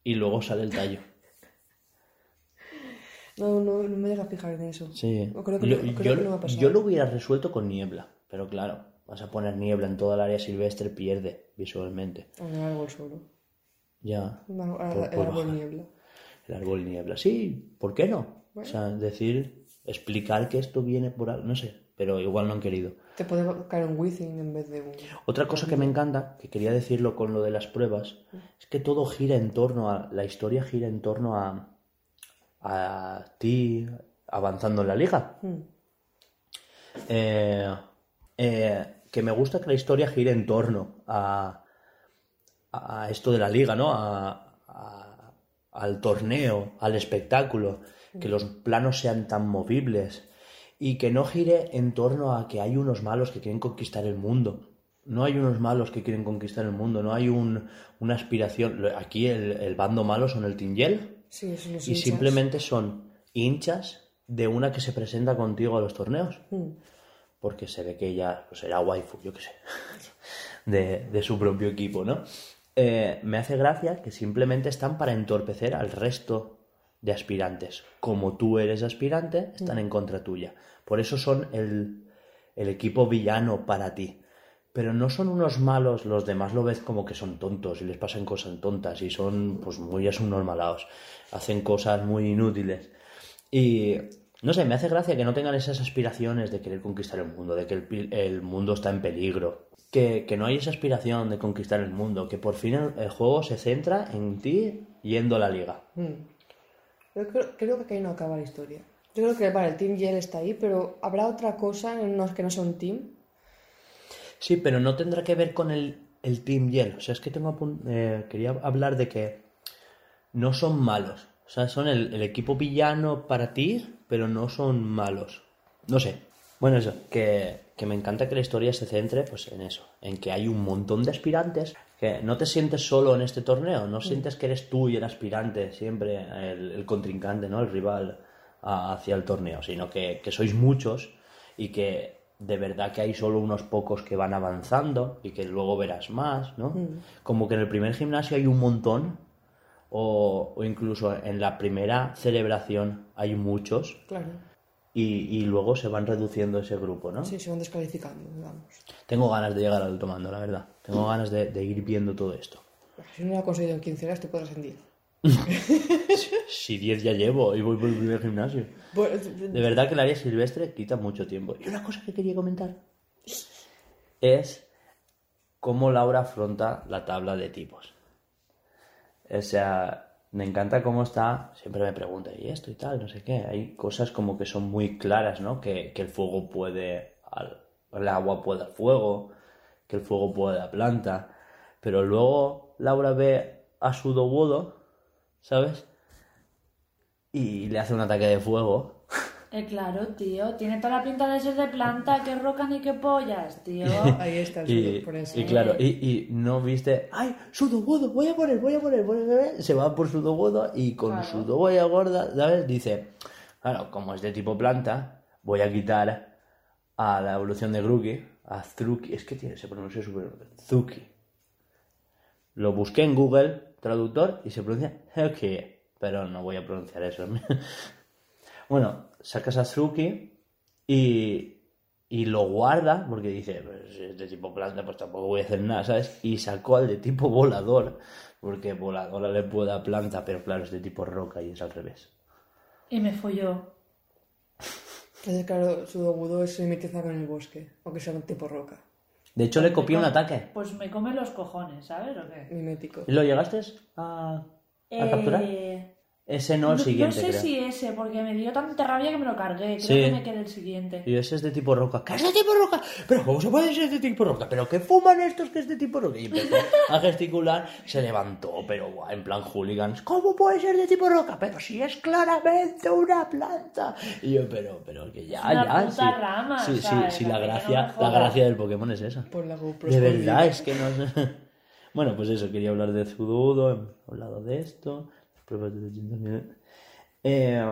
y luego sale el tallo. No, no, no me deja fijar en eso. Sí. Creo que creo yo, que no me ha pasado. yo lo hubiera resuelto con niebla, pero claro, vas a poner niebla en toda el área silvestre, pierde visualmente. O en el árbol solo. Ya. No, el, Por- el por árbol bajar. niebla. El árbol niebla. Sí, ¿por qué no? Bueno. O sea, decir, explicar que esto viene por algo, no sé, pero igual no han querido. Te puede caer un Within en vez de un... Otra cosa que me encanta, que quería decirlo con lo de las pruebas, es que todo gira en torno a. La historia gira en torno a. a ti avanzando en la liga. Mm. Eh, eh, que me gusta que la historia gire en torno a. a esto de la liga, ¿no? A, a- al torneo, al espectáculo, que los planos sean tan movibles y que no gire en torno a que hay unos malos que quieren conquistar el mundo. No hay unos malos que quieren conquistar el mundo, no hay un- una aspiración. Aquí el, el bando malo son el Yell Sí, eso los y hinchas. simplemente son hinchas de una que se presenta contigo a los torneos. Mm. Porque se ve que ella pues, era waifu, yo qué sé, de, de su propio equipo, ¿no? Eh, me hace gracia que simplemente están para entorpecer al resto de aspirantes. Como tú eres aspirante, están en contra tuya. Por eso son el, el equipo villano para ti. Pero no son unos malos, los demás lo ves como que son tontos y les pasan cosas tontas y son pues muy normalados. Hacen cosas muy inútiles. Y no sé, me hace gracia que no tengan esas aspiraciones de querer conquistar el mundo, de que el, el mundo está en peligro. Que, que no hay esa aspiración de conquistar el mundo, que por fin el, el juego se centra en ti yendo a la liga. Mm. Creo, creo que ahí no acaba la historia. Yo creo que vale, el Team Yell está ahí, pero habrá otra cosa en los que no sea un team. Sí, pero no tendrá que ver con el, el Team Yell. O sea, es que tengo eh, quería hablar de que no son malos. O sea, son el, el equipo villano para ti, pero no son malos. No sé. Bueno, eso, que, que me encanta que la historia se centre pues en eso, en que hay un montón de aspirantes, que no te sientes solo en este torneo, no sientes que eres tú y el aspirante, siempre el, el contrincante, ¿no? El rival a- hacia el torneo, sino que, que sois muchos y que de verdad que hay solo unos pocos que van avanzando y que luego verás más, ¿no? Como que en el primer gimnasio hay un montón o, o incluso en la primera celebración hay muchos Claro. y, y luego se van reduciendo ese grupo, ¿no? Sí, se van descalificando, digamos. Tengo ganas de llegar al alto mando, la verdad. Tengo ganas de, de ir viendo todo esto. Si no lo ha conseguido en 15 horas, te podrás en 10. Si 10 ya llevo y voy por el primer gimnasio. Bueno, De verdad que el área silvestre quita mucho tiempo. Y una cosa que quería comentar es cómo Laura afronta la tabla de tipos. O sea, me encanta cómo está, siempre me pregunta, ¿y esto y tal? No sé qué. Hay cosas como que son muy claras, ¿no? Que, que el fuego puede al, el agua puede al fuego, que el fuego puede la planta. Pero luego Laura ve a su Dowodo, ¿sabes? Y le hace un ataque de fuego. Eh, claro, tío. Tiene toda la pinta de ser de planta. Que roca ni que pollas, tío. ahí está el Y, por eso. y claro, y, y no viste, ¡ay, Sudowodo! Voy a poner, voy a poner, voy a poner. Se va por Sudowodo y con Claro. su gorda, ¿sabes? Dice, claro, como es de tipo planta, voy a quitar a la evolución de Grookey, a Zuki, es que tiene, se pronuncia súper... Zuki. Lo busqué en Google Traductor y se pronuncia Zuki, pero no voy a pronunciar eso. bueno, sacas a Zuki y, y lo guarda porque dice, pues, si es de tipo planta, pues tampoco voy a hacer nada, ¿sabes? Y sacó al de tipo volador, porque voladora le puede a planta, pero claro, es de tipo roca y es al revés. Y me folló. Entonces, claro, su dogudo es mimetiza con el bosque, aunque sea un tipo roca. De hecho, le copié un ataque. Pues me come los cojones, ¿sabes o qué? Mimético. ¿Y lo llegaste a, a capturar? Ese no, el siguiente, No sé creo. si ese, porque me dio tanta rabia que me lo cargué. Creo Sí. que me quedé el siguiente. Y ese es de tipo roca. ¿Qué es de tipo roca? ¿Pero cómo se puede ser de tipo roca? ¿Pero qué fuman estos que es de tipo roca? Y empezó a gesticular, se levantó, pero guau, en plan hooligans. ¿Cómo puede ser de tipo roca? Pero si es claramente una planta. Y yo, pero, pero que ya, una ya. puta sí. rama, Sí, sí, ¿sabes? sí, la no gracia, me la gracia del Pokémon es esa. Por la GoPro. De verdad, es que no sé. Bueno, pues eso, quería hablar de Zududo, hemos hablado de esto, pruebas de Legend también. Eh,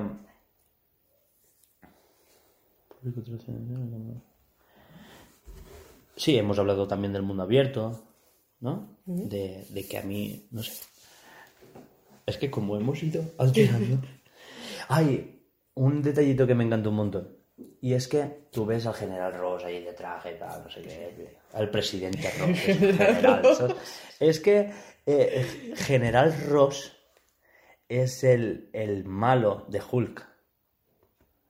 Sí, hemos hablado también del mundo abierto, ¿no? de, de que a mí, no sé. Es que como hemos ido alterando. Hay un detallito que me encanta un montón. Y es que tú ves al general Ross ahí de traje, tal, no sé qué, al presidente Ross. Es que eh, General Ross es el, el malo de Hulk.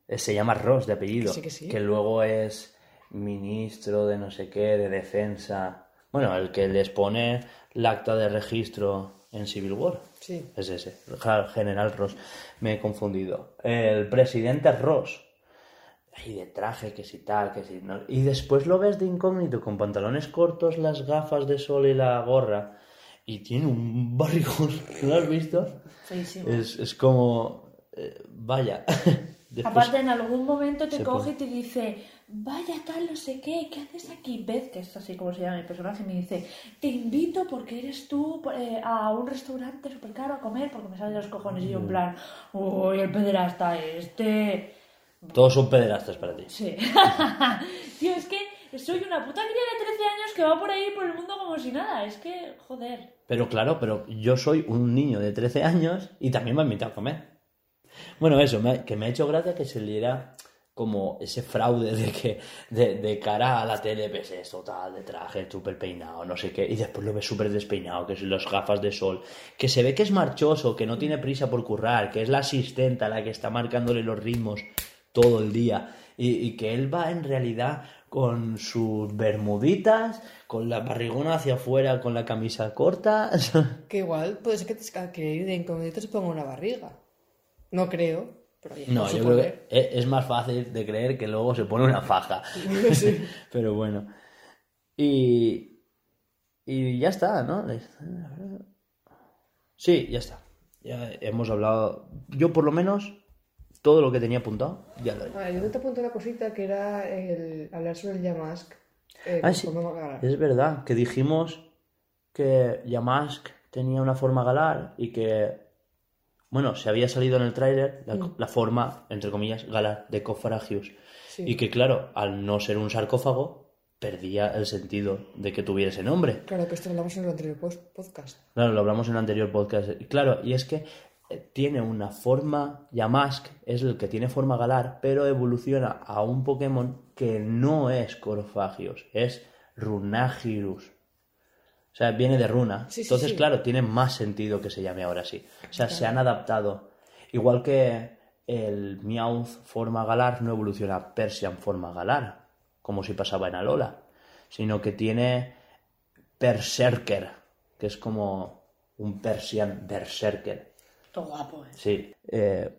Eh, Se llama Ross de apellido. Que sí, que sí. que luego es ministro de no sé qué, de defensa. Bueno, el que les pone el acta de registro en Civil War. Sí. Es ese, General Ross. Me he confundido. El presidente Ross. Ahí de traje, que si tal, que si no. Y después lo ves de incógnito con pantalones cortos, las gafas de sol y la gorra. Y tiene un barrigón. ¿Lo has visto? Feísimo. Es, es como. eh, vaya. Después- Aparte, en algún momento te coge y te dice, vaya tal, no sé qué, ¿qué haces aquí? Beth, que es así como se llama mi personaje, me dice, te invito porque eres tú eh, a un restaurante súper caro a comer porque me salen los cojones. Y yo en plan, uy, el pederasta este... Todos son pederastas para ti. Sí. Tío, es que soy una puta cría de 13 años que va por ahí por el mundo como si nada. Es que, joder. Pero claro, pero yo soy un niño de 13 años y también me ha invitado a comer. Bueno, eso, me que me ha hecho gracia que se le diera como ese fraude de que de, de cara a la tele ves esto, tal, de traje, súper peinado, no sé qué, y después lo ves súper despeinado, que es las gafas de sol, que se ve que es marchoso, que no tiene prisa por currar, que es la asistenta la que está marcándole los ritmos todo el día, y, y que él va en realidad con sus bermuditas, con la barrigona hacia afuera, con la camisa corta. Que igual puede ser que, te, que ir de incógnito se ponga una barriga. No creo, pero No, yo creo que e- es más fácil de creer que luego se pone una faja. Sí. Pero bueno. Y. Y ya está, ¿no? Sí, ya está. Ya hemos hablado. Yo, por lo menos, todo lo que tenía apuntado, ya lo he. Ah, yo te apunté una cosita que era el hablar sobre el Yamask. Eh, Ah, sí. Es verdad que dijimos que Yamask tenía una forma galar y que. Bueno, se había salido en el tráiler la, la forma, entre comillas, galar de Cofaragius. Sí. Y que, claro, al no ser un sarcófago, perdía el sentido de que tuviera ese nombre. Claro que esto lo hablamos en el anterior podcast. Claro, lo hablamos en el anterior podcast. Y Claro, y es que tiene una forma, Yamask es el que tiene forma galar, pero evoluciona a un Pokémon que no es Corofagios, es Runagirus. O sea, viene de runa. Sí, Entonces, sí. claro, tiene más sentido que se llame ahora así. O sea, se han adaptado. Igual que el Meowth forma galar no evoluciona a Persian forma galar, como si pasaba en Alola, sino que tiene Berserker, que es como un Persian Berserker. Todo guapo, eh. Sí, eh,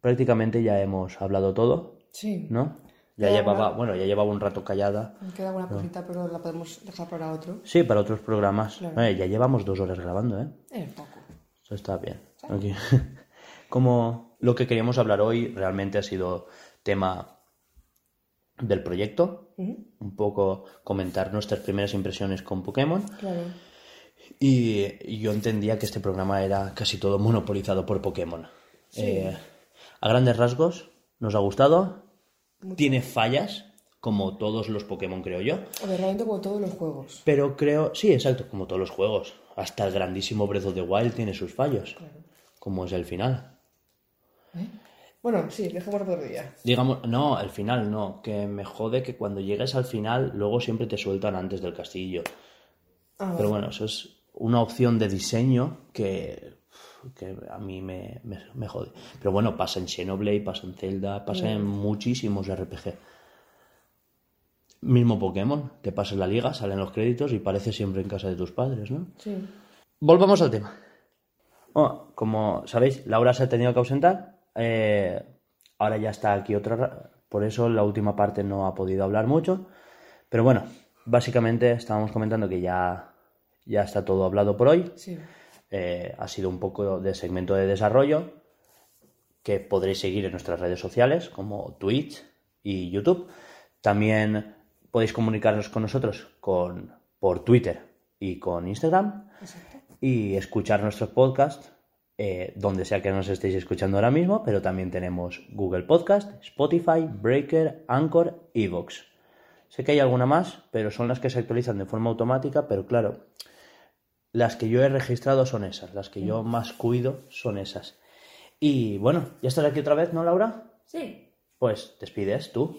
prácticamente ya hemos hablado todo, Sí. ¿no? Ya llevaba, bueno, ya llevaba un rato callada. Me queda alguna cosita, pero la podemos dejar para otro. Sí, para otros programas. Claro. Ya llevamos dos horas grabando, ¿eh? Eh, poco. Eso está bien. Como lo que queríamos hablar hoy realmente ha sido tema del proyecto, un poco comentar nuestras primeras impresiones con Pokémon Claro. Y, y yo entendía que este programa era casi todo monopolizado por Pokémon. Eh, a grandes rasgos, nos ha gustado, tiene fallas, como todos los Pokémon creo yo, A ver, realmente como todos los juegos. pero creo, sí, exacto, como todos los juegos, hasta el grandísimo Breath of the Wild tiene sus fallos, como es el final. Bueno, sí, dejémoslo por día. Digamos, no, el final no, que me jode que cuando llegues al final luego siempre te sueltan antes del castillo. Ah, Pero bueno, eso es una opción de diseño que, que a mí me, me, me jode. Pero bueno, pasa en Xenoblade, pasa en Zelda, pasa en muchísimos RPG. Mismo Pokémon, que pasa en la liga, salen los créditos y parece siempre en casa de tus padres, ¿no? Sí. Volvamos al tema. Bueno, como sabéis, Laura se ha tenido que ausentar. eh, ahora ya está aquí otra. ra- Por eso la última parte no ha podido hablar mucho. Pero bueno, básicamente estábamos comentando que ya, ya está todo hablado por hoy. Sí. Eh, ha sido un poco de segmento de desarrollo que podréis seguir en nuestras redes sociales como Twitch y YouTube. También podéis comunicaros con nosotros con, por Twitter y con Instagram y escuchar nuestros podcasts eh, donde sea que nos estéis escuchando ahora mismo, pero también tenemos Google Podcast, Spotify, Breaker, Anchor, Evox. Sé que hay alguna más, pero son las que se actualizan de forma automática, pero claro, las que yo he registrado son esas, las que yo más cuido son esas. Y bueno, ¿ya estás aquí otra vez, no, Laura? Sí. Pues despides tú.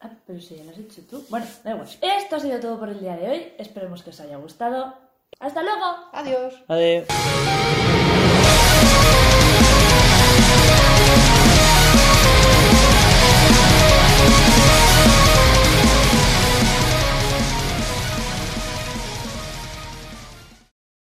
Ah, pero si ya lo has hecho tú. Bueno, da igual. Esto ha sido todo por el día de hoy. Esperemos que os haya gustado. ¡Hasta luego! Adiós. Adiós.